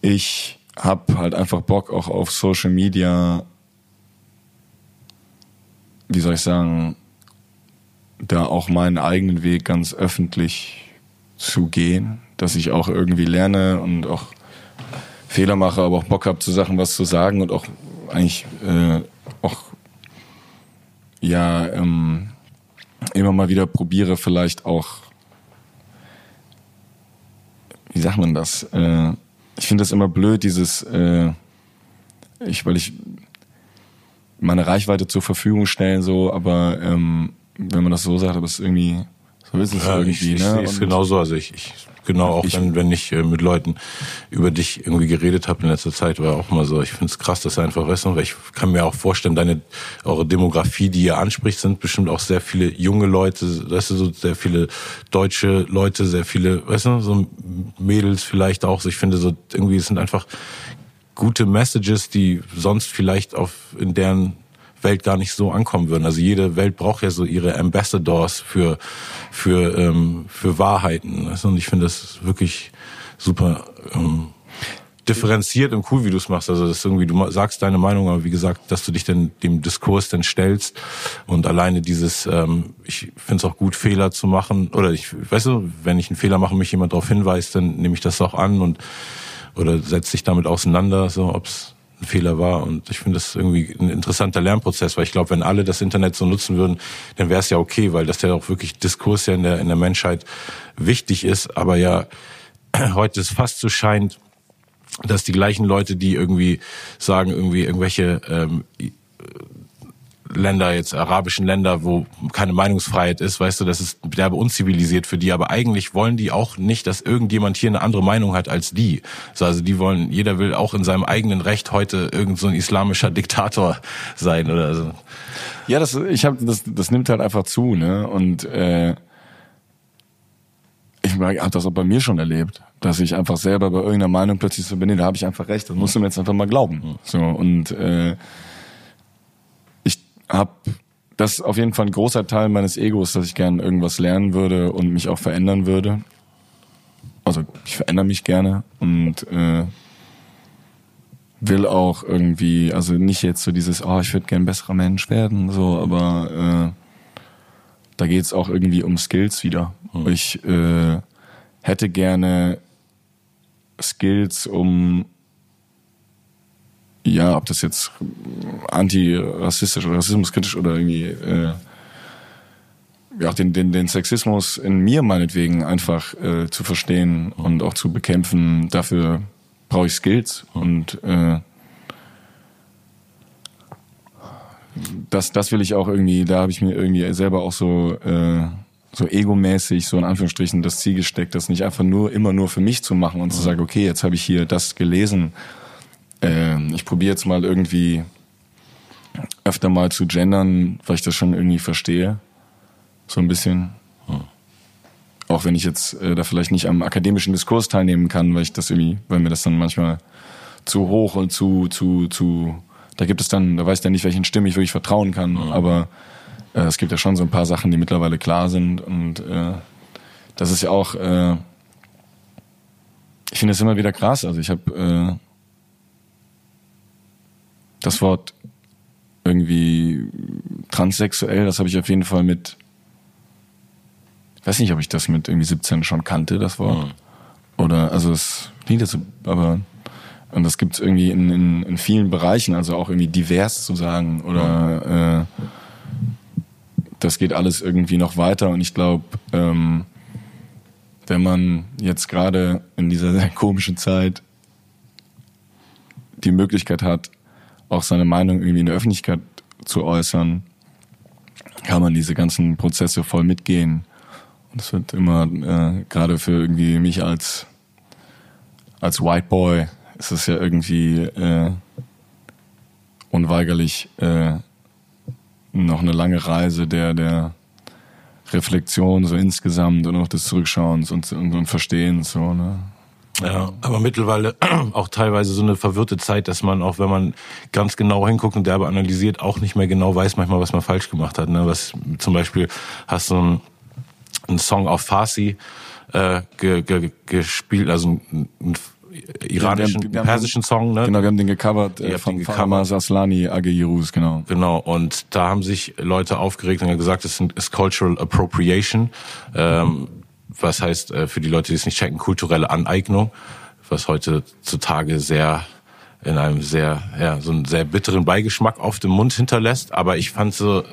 ich habe halt einfach Bock auch auf Social Media, wie soll ich sagen, da auch meinen eigenen Weg ganz öffentlich zu gehen, dass ich auch irgendwie lerne und auch Fehler mache, aber auch Bock habe zu Sachen was zu sagen und auch eigentlich äh, auch ja ähm, immer mal wieder probiere vielleicht auch wie sagt man das? Äh, ich finde das immer blöd, dieses äh, ich weil ich meine Reichweite zur Verfügung stellen so, aber ähm, wenn man das so sagt, aber es ist irgendwie, so ist es ja, irgendwie. Ich, ich ne? sehe genauso. Also ich, ich genau auch ich, wenn, wenn ich äh, mit Leuten über dich irgendwie geredet habe in letzter Zeit, war auch mal so, ich finde es krass, dass du einfach weißt, weil ich kann mir auch vorstellen, deine eure Demografie, die ihr anspricht, sind bestimmt auch sehr viele junge Leute, weißt du, so sehr viele deutsche Leute, sehr viele, weißt du, so Mädels vielleicht auch. So, ich finde so irgendwie es sind einfach gute Messages, die sonst vielleicht auf in deren Welt gar nicht so ankommen würden. Also jede Welt braucht ja so ihre Ambassadors für für ähm, für Wahrheiten. Und ich finde das wirklich super ähm, differenziert und cool, wie du es machst. Also das ist irgendwie, du sagst deine Meinung, aber wie gesagt, dass du dich dann dem Diskurs dann stellst und alleine dieses, ähm, ich finde es auch gut, Fehler zu machen oder ich, weißt du, wenn ich einen Fehler mache, mich jemand darauf hinweist, dann nehme ich das auch an und oder setze dich damit auseinander, so ob's ein Fehler war. Und ich finde das irgendwie ein interessanter Lernprozess, weil ich glaube, wenn alle das Internet so nutzen würden, dann wäre es ja okay, weil das ja auch wirklich Diskurs ja in der, in der Menschheit wichtig ist. Aber ja, heute ist fast so scheint, dass die gleichen Leute, die irgendwie sagen, irgendwie irgendwelche ähm, Länder, jetzt arabischen Länder, wo keine Meinungsfreiheit ist, weißt du, das ist derbe unzivilisiert für die, aber eigentlich wollen die auch nicht, dass irgendjemand hier eine andere Meinung hat als die. Also die wollen, jeder will auch in seinem eigenen Recht heute irgend so ein islamischer Diktator sein oder so. Ja, das, ich habe, das, das nimmt halt einfach zu, ne? Und äh, ich habe das auch bei mir schon erlebt, dass ich einfach selber bei irgendeiner Meinung plötzlich so bin, nee, da habe ich einfach recht, das musst du mir jetzt einfach mal glauben. So und äh, habe das ist auf jeden Fall ein großer Teil meines Egos, dass ich gerne irgendwas lernen würde und mich auch verändern würde. Also ich verändere mich gerne und äh, will auch irgendwie, also nicht jetzt so dieses, oh, ich würde gern ein besserer Mensch werden, so, aber äh, da geht's auch irgendwie um Skills wieder. Mhm. Ich äh, hätte gerne Skills, um ja, ob das jetzt antirassistisch oder rassismuskritisch oder irgendwie äh, ja, den, den, den Sexismus in mir meinetwegen einfach äh, zu verstehen und auch zu bekämpfen, dafür brauche ich Skills und äh, das, das will ich auch irgendwie, da habe ich mir irgendwie selber auch so, äh, so egomäßig, so in Anführungsstrichen, das Ziel gesteckt, das nicht einfach nur immer nur für mich zu machen und zu sagen, okay, jetzt habe ich hier das gelesen äh, ich probiere jetzt mal irgendwie öfter mal zu gendern, weil ich das schon irgendwie verstehe. So ein bisschen. Hm. Auch wenn ich jetzt äh, da vielleicht nicht am akademischen Diskurs teilnehmen kann, weil ich das irgendwie, weil mir das dann manchmal zu hoch und zu, zu, zu, da gibt es dann, da weiß ich dann nicht, welchen Stimmen ich wirklich vertrauen kann, mhm. aber äh, es gibt ja schon so ein paar Sachen, die mittlerweile klar sind und äh, das ist ja auch, äh, ich finde es immer wieder krass, also ich habe äh, das Wort irgendwie transsexuell, das habe ich auf jeden Fall mit, ich weiß nicht, ob ich das mit irgendwie 17 schon kannte, das Wort. Mhm. Oder, also es klingt jetzt, aber und das gibt es irgendwie in, in, in vielen Bereichen, also auch irgendwie divers zu sagen oder äh, das geht alles irgendwie noch weiter und ich glaube, ähm, wenn man jetzt gerade in dieser sehr komischen Zeit die Möglichkeit hat, auch seine Meinung irgendwie in der Öffentlichkeit zu äußern, kann man diese ganzen Prozesse voll mitgehen. Und es wird immer, äh, gerade für irgendwie mich als, als White Boy, ist es ja irgendwie äh, unweigerlich äh, noch eine lange Reise der, der Reflexion so insgesamt und auch des Zurückschauens und, und, und Verstehens so, ne? Ja, aber mittlerweile auch teilweise so eine verwirrte Zeit, dass man auch, wenn man ganz genau hinguckt und derbe analysiert, auch nicht mehr genau weiß manchmal, was man falsch gemacht hat. Ne? Was zum Beispiel hast du einen, einen Song auf Farsi äh, ge, ge, gespielt, also ein, ein iranischen, ja, haben, persischen Song. Ne? Genau, wir haben den gecovert äh, von Famas Aslani Ageyirus, genau. Genau, und da haben sich Leute aufgeregt und gesagt, es ist Cultural Appropriation. Ähm, was heißt äh, für die Leute, die es nicht checken, kulturelle Aneignung, was heutzutage sehr in einem sehr, ja, so einen sehr bitteren Beigeschmack auf dem Mund hinterlässt. Aber ich fand so,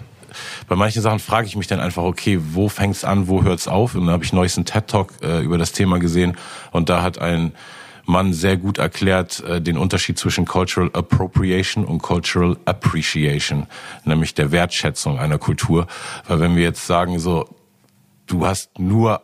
bei manchen Sachen frage ich mich dann einfach, okay, wo fängt's an, wo hört's auf? Und dann habe ich neulich einen TED-Talk äh, über das Thema gesehen und da hat ein Mann sehr gut erklärt äh, den Unterschied zwischen Cultural Appropriation und Cultural Appreciation, nämlich der Wertschätzung einer Kultur. Weil wenn wir jetzt sagen, so, du hast nur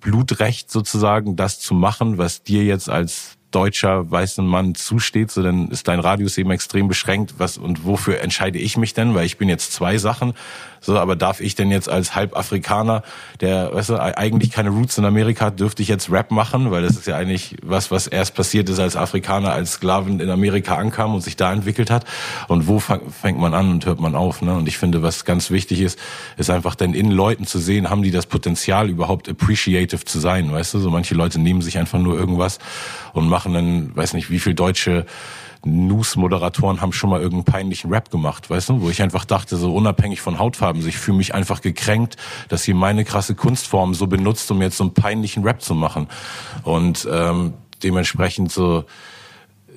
Blutrecht sozusagen, das zu machen, was dir jetzt als deutscher weißen Mann zusteht, so dann ist dein Radius eben extrem beschränkt. Was und wofür entscheide ich mich denn? Weil ich bin jetzt zwei Sachen. So, aber darf ich denn jetzt als Halbafrikaner, der, weißt du, eigentlich keine Roots in Amerika hat, dürfte ich jetzt Rap machen? Weil das ist ja eigentlich was, was erst passiert ist, als Afrikaner als Sklaven in Amerika ankam und sich da entwickelt hat. Und wo fängt man an und hört man auf? Ne? Und ich finde, was ganz wichtig ist, ist einfach dann in Leuten zu sehen, haben die das Potenzial überhaupt appreciative zu sein, weißt du? So manche Leute nehmen sich einfach nur irgendwas und machen dann, weiß nicht, wie viel deutsche News-Moderatoren haben schon mal irgendeinen peinlichen Rap gemacht, weißt du, wo ich einfach dachte, so unabhängig von Hautfarben, ich fühle mich einfach gekränkt, dass ihr meine krasse Kunstform so benutzt, um jetzt so einen peinlichen Rap zu machen. Und ähm, dementsprechend so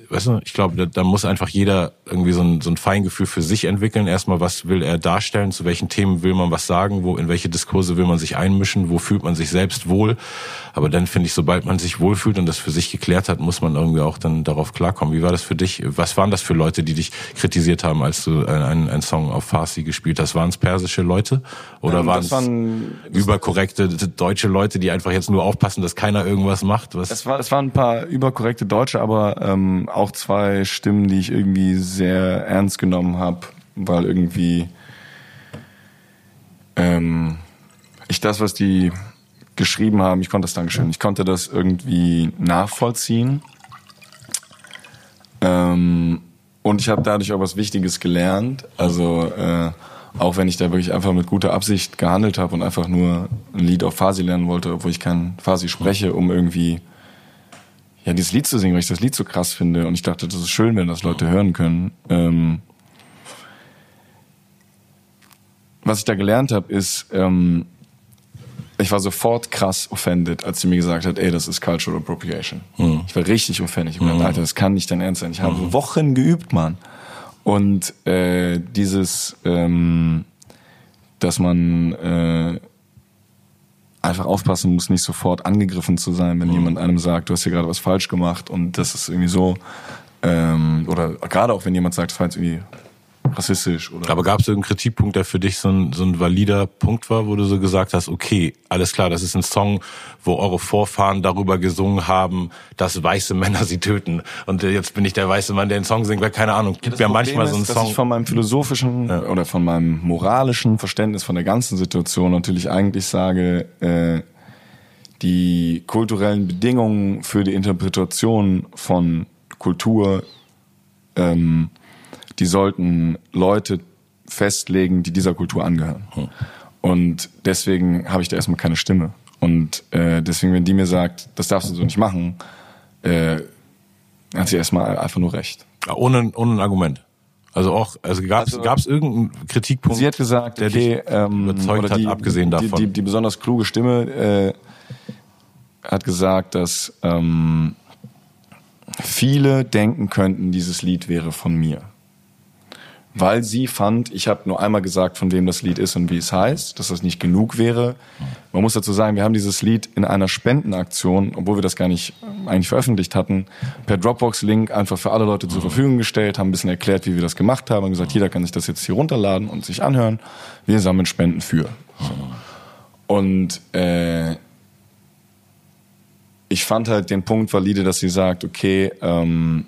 weißt du, ich glaube, da, da muss einfach jeder irgendwie so ein, so ein Feingefühl für sich entwickeln. Erstmal, was will er darstellen, zu welchen Themen will man was sagen, wo, in welche Diskurse will man sich einmischen, wo fühlt man sich selbst wohl. Aber dann finde ich, sobald man sich wohlfühlt und das für sich geklärt hat, muss man irgendwie auch dann darauf klarkommen. Wie war das für dich? Was waren das für Leute, die dich kritisiert haben, als du einen, einen Song auf Farsi gespielt hast? Waren es persische Leute? Oder ähm, waren es überkorrekte deutsche Leute, die einfach jetzt nur aufpassen, dass keiner irgendwas macht? Was? Es, war, es waren ein paar überkorrekte Deutsche, aber ähm, auch zwei Stimmen, die ich irgendwie sehr ernst genommen habe, weil irgendwie ähm, ich das, was die geschrieben haben, ich konnte das Dankeschön, ich konnte das irgendwie nachvollziehen. Ähm, und ich habe dadurch auch was Wichtiges gelernt. Also äh, auch wenn ich da wirklich einfach mit guter Absicht gehandelt habe und einfach nur ein Lied auf Farsi lernen wollte, obwohl ich kein Farsi spreche, um irgendwie ja, dieses Lied zu singen, weil ich das Lied so krass finde. Und ich dachte, das ist schön, wenn das Leute hören können. Ähm, was ich da gelernt habe, ist, ähm, ich war sofort krass offended, als sie mir gesagt hat, ey, das ist Cultural Appropriation. Mhm. Ich war richtig offended. Ich mhm. Alter, das kann nicht dein Ernst sein. Ich habe mhm. Wochen geübt, Mann. Und äh, dieses, ähm, dass man äh, einfach aufpassen muss, nicht sofort angegriffen zu sein, wenn mhm. jemand einem sagt, du hast hier gerade was falsch gemacht und das ist irgendwie so. Ähm, oder gerade auch wenn jemand sagt, das war jetzt irgendwie rassistisch oder. Aber gab es irgendeinen Kritikpunkt, der für dich so ein, so ein valider Punkt war, wo du so gesagt hast, okay, alles klar, das ist ein Song, wo eure Vorfahren darüber gesungen haben, dass weiße Männer sie töten. Und jetzt bin ich der weiße Mann, der den Song singt, weil keine Ahnung, gibt ja, ja manchmal ist, so einen Song. Dass ich von meinem philosophischen ja. oder von meinem moralischen Verständnis von der ganzen Situation natürlich eigentlich sage, äh, die kulturellen Bedingungen für die Interpretation von Kultur, ähm, die sollten Leute festlegen, die dieser Kultur angehören. Hm. Und deswegen habe ich da erstmal keine Stimme. Und äh, deswegen, wenn die mir sagt, das darfst du so nicht machen, äh, hat sie erstmal einfach nur recht. Ohne, ohne ein Argument. Also auch, also gab es also, irgendeinen Kritikpunkt? Sie hat gesagt, der okay, ähm, überzeugt hat, die, abgesehen davon. Die, die, die besonders kluge Stimme äh, hat gesagt, dass ähm, viele denken könnten, dieses Lied wäre von mir. Weil sie fand, ich habe nur einmal gesagt, von wem das Lied ist und wie es heißt, dass das nicht genug wäre. Man muss dazu sagen, wir haben dieses Lied in einer Spendenaktion, obwohl wir das gar nicht eigentlich veröffentlicht hatten, per Dropbox-Link einfach für alle Leute zur Verfügung gestellt, haben ein bisschen erklärt, wie wir das gemacht haben, haben gesagt, jeder kann sich das jetzt hier runterladen und sich anhören. Wir sammeln Spenden für. Und äh, ich fand halt den Punkt valide, dass sie sagt, okay, ähm,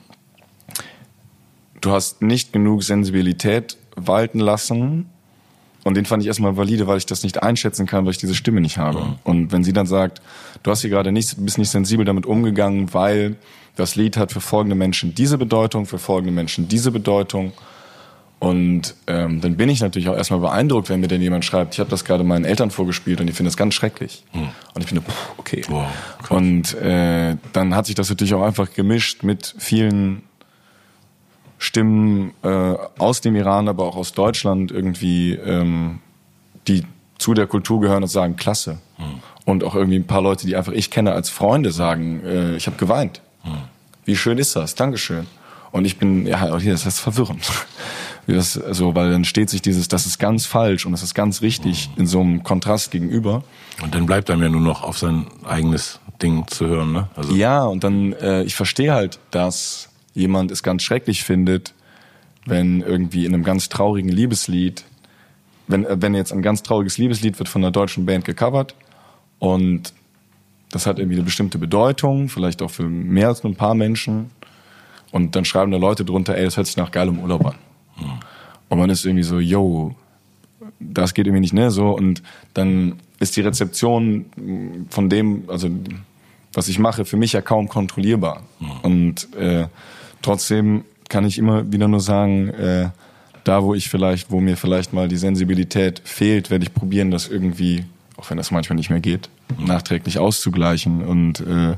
du hast nicht genug Sensibilität walten lassen. Und den fand ich erstmal valide, weil ich das nicht einschätzen kann, weil ich diese Stimme nicht habe. Mhm. Und wenn sie dann sagt, du hast hier gerade nicht, bist nicht sensibel damit umgegangen, weil das Lied hat für folgende Menschen diese Bedeutung, für folgende Menschen diese Bedeutung und ähm, dann bin ich natürlich auch erstmal beeindruckt, wenn mir denn jemand schreibt, ich habe das gerade meinen Eltern vorgespielt und die finden das ganz schrecklich. Hm. Und ich finde, okay. Wow, und äh, dann hat sich das natürlich auch einfach gemischt mit vielen Stimmen äh, aus dem Iran, aber auch aus Deutschland irgendwie, ähm, die zu der Kultur gehören und sagen, klasse. Hm. Und auch irgendwie ein paar Leute, die einfach ich kenne als Freunde, sagen, äh, ich habe geweint. Hm. Wie schön ist das? Dankeschön. Und ich bin, ja, das ist verwirrend wie das, also, weil dann steht sich dieses, das ist ganz falsch und das ist ganz richtig mhm. in so einem Kontrast gegenüber. Und dann bleibt einem ja nur noch auf sein eigenes Ding zu hören, ne? Also ja, und dann, äh, ich verstehe halt, dass jemand es ganz schrecklich findet, wenn irgendwie in einem ganz traurigen Liebeslied, wenn, äh, wenn jetzt ein ganz trauriges Liebeslied wird von einer deutschen Band gecovert und das hat irgendwie eine bestimmte Bedeutung, vielleicht auch für mehr als nur ein paar Menschen. Und dann schreiben da Leute drunter, ey, das hört sich nach geilem Urlaub an. Und man ist irgendwie so, yo, das geht irgendwie nicht, ne? So, und dann ist die Rezeption von dem, also was ich mache, für mich ja kaum kontrollierbar. Mhm. Und äh, trotzdem kann ich immer wieder nur sagen, äh, da wo ich vielleicht, wo mir vielleicht mal die Sensibilität fehlt, werde ich probieren, das irgendwie, auch wenn das manchmal nicht mehr geht, nachträglich auszugleichen und äh,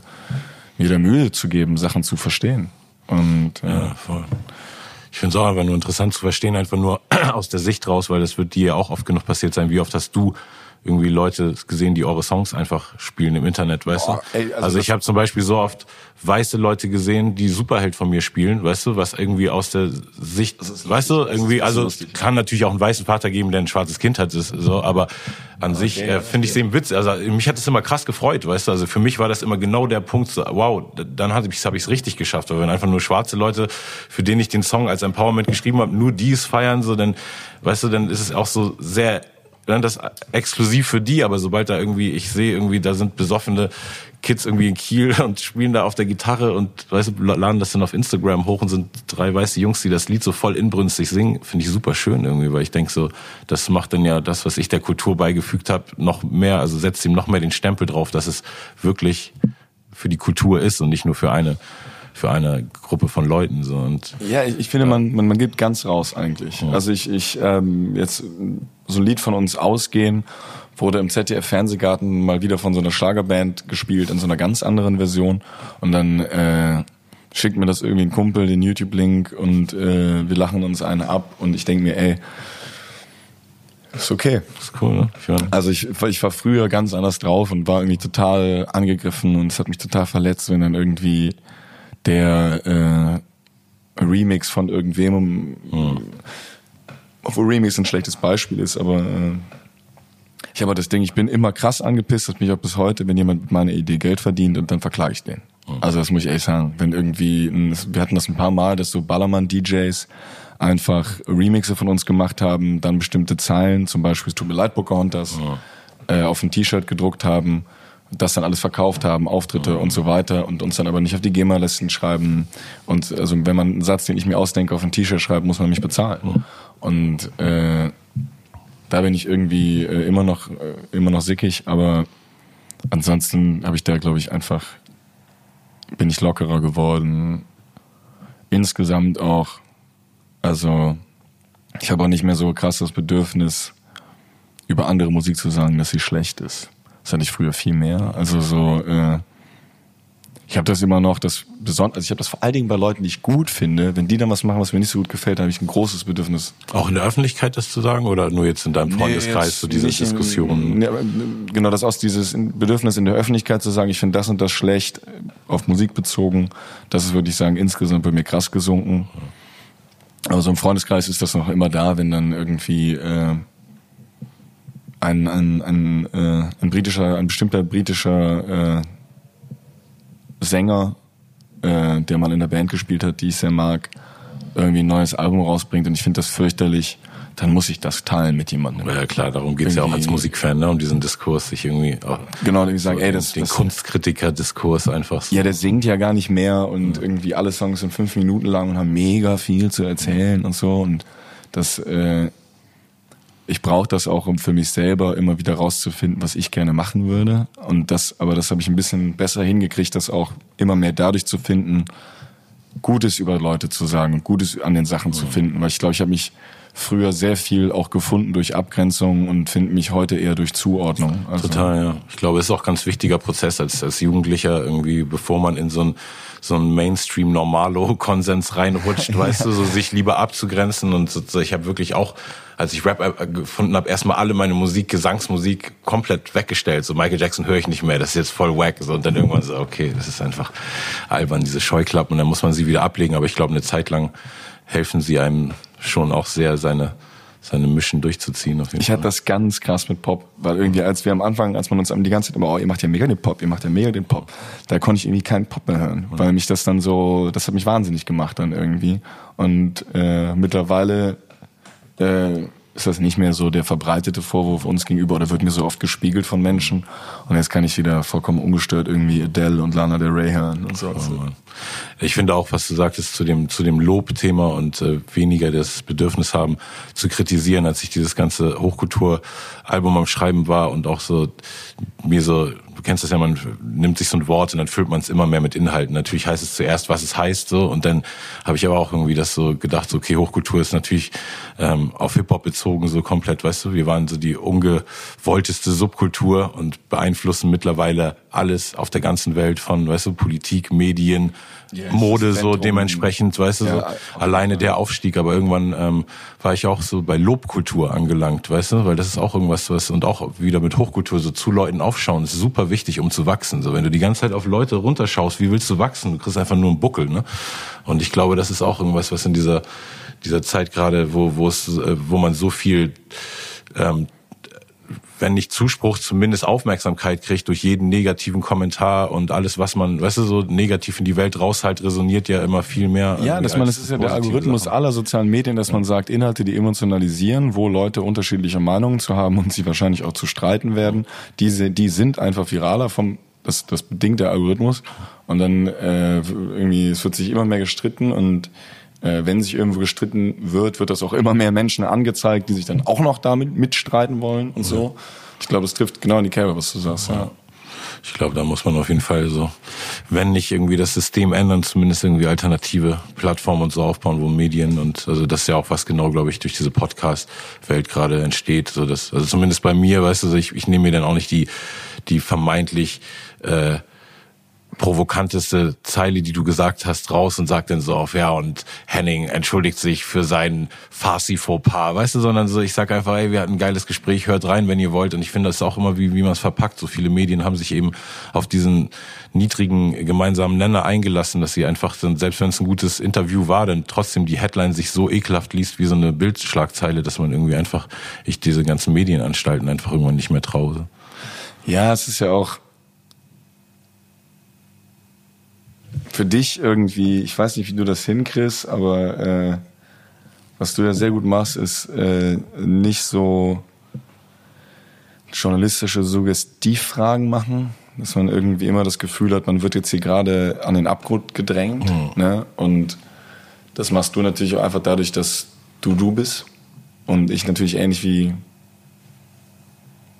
mir der Mühe zu geben, Sachen zu verstehen. Und äh, ja, voll ich finde es auch einfach nur interessant zu verstehen, einfach nur aus der Sicht raus, weil das wird dir ja auch oft genug passiert sein. Wie oft hast du irgendwie Leute gesehen, die eure Songs einfach spielen im Internet, weißt Boah, du? Ey, also, also ich habe zum Beispiel so oft weiße Leute gesehen, die Superheld von mir spielen, weißt du, was irgendwie aus der Sicht, weißt du, irgendwie, also kann natürlich auch einen weißen Vater geben, der ein schwarzes Kind hat, ist so, aber an okay, sich äh, finde ich es Witz. Also mich hat es immer krass gefreut, weißt du, also für mich war das immer genau der Punkt, so, wow, dann habe ich es richtig geschafft, weil wenn einfach nur schwarze Leute, für denen ich den Song als Empowerment geschrieben habe, nur dies feiern, so dann, weißt du, dann ist es auch so sehr dann das exklusiv für die, aber sobald da irgendwie, ich sehe irgendwie, da sind besoffene Kids irgendwie in Kiel und spielen da auf der Gitarre und weißt du, laden das dann auf Instagram hoch und sind drei weiße Jungs, die das Lied so voll inbrünstig singen, finde ich super schön irgendwie, weil ich denke so, das macht dann ja das, was ich der Kultur beigefügt habe, noch mehr, also setzt ihm noch mehr den Stempel drauf, dass es wirklich für die Kultur ist und nicht nur für eine für eine Gruppe von Leuten so und ja ich, ich finde ja. man, man man geht ganz raus eigentlich ja. also ich ich ähm, jetzt so ein Lied von uns ausgehen wurde im ZDF Fernsehgarten mal wieder von so einer Schlagerband gespielt in so einer ganz anderen Version und dann äh, schickt mir das irgendwie ein Kumpel den YouTube Link und äh, wir lachen uns einen ab und ich denke mir ey ist okay. Ist cool, ne? Also ich, ich war früher ganz anders drauf und war irgendwie total angegriffen und es hat mich total verletzt, wenn dann irgendwie der äh, Remix von irgendwem, mhm. obwohl Remix ein schlechtes Beispiel ist, aber äh, ich habe das Ding, ich bin immer krass angepisst, das mich auch bis heute, wenn jemand mit meiner Idee Geld verdient und dann verklage ich den. Also das muss ich ehrlich sagen. Wenn irgendwie, wir hatten das ein paar Mal, dass so Ballermann-DJs einfach Remixe von uns gemacht haben, dann bestimmte Zeilen, zum Beispiel es tut mir leid, Pocahontas, ja. äh, auf ein T-Shirt gedruckt haben, das dann alles verkauft haben, Auftritte ja. und so weiter und uns dann aber nicht auf die GEMA-Listen schreiben. Und also wenn man einen Satz, den ich mir ausdenke, auf ein T-Shirt schreibt, muss man mich bezahlen. Ja. Und äh, da bin ich irgendwie äh, immer noch äh, immer noch sickig, aber ansonsten habe ich da glaube ich einfach bin ich lockerer geworden. Insgesamt auch also ich habe auch nicht mehr so krass das Bedürfnis über andere Musik zu sagen, dass sie schlecht ist. Das hatte ich früher viel mehr. Also so äh, ich habe das immer noch, das besonders, also ich habe das vor allen Dingen bei Leuten, die ich gut finde, wenn die dann was machen, was mir nicht so gut gefällt, habe ich ein großes Bedürfnis. Auch in der Öffentlichkeit das zu sagen oder nur jetzt in deinem Freundeskreis nee, so diese Diskussionen? Ja, genau, das aus dieses Bedürfnis in der Öffentlichkeit zu sagen, ich finde das und das schlecht, auf Musik bezogen, das ist würde ich sagen insgesamt bei mir krass gesunken. Aber so im Freundeskreis ist das noch immer da, wenn dann irgendwie äh, ein, ein, ein, äh, ein britischer, ein bestimmter britischer äh, Sänger, äh, der mal in der Band gespielt hat, die ich sehr mag, irgendwie ein neues Album rausbringt und ich finde das fürchterlich, dann muss ich das teilen mit jemandem. Ja klar, darum geht's irgendwie, ja auch als Musikfan, ne, um diesen Diskurs, sich irgendwie auch genau, ich sagen, so ey, das den Kunstkritiker-Diskurs einfach. So. Ja, der singt ja gar nicht mehr und ja. irgendwie alle Songs sind fünf Minuten lang und haben mega viel zu erzählen und so und das äh, ich brauche das auch, um für mich selber immer wieder rauszufinden, was ich gerne machen würde. Und das, aber das habe ich ein bisschen besser hingekriegt, das auch immer mehr dadurch zu finden, Gutes über Leute zu sagen und Gutes an den Sachen mhm. zu finden. Weil ich glaube, ich habe mich früher sehr viel auch gefunden durch Abgrenzung und finde mich heute eher durch Zuordnung. Also Total, ja. Ich glaube, es ist auch ein ganz wichtiger Prozess als, als Jugendlicher irgendwie, bevor man in so ein so ein Mainstream-Normalo-Konsens reinrutscht, weißt du, so sich lieber abzugrenzen und so, ich habe wirklich auch als ich Rap äh, gefunden habe, erstmal alle meine Musik, Gesangsmusik komplett weggestellt. So Michael Jackson höre ich nicht mehr, das ist jetzt voll wack. So, und dann irgendwann so, okay, das ist einfach albern, diese Scheuklappen. Und dann muss man sie wieder ablegen. Aber ich glaube, eine Zeit lang helfen sie einem schon auch sehr, seine seine Mission durchzuziehen. Auf jeden ich Fall. hatte das ganz krass mit Pop, weil irgendwie als wir am Anfang, als man uns die ganze Zeit immer, oh, ihr macht ja mega den Pop, ihr macht ja mega den Pop, da konnte ich irgendwie keinen Pop mehr hören, weil mich das dann so, das hat mich wahnsinnig gemacht dann irgendwie. Und äh, mittlerweile äh, ist das nicht mehr so der verbreitete Vorwurf uns gegenüber oder wird mir so oft gespiegelt von Menschen. Und jetzt kann ich wieder vollkommen ungestört irgendwie Adele und Lana Del Rey hören und so. Oh, ich finde auch, was du sagtest zu dem, zu dem Lobthema und äh, weniger das Bedürfnis haben zu kritisieren, als ich dieses ganze Hochkulturalbum am Schreiben war und auch so mir so du kennst das ja, man nimmt sich so ein Wort und dann füllt man es immer mehr mit Inhalten. Natürlich heißt es zuerst, was es heißt, so und dann habe ich aber auch irgendwie das so gedacht, so, okay, Hochkultur ist natürlich ähm, auf Hip-Hop bezogen, so komplett, weißt du, wir waren so die ungewollteste Subkultur und beeinflussen mittlerweile alles auf der ganzen Welt von, weißt du, Politik, Medien, yes, Mode so dementsprechend, weißt du, ja, so alleine der Aufstieg. Aber irgendwann ähm, war ich auch so bei Lobkultur angelangt, weißt du, weil das ist auch irgendwas, was und auch wieder mit Hochkultur so zu Leuten aufschauen, ist super wichtig, um zu wachsen. So wenn du die ganze Zeit auf Leute runterschaust, wie willst du wachsen? Du kriegst einfach nur einen Buckel, ne? Und ich glaube, das ist auch irgendwas, was in dieser dieser Zeit gerade, wo wo es, äh, wo man so viel ähm, wenn nicht Zuspruch, zumindest Aufmerksamkeit kriegt durch jeden negativen Kommentar und alles, was man, weißt du, so negativ in die Welt raushalt, resoniert ja immer viel mehr. Ja, dass man, das ist ja der Algorithmus Sachen. aller sozialen Medien, dass ja. man sagt, Inhalte, die emotionalisieren, wo Leute unterschiedliche Meinungen zu haben und sie wahrscheinlich auch zu streiten werden, diese, die sind einfach viraler vom, das, das bedingt der Algorithmus. Und dann äh, irgendwie, es wird sich immer mehr gestritten und äh, wenn sich irgendwo gestritten wird, wird das auch immer mehr Menschen angezeigt, die sich dann auch noch damit mitstreiten wollen und so. Ich glaube, das trifft genau in die Kerbe, was du sagst. Ja. Ich glaube, da muss man auf jeden Fall so, wenn nicht irgendwie das System ändern, zumindest irgendwie alternative Plattformen und so aufbauen, wo Medien und also das ist ja auch was genau, glaube ich, durch diese Podcast-Welt gerade entsteht. So dass, also zumindest bei mir, weißt du, ich, ich nehme mir dann auch nicht die, die vermeintlich äh, provokanteste Zeile, die du gesagt hast, raus und sagt dann so auf, ja, und Henning entschuldigt sich für seinen Farsi-Fauxpas, weißt du, sondern so, ich sag einfach, ey, wir hatten ein geiles Gespräch, hört rein, wenn ihr wollt. Und ich finde das auch immer, wie, wie man es verpackt. So viele Medien haben sich eben auf diesen niedrigen gemeinsamen Nenner eingelassen, dass sie einfach, selbst wenn es ein gutes Interview war, dann trotzdem die Headline sich so ekelhaft liest wie so eine Bildschlagzeile, dass man irgendwie einfach, ich diese ganzen Medienanstalten einfach irgendwann nicht mehr traue. Ja, es ist ja auch, für dich irgendwie, ich weiß nicht, wie du das hinkriegst, aber äh, was du ja sehr gut machst, ist äh, nicht so journalistische Suggestivfragen machen, dass man irgendwie immer das Gefühl hat, man wird jetzt hier gerade an den Abgrund gedrängt. Mhm. Ne? Und das machst du natürlich auch einfach dadurch, dass du du bist. Und ich natürlich ähnlich wie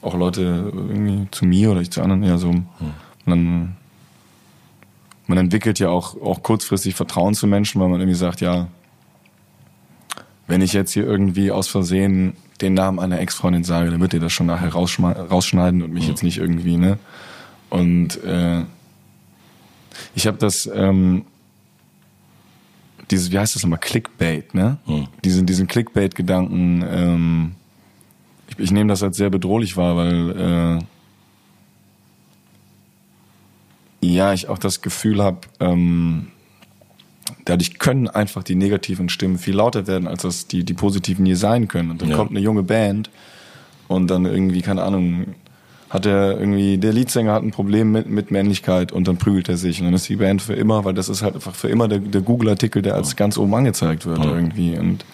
auch Leute irgendwie zu mir oder ich zu anderen, ja so. Mhm. Man, man entwickelt ja auch, auch kurzfristig Vertrauen zu Menschen, weil man irgendwie sagt, ja, wenn ich jetzt hier irgendwie aus Versehen den Namen einer Ex-Freundin sage, dann wird ihr das schon nachher rausschneiden und mich mhm. jetzt nicht irgendwie, ne? Und äh, ich habe das, ähm, dieses, wie heißt das nochmal, Clickbait, ne? Mhm. Diesen, diesen Clickbait-Gedanken, ähm, ich, ich nehme das als sehr bedrohlich wahr, weil äh, ja, ich auch das Gefühl habe, ähm, dadurch können einfach die negativen Stimmen viel lauter werden, als das die, die positiven je sein können. Und dann ja. kommt eine junge Band und dann irgendwie, keine Ahnung, hat er irgendwie, der Leadsänger hat ein Problem mit, mit Männlichkeit und dann prügelt er sich. Und dann ist die Band für immer, weil das ist halt einfach für immer der, der Google-Artikel, der als ganz oben angezeigt wird ja. irgendwie. Und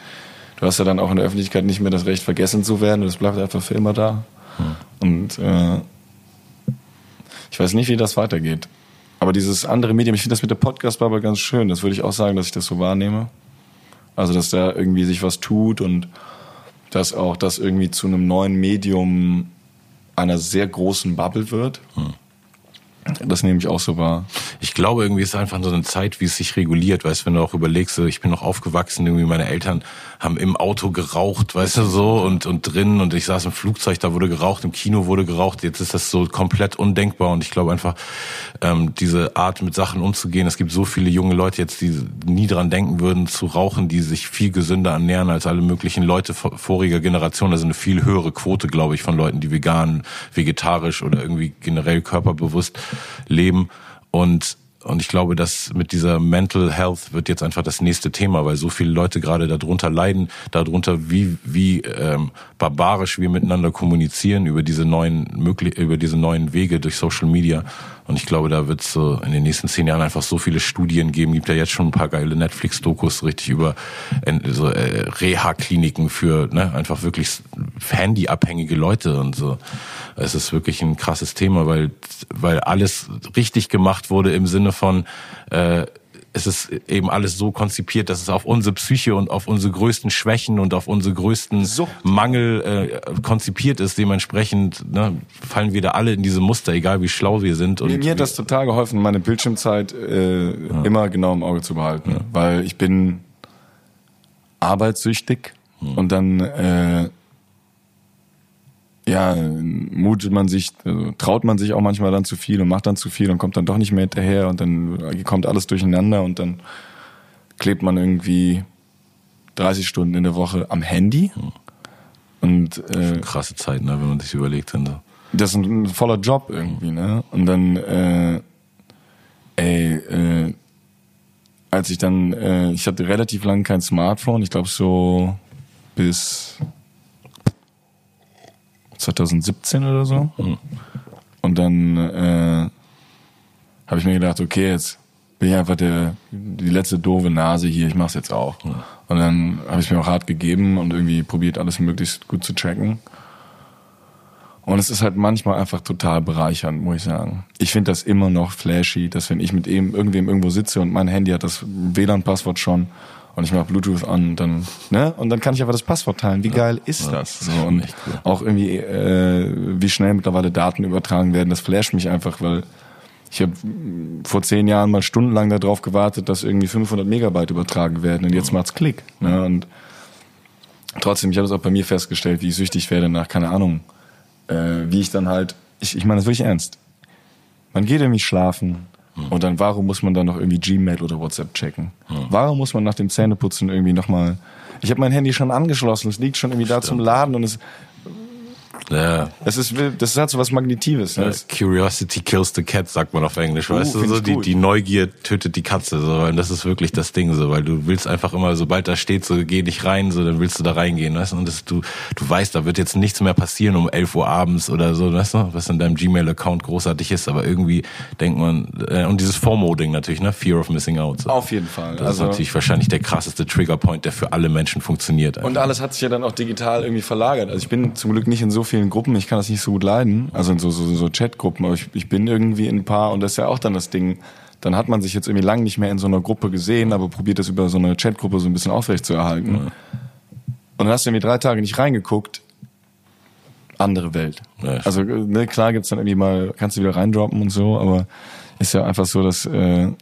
du hast ja dann auch in der Öffentlichkeit nicht mehr das Recht, vergessen zu werden. Das bleibt einfach für immer da. Ja. Und äh, ich weiß nicht, wie das weitergeht. Aber dieses andere Medium, ich finde das mit der Podcast-Bubble ganz schön. Das würde ich auch sagen, dass ich das so wahrnehme. Also, dass da irgendwie sich was tut und dass auch das irgendwie zu einem neuen Medium einer sehr großen Bubble wird. Hm. Das nehme ich auch so wahr. Ich glaube, irgendwie ist einfach so eine Zeit, wie es sich reguliert. Weißt, wenn du auch überlegst, ich bin noch aufgewachsen, irgendwie meine Eltern haben im Auto geraucht, weißt du, so, und, und drin, und ich saß im Flugzeug, da wurde geraucht, im Kino wurde geraucht. Jetzt ist das so komplett undenkbar. Und ich glaube einfach, ähm, diese Art mit Sachen umzugehen, es gibt so viele junge Leute jetzt, die nie dran denken würden, zu rauchen, die sich viel gesünder ernähren als alle möglichen Leute voriger Generation. Also eine viel höhere Quote, glaube ich, von Leuten, die vegan, vegetarisch oder irgendwie generell körperbewusst leben. Und und ich glaube, dass mit dieser Mental Health wird jetzt einfach das nächste Thema, weil so viele Leute gerade darunter leiden, darunter wie wie ähm, barbarisch wir miteinander kommunizieren über diese neuen über diese neuen Wege durch Social Media. Und ich glaube, da wird es so in den nächsten zehn Jahren einfach so viele Studien geben. Gibt ja jetzt schon ein paar geile Netflix-Dokus richtig über so äh, Reha-Kliniken für ne, einfach wirklich handyabhängige Leute und so. Es ist wirklich ein krasses Thema, weil weil alles richtig gemacht wurde im Sinne von äh, es ist eben alles so konzipiert, dass es auf unsere Psyche und auf unsere größten Schwächen und auf unsere größten Sucht. Mangel äh, konzipiert ist. Dementsprechend ne, fallen wir da alle in diese Muster, egal wie schlau wir sind. Und mir hat das total geholfen, meine Bildschirmzeit äh, ja. immer genau im Auge zu behalten, ja. weil ich bin arbeitssüchtig hm. und dann äh, ja, mutet man sich, also traut man sich auch manchmal dann zu viel und macht dann zu viel und kommt dann doch nicht mehr hinterher und dann kommt alles durcheinander und dann klebt man irgendwie 30 Stunden in der Woche am Handy. Und äh, krasse Zeit, ne, wenn man sich überlegt. Dann so. Das ist ein voller Job irgendwie, ne? Und dann, äh, ey, äh, als ich dann, äh, ich hatte relativ lange kein Smartphone, ich glaube so bis 2017 oder so. Mhm. Und dann äh, habe ich mir gedacht, okay, jetzt bin ich einfach der, die letzte doofe Nase hier, ich mach's jetzt auch. Mhm. Und dann habe ich mir auch hart gegeben und irgendwie probiert, alles möglichst gut zu checken. Und es ist halt manchmal einfach total bereichernd, muss ich sagen. Ich finde das immer noch flashy, dass wenn ich mit eben irgendwem irgendwo sitze und mein Handy hat das WLAN-Passwort schon und ich mache Bluetooth an und dann, ne? Und dann kann ich einfach das Passwort teilen. Wie ja, geil ist das? So, und cool. auch irgendwie, äh, wie schnell mittlerweile Daten übertragen werden, das flasht mich einfach, weil ich habe vor zehn Jahren mal stundenlang darauf gewartet, dass irgendwie 500 Megabyte übertragen werden und jetzt macht's Klick. Ne? Und trotzdem, ich habe es auch bei mir festgestellt, wie ich süchtig werde nach, keine Ahnung, äh, wie ich dann halt, ich, ich meine das wirklich ernst. Man geht irgendwie schlafen, hm. Und dann, warum muss man dann noch irgendwie Gmail oder WhatsApp checken? Hm. Warum muss man nach dem Zähneputzen irgendwie nochmal. Ich habe mein Handy schon angeschlossen, es liegt schon irgendwie da zum Laden und es Ja. Das ist, das hat so was Magnetives. Ne? Curiosity kills the cat, sagt man auf Englisch. Uh, weißt du, so die, die Neugier tötet die Katze. So, und das ist wirklich das Ding, so, weil du willst einfach immer, sobald da steht, so geh nicht rein, so, dann willst du da reingehen, weißt du? Und das, du, du weißt, da wird jetzt nichts mehr passieren um 11 Uhr abends oder so, weißt du, was in deinem Gmail-Account großartig ist, aber irgendwie denkt man, äh, und dieses FOMO-Ding natürlich, ne? Fear of Missing Out. So. Auf jeden Fall. Das also, ist natürlich wahrscheinlich der krasseste Triggerpoint, der für alle Menschen funktioniert. Einfach. Und alles hat sich ja dann auch digital irgendwie verlagert. Also ich bin zum Glück nicht in so vielen Gruppen, ich kann das nicht so gut leiden, also in so, so, so Chatgruppen, aber ich, ich bin irgendwie in ein paar und das ist ja auch dann das Ding, dann hat man sich jetzt irgendwie lange nicht mehr in so einer Gruppe gesehen, aber probiert das über so eine Chatgruppe so ein bisschen aufrecht zu erhalten. Ja. Und dann hast du irgendwie drei Tage nicht reingeguckt, andere Welt. Ja, also ne, klar gibt's dann irgendwie mal, kannst du wieder reindroppen und so, aber ist ja einfach so, dass äh,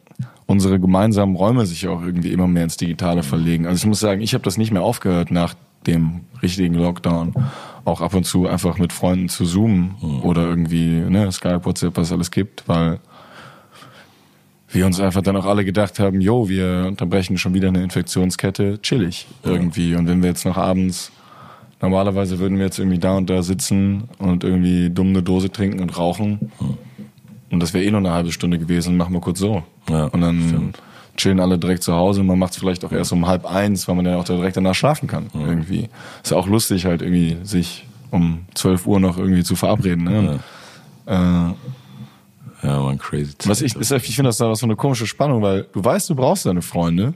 unsere gemeinsamen Räume sich auch irgendwie immer mehr ins Digitale verlegen. Also ich muss sagen, ich habe das nicht mehr aufgehört nach dem richtigen Lockdown auch ab und zu einfach mit Freunden zu zoomen mhm. oder irgendwie ne, Skype, WhatsApp, was es alles gibt, weil wir uns einfach dann auch alle gedacht haben, jo, wir unterbrechen schon wieder eine Infektionskette, chillig irgendwie. Und wenn wir jetzt noch abends, normalerweise würden wir jetzt irgendwie da und da sitzen und irgendwie dumm eine Dose trinken und rauchen. Mhm. Und das wäre eh nur eine halbe Stunde gewesen, machen wir kurz so. Ja, und dann stimmt chillen alle direkt zu Hause. Man macht es vielleicht auch erst um halb eins, weil man ja auch direkt danach schlafen kann. Ja. Irgendwie. Ist ja auch lustig, halt irgendwie sich um 12 Uhr noch irgendwie zu verabreden. Ne? Ja. Äh, ja, man, crazy. Was ich, ist, ich finde das da so eine komische Spannung, weil du weißt, du brauchst deine Freunde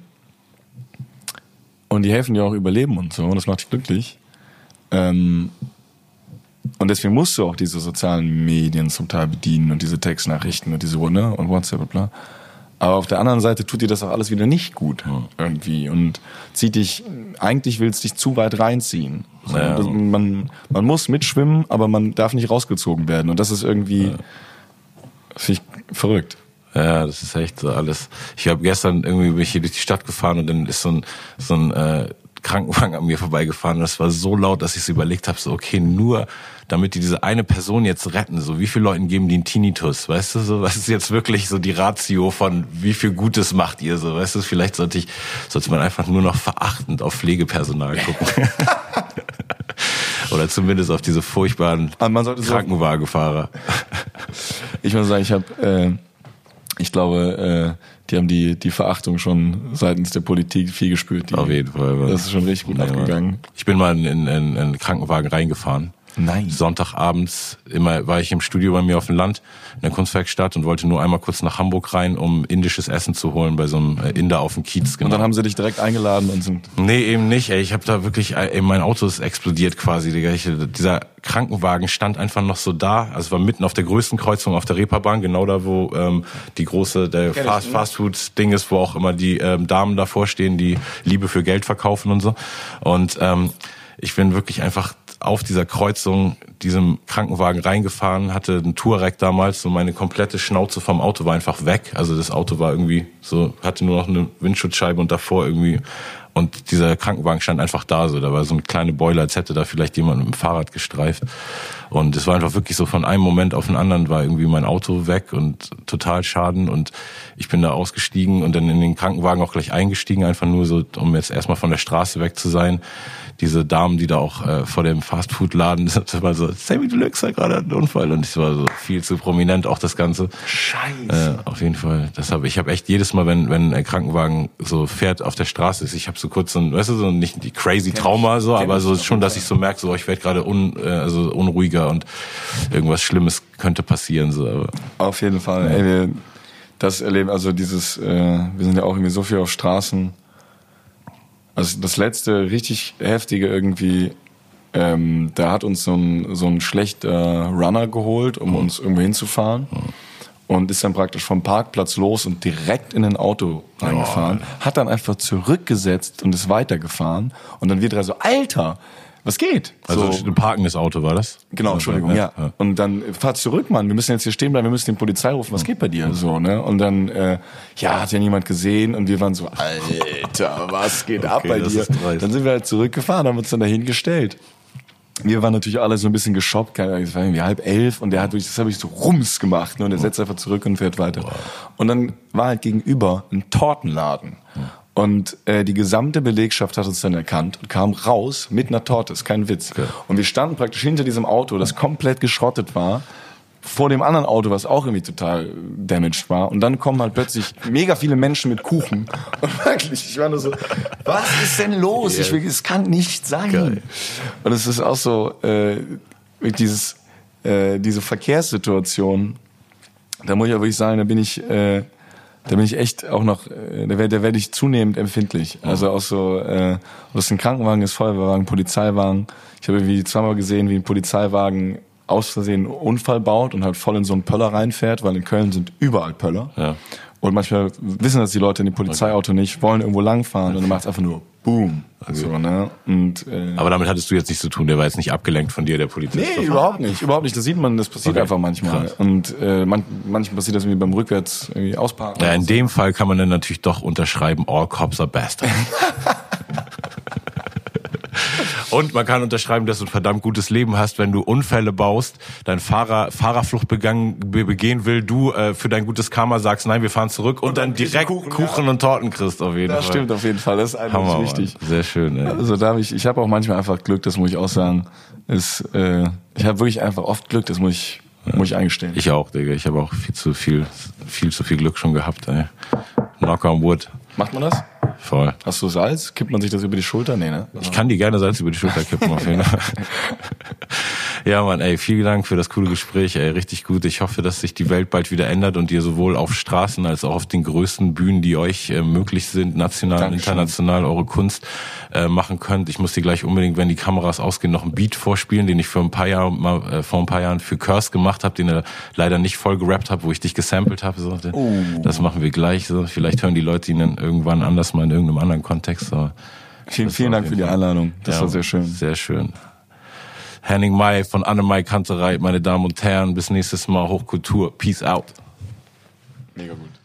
und die helfen dir auch überleben und so und das macht dich glücklich. Ähm, und deswegen musst du auch diese sozialen Medien zum Teil bedienen und diese Textnachrichten und diese ne, und WhatsApp und bla. Aber auf der anderen Seite tut dir das auch alles wieder nicht gut irgendwie und zieht dich, eigentlich willst dich zu weit reinziehen. So, ja. man, man muss mitschwimmen, aber man darf nicht rausgezogen werden. Und das ist irgendwie, ja. ich verrückt. Ja, das ist echt so alles. Ich habe gestern irgendwie bin ich hier durch die Stadt gefahren und dann ist so ein, so ein äh, Krankenwagen an mir vorbeigefahren das war so laut, dass ich so überlegt habe, so okay, nur damit die diese eine Person jetzt retten, so wie viele Leuten geben die einen Tinnitus, weißt du, so was ist jetzt wirklich so die Ratio von wie viel Gutes macht ihr so, weißt du, vielleicht sollte ich sollte man einfach nur noch verachtend auf Pflegepersonal gucken. Oder zumindest auf diese furchtbaren Krankenwagenfahrer. ich muss sagen, ich habe äh, ich glaube, äh, die haben die, die Verachtung schon seitens der Politik viel gespürt. Die, Auf jeden Fall. Das ist schon richtig gut nee, abgegangen. Ich bin mal in einen Krankenwagen reingefahren Nein. Sonntagabends immer war ich im Studio bei mir auf dem Land in der Kunstwerkstatt und wollte nur einmal kurz nach Hamburg rein, um indisches Essen zu holen bei so einem äh, Inder auf dem Kiez. Genau. Und dann haben sie dich direkt eingeladen und sind. Nee, eben nicht. Ey. Ich habe da wirklich, ey, mein Auto ist explodiert quasi. Digga. Ich, dieser Krankenwagen stand einfach noch so da. Also war mitten auf der größten Kreuzung auf der Reeperbahn, genau da, wo ähm, die große der Fast, Fast Food Ding ist, wo auch immer die ähm, Damen davor stehen, die Liebe für Geld verkaufen und so. Und ähm, ich bin wirklich einfach auf dieser Kreuzung diesem Krankenwagen reingefahren, hatte einen Touareg damals, so meine komplette Schnauze vom Auto war einfach weg. Also das Auto war irgendwie so, hatte nur noch eine Windschutzscheibe und davor irgendwie und dieser Krankenwagen stand einfach da, so da war so eine kleine Boiler, als hätte da vielleicht jemand mit dem Fahrrad gestreift. Und es war einfach wirklich so von einem Moment auf den anderen war irgendwie mein Auto weg und total Schaden und ich bin da ausgestiegen und dann in den Krankenwagen auch gleich eingestiegen, einfach nur so, um jetzt erstmal von der Straße weg zu sein diese Damen, die da auch äh, vor dem Fastfood-Laden, das war so, Sammy Deluxe hat gerade einen Unfall und ich war so viel zu prominent auch das Ganze. Scheiße. Äh, auf jeden Fall. Das habe ich habe echt jedes Mal, wenn wenn ein Krankenwagen so fährt auf der Straße ist, ich habe so kurz so ein, weißt du, so nicht die crazy Trauma so, aber so schon, dass ich so merke, so ich werde gerade un, äh, also unruhiger und irgendwas Schlimmes könnte passieren so. Aber, auf jeden Fall. Ja. Ey, wir, das erleben, also dieses, äh, wir sind ja auch irgendwie so viel auf Straßen also das letzte richtig heftige irgendwie, ähm, da hat uns so ein, so ein schlechter Runner geholt, um mhm. uns irgendwo hinzufahren. Mhm. Und ist dann praktisch vom Parkplatz los und direkt in ein Auto reingefahren. Oh. Hat dann einfach zurückgesetzt und ist weitergefahren. Und dann wird er so, Alter, was geht? Also so. ein parkendes Auto war das? Genau, Entschuldigung, ja. ja. Und dann fahr zurück, Mann, wir müssen jetzt hier stehen bleiben, wir müssen den Polizei rufen, was geht bei dir? So, ne? Und dann, äh, ja, hat ja niemand gesehen und wir waren so, Alter, was geht okay, ab bei dir? Dann sind wir halt zurückgefahren, haben uns dann dahin gestellt. Wir waren natürlich alle so ein bisschen geschockt, es war irgendwie halb elf und der hat durch, das habe ich so rums gemacht ne? und der setzt einfach zurück und fährt weiter. Und dann war halt gegenüber ein Tortenladen. Und äh, die gesamte Belegschaft hat uns dann erkannt und kam raus mit einer Torte, ist kein Witz. Okay. Und wir standen praktisch hinter diesem Auto, das komplett geschrottet war, vor dem anderen Auto, was auch irgendwie total damaged war. Und dann kommen halt plötzlich mega viele Menschen mit Kuchen. Und wirklich, ich war nur so, was ist denn los? Yeah. Ich will, es kann nicht sein. Geil. Und es ist auch so, äh, dieses, äh, diese Verkehrssituation, da muss ich auch wirklich sagen, da bin ich, äh, da bin ich echt auch noch, äh, da werde werd ich zunehmend empfindlich. Also auch so, äh, was ein Krankenwagen ist, Feuerwehrwagen, Polizeiwagen. Ich habe irgendwie zweimal gesehen, wie ein Polizeiwagen aus Versehen einen Unfall baut und halt voll in so einen Pöller reinfährt, weil in Köln sind überall Pöller. Ja. Und manchmal wissen das die Leute in dem Polizeiauto okay. nicht, wollen irgendwo langfahren und dann macht es einfach nur Boom. Okay. So, ne? und, äh, Aber damit hattest du jetzt nichts zu tun, der war jetzt nicht abgelenkt von dir, der Polizist. Nee, überhaupt nicht, überhaupt nicht. Das sieht man, das passiert okay. einfach manchmal. Krass. Und äh, man, manchmal passiert das irgendwie beim Rückwärts irgendwie ausparken. Ja, in so. dem Fall kann man dann natürlich doch unterschreiben, all cops are bastards. Und man kann unterschreiben, dass du ein verdammt gutes Leben hast, wenn du Unfälle baust, dein Fahrer Fahrerflucht begangen, begehen will, du äh, für dein gutes Karma sagst, nein, wir fahren zurück und, und dann, direkt Kuchen, Kuchen ja. und Torten kriegst auf jeden das Fall. Das stimmt auf jeden Fall, das ist eigentlich wichtig. Sehr schön. Ey. Also da habe ich, ich habe auch manchmal einfach Glück, das muss ich auch sagen. Ist, äh, ich habe wirklich einfach oft Glück, das muss ich ja. muss ich eingestehen. Ich auch, Digga. Ich habe auch viel zu viel, viel zu viel Glück schon gehabt. Ey. Knock on wood. Macht man das? Voll. Hast du Salz? Kippt man sich das über die Schulter? Nee, ne? Ich kann dir gerne Salz über die Schulter kippen, auf jeden Fall. ja, Mann, ey, vielen Dank für das coole Gespräch, ey, richtig gut. Ich hoffe, dass sich die Welt bald wieder ändert und ihr sowohl auf Straßen als auch auf den größten Bühnen, die euch äh, möglich sind, national und international, eure Kunst äh, machen könnt. Ich muss dir gleich unbedingt, wenn die Kameras ausgehen, noch einen Beat vorspielen, den ich für ein paar Jahre mal, äh, vor ein paar Jahren für Curse gemacht habe, den er leider nicht voll gerappt habe, wo ich dich gesampelt habe. So. Oh. Das machen wir gleich. So. Vielleicht hören die Leute ihn dann irgendwann anders mal in irgendeinem anderen Kontext. So. Vielen, vielen Dank für die Einladung. Das ja, war sehr schön. Sehr schön. Henning Mai von Annemai Kanterei, meine Damen und Herren. Bis nächstes Mal. Hochkultur. Peace out. Mega gut.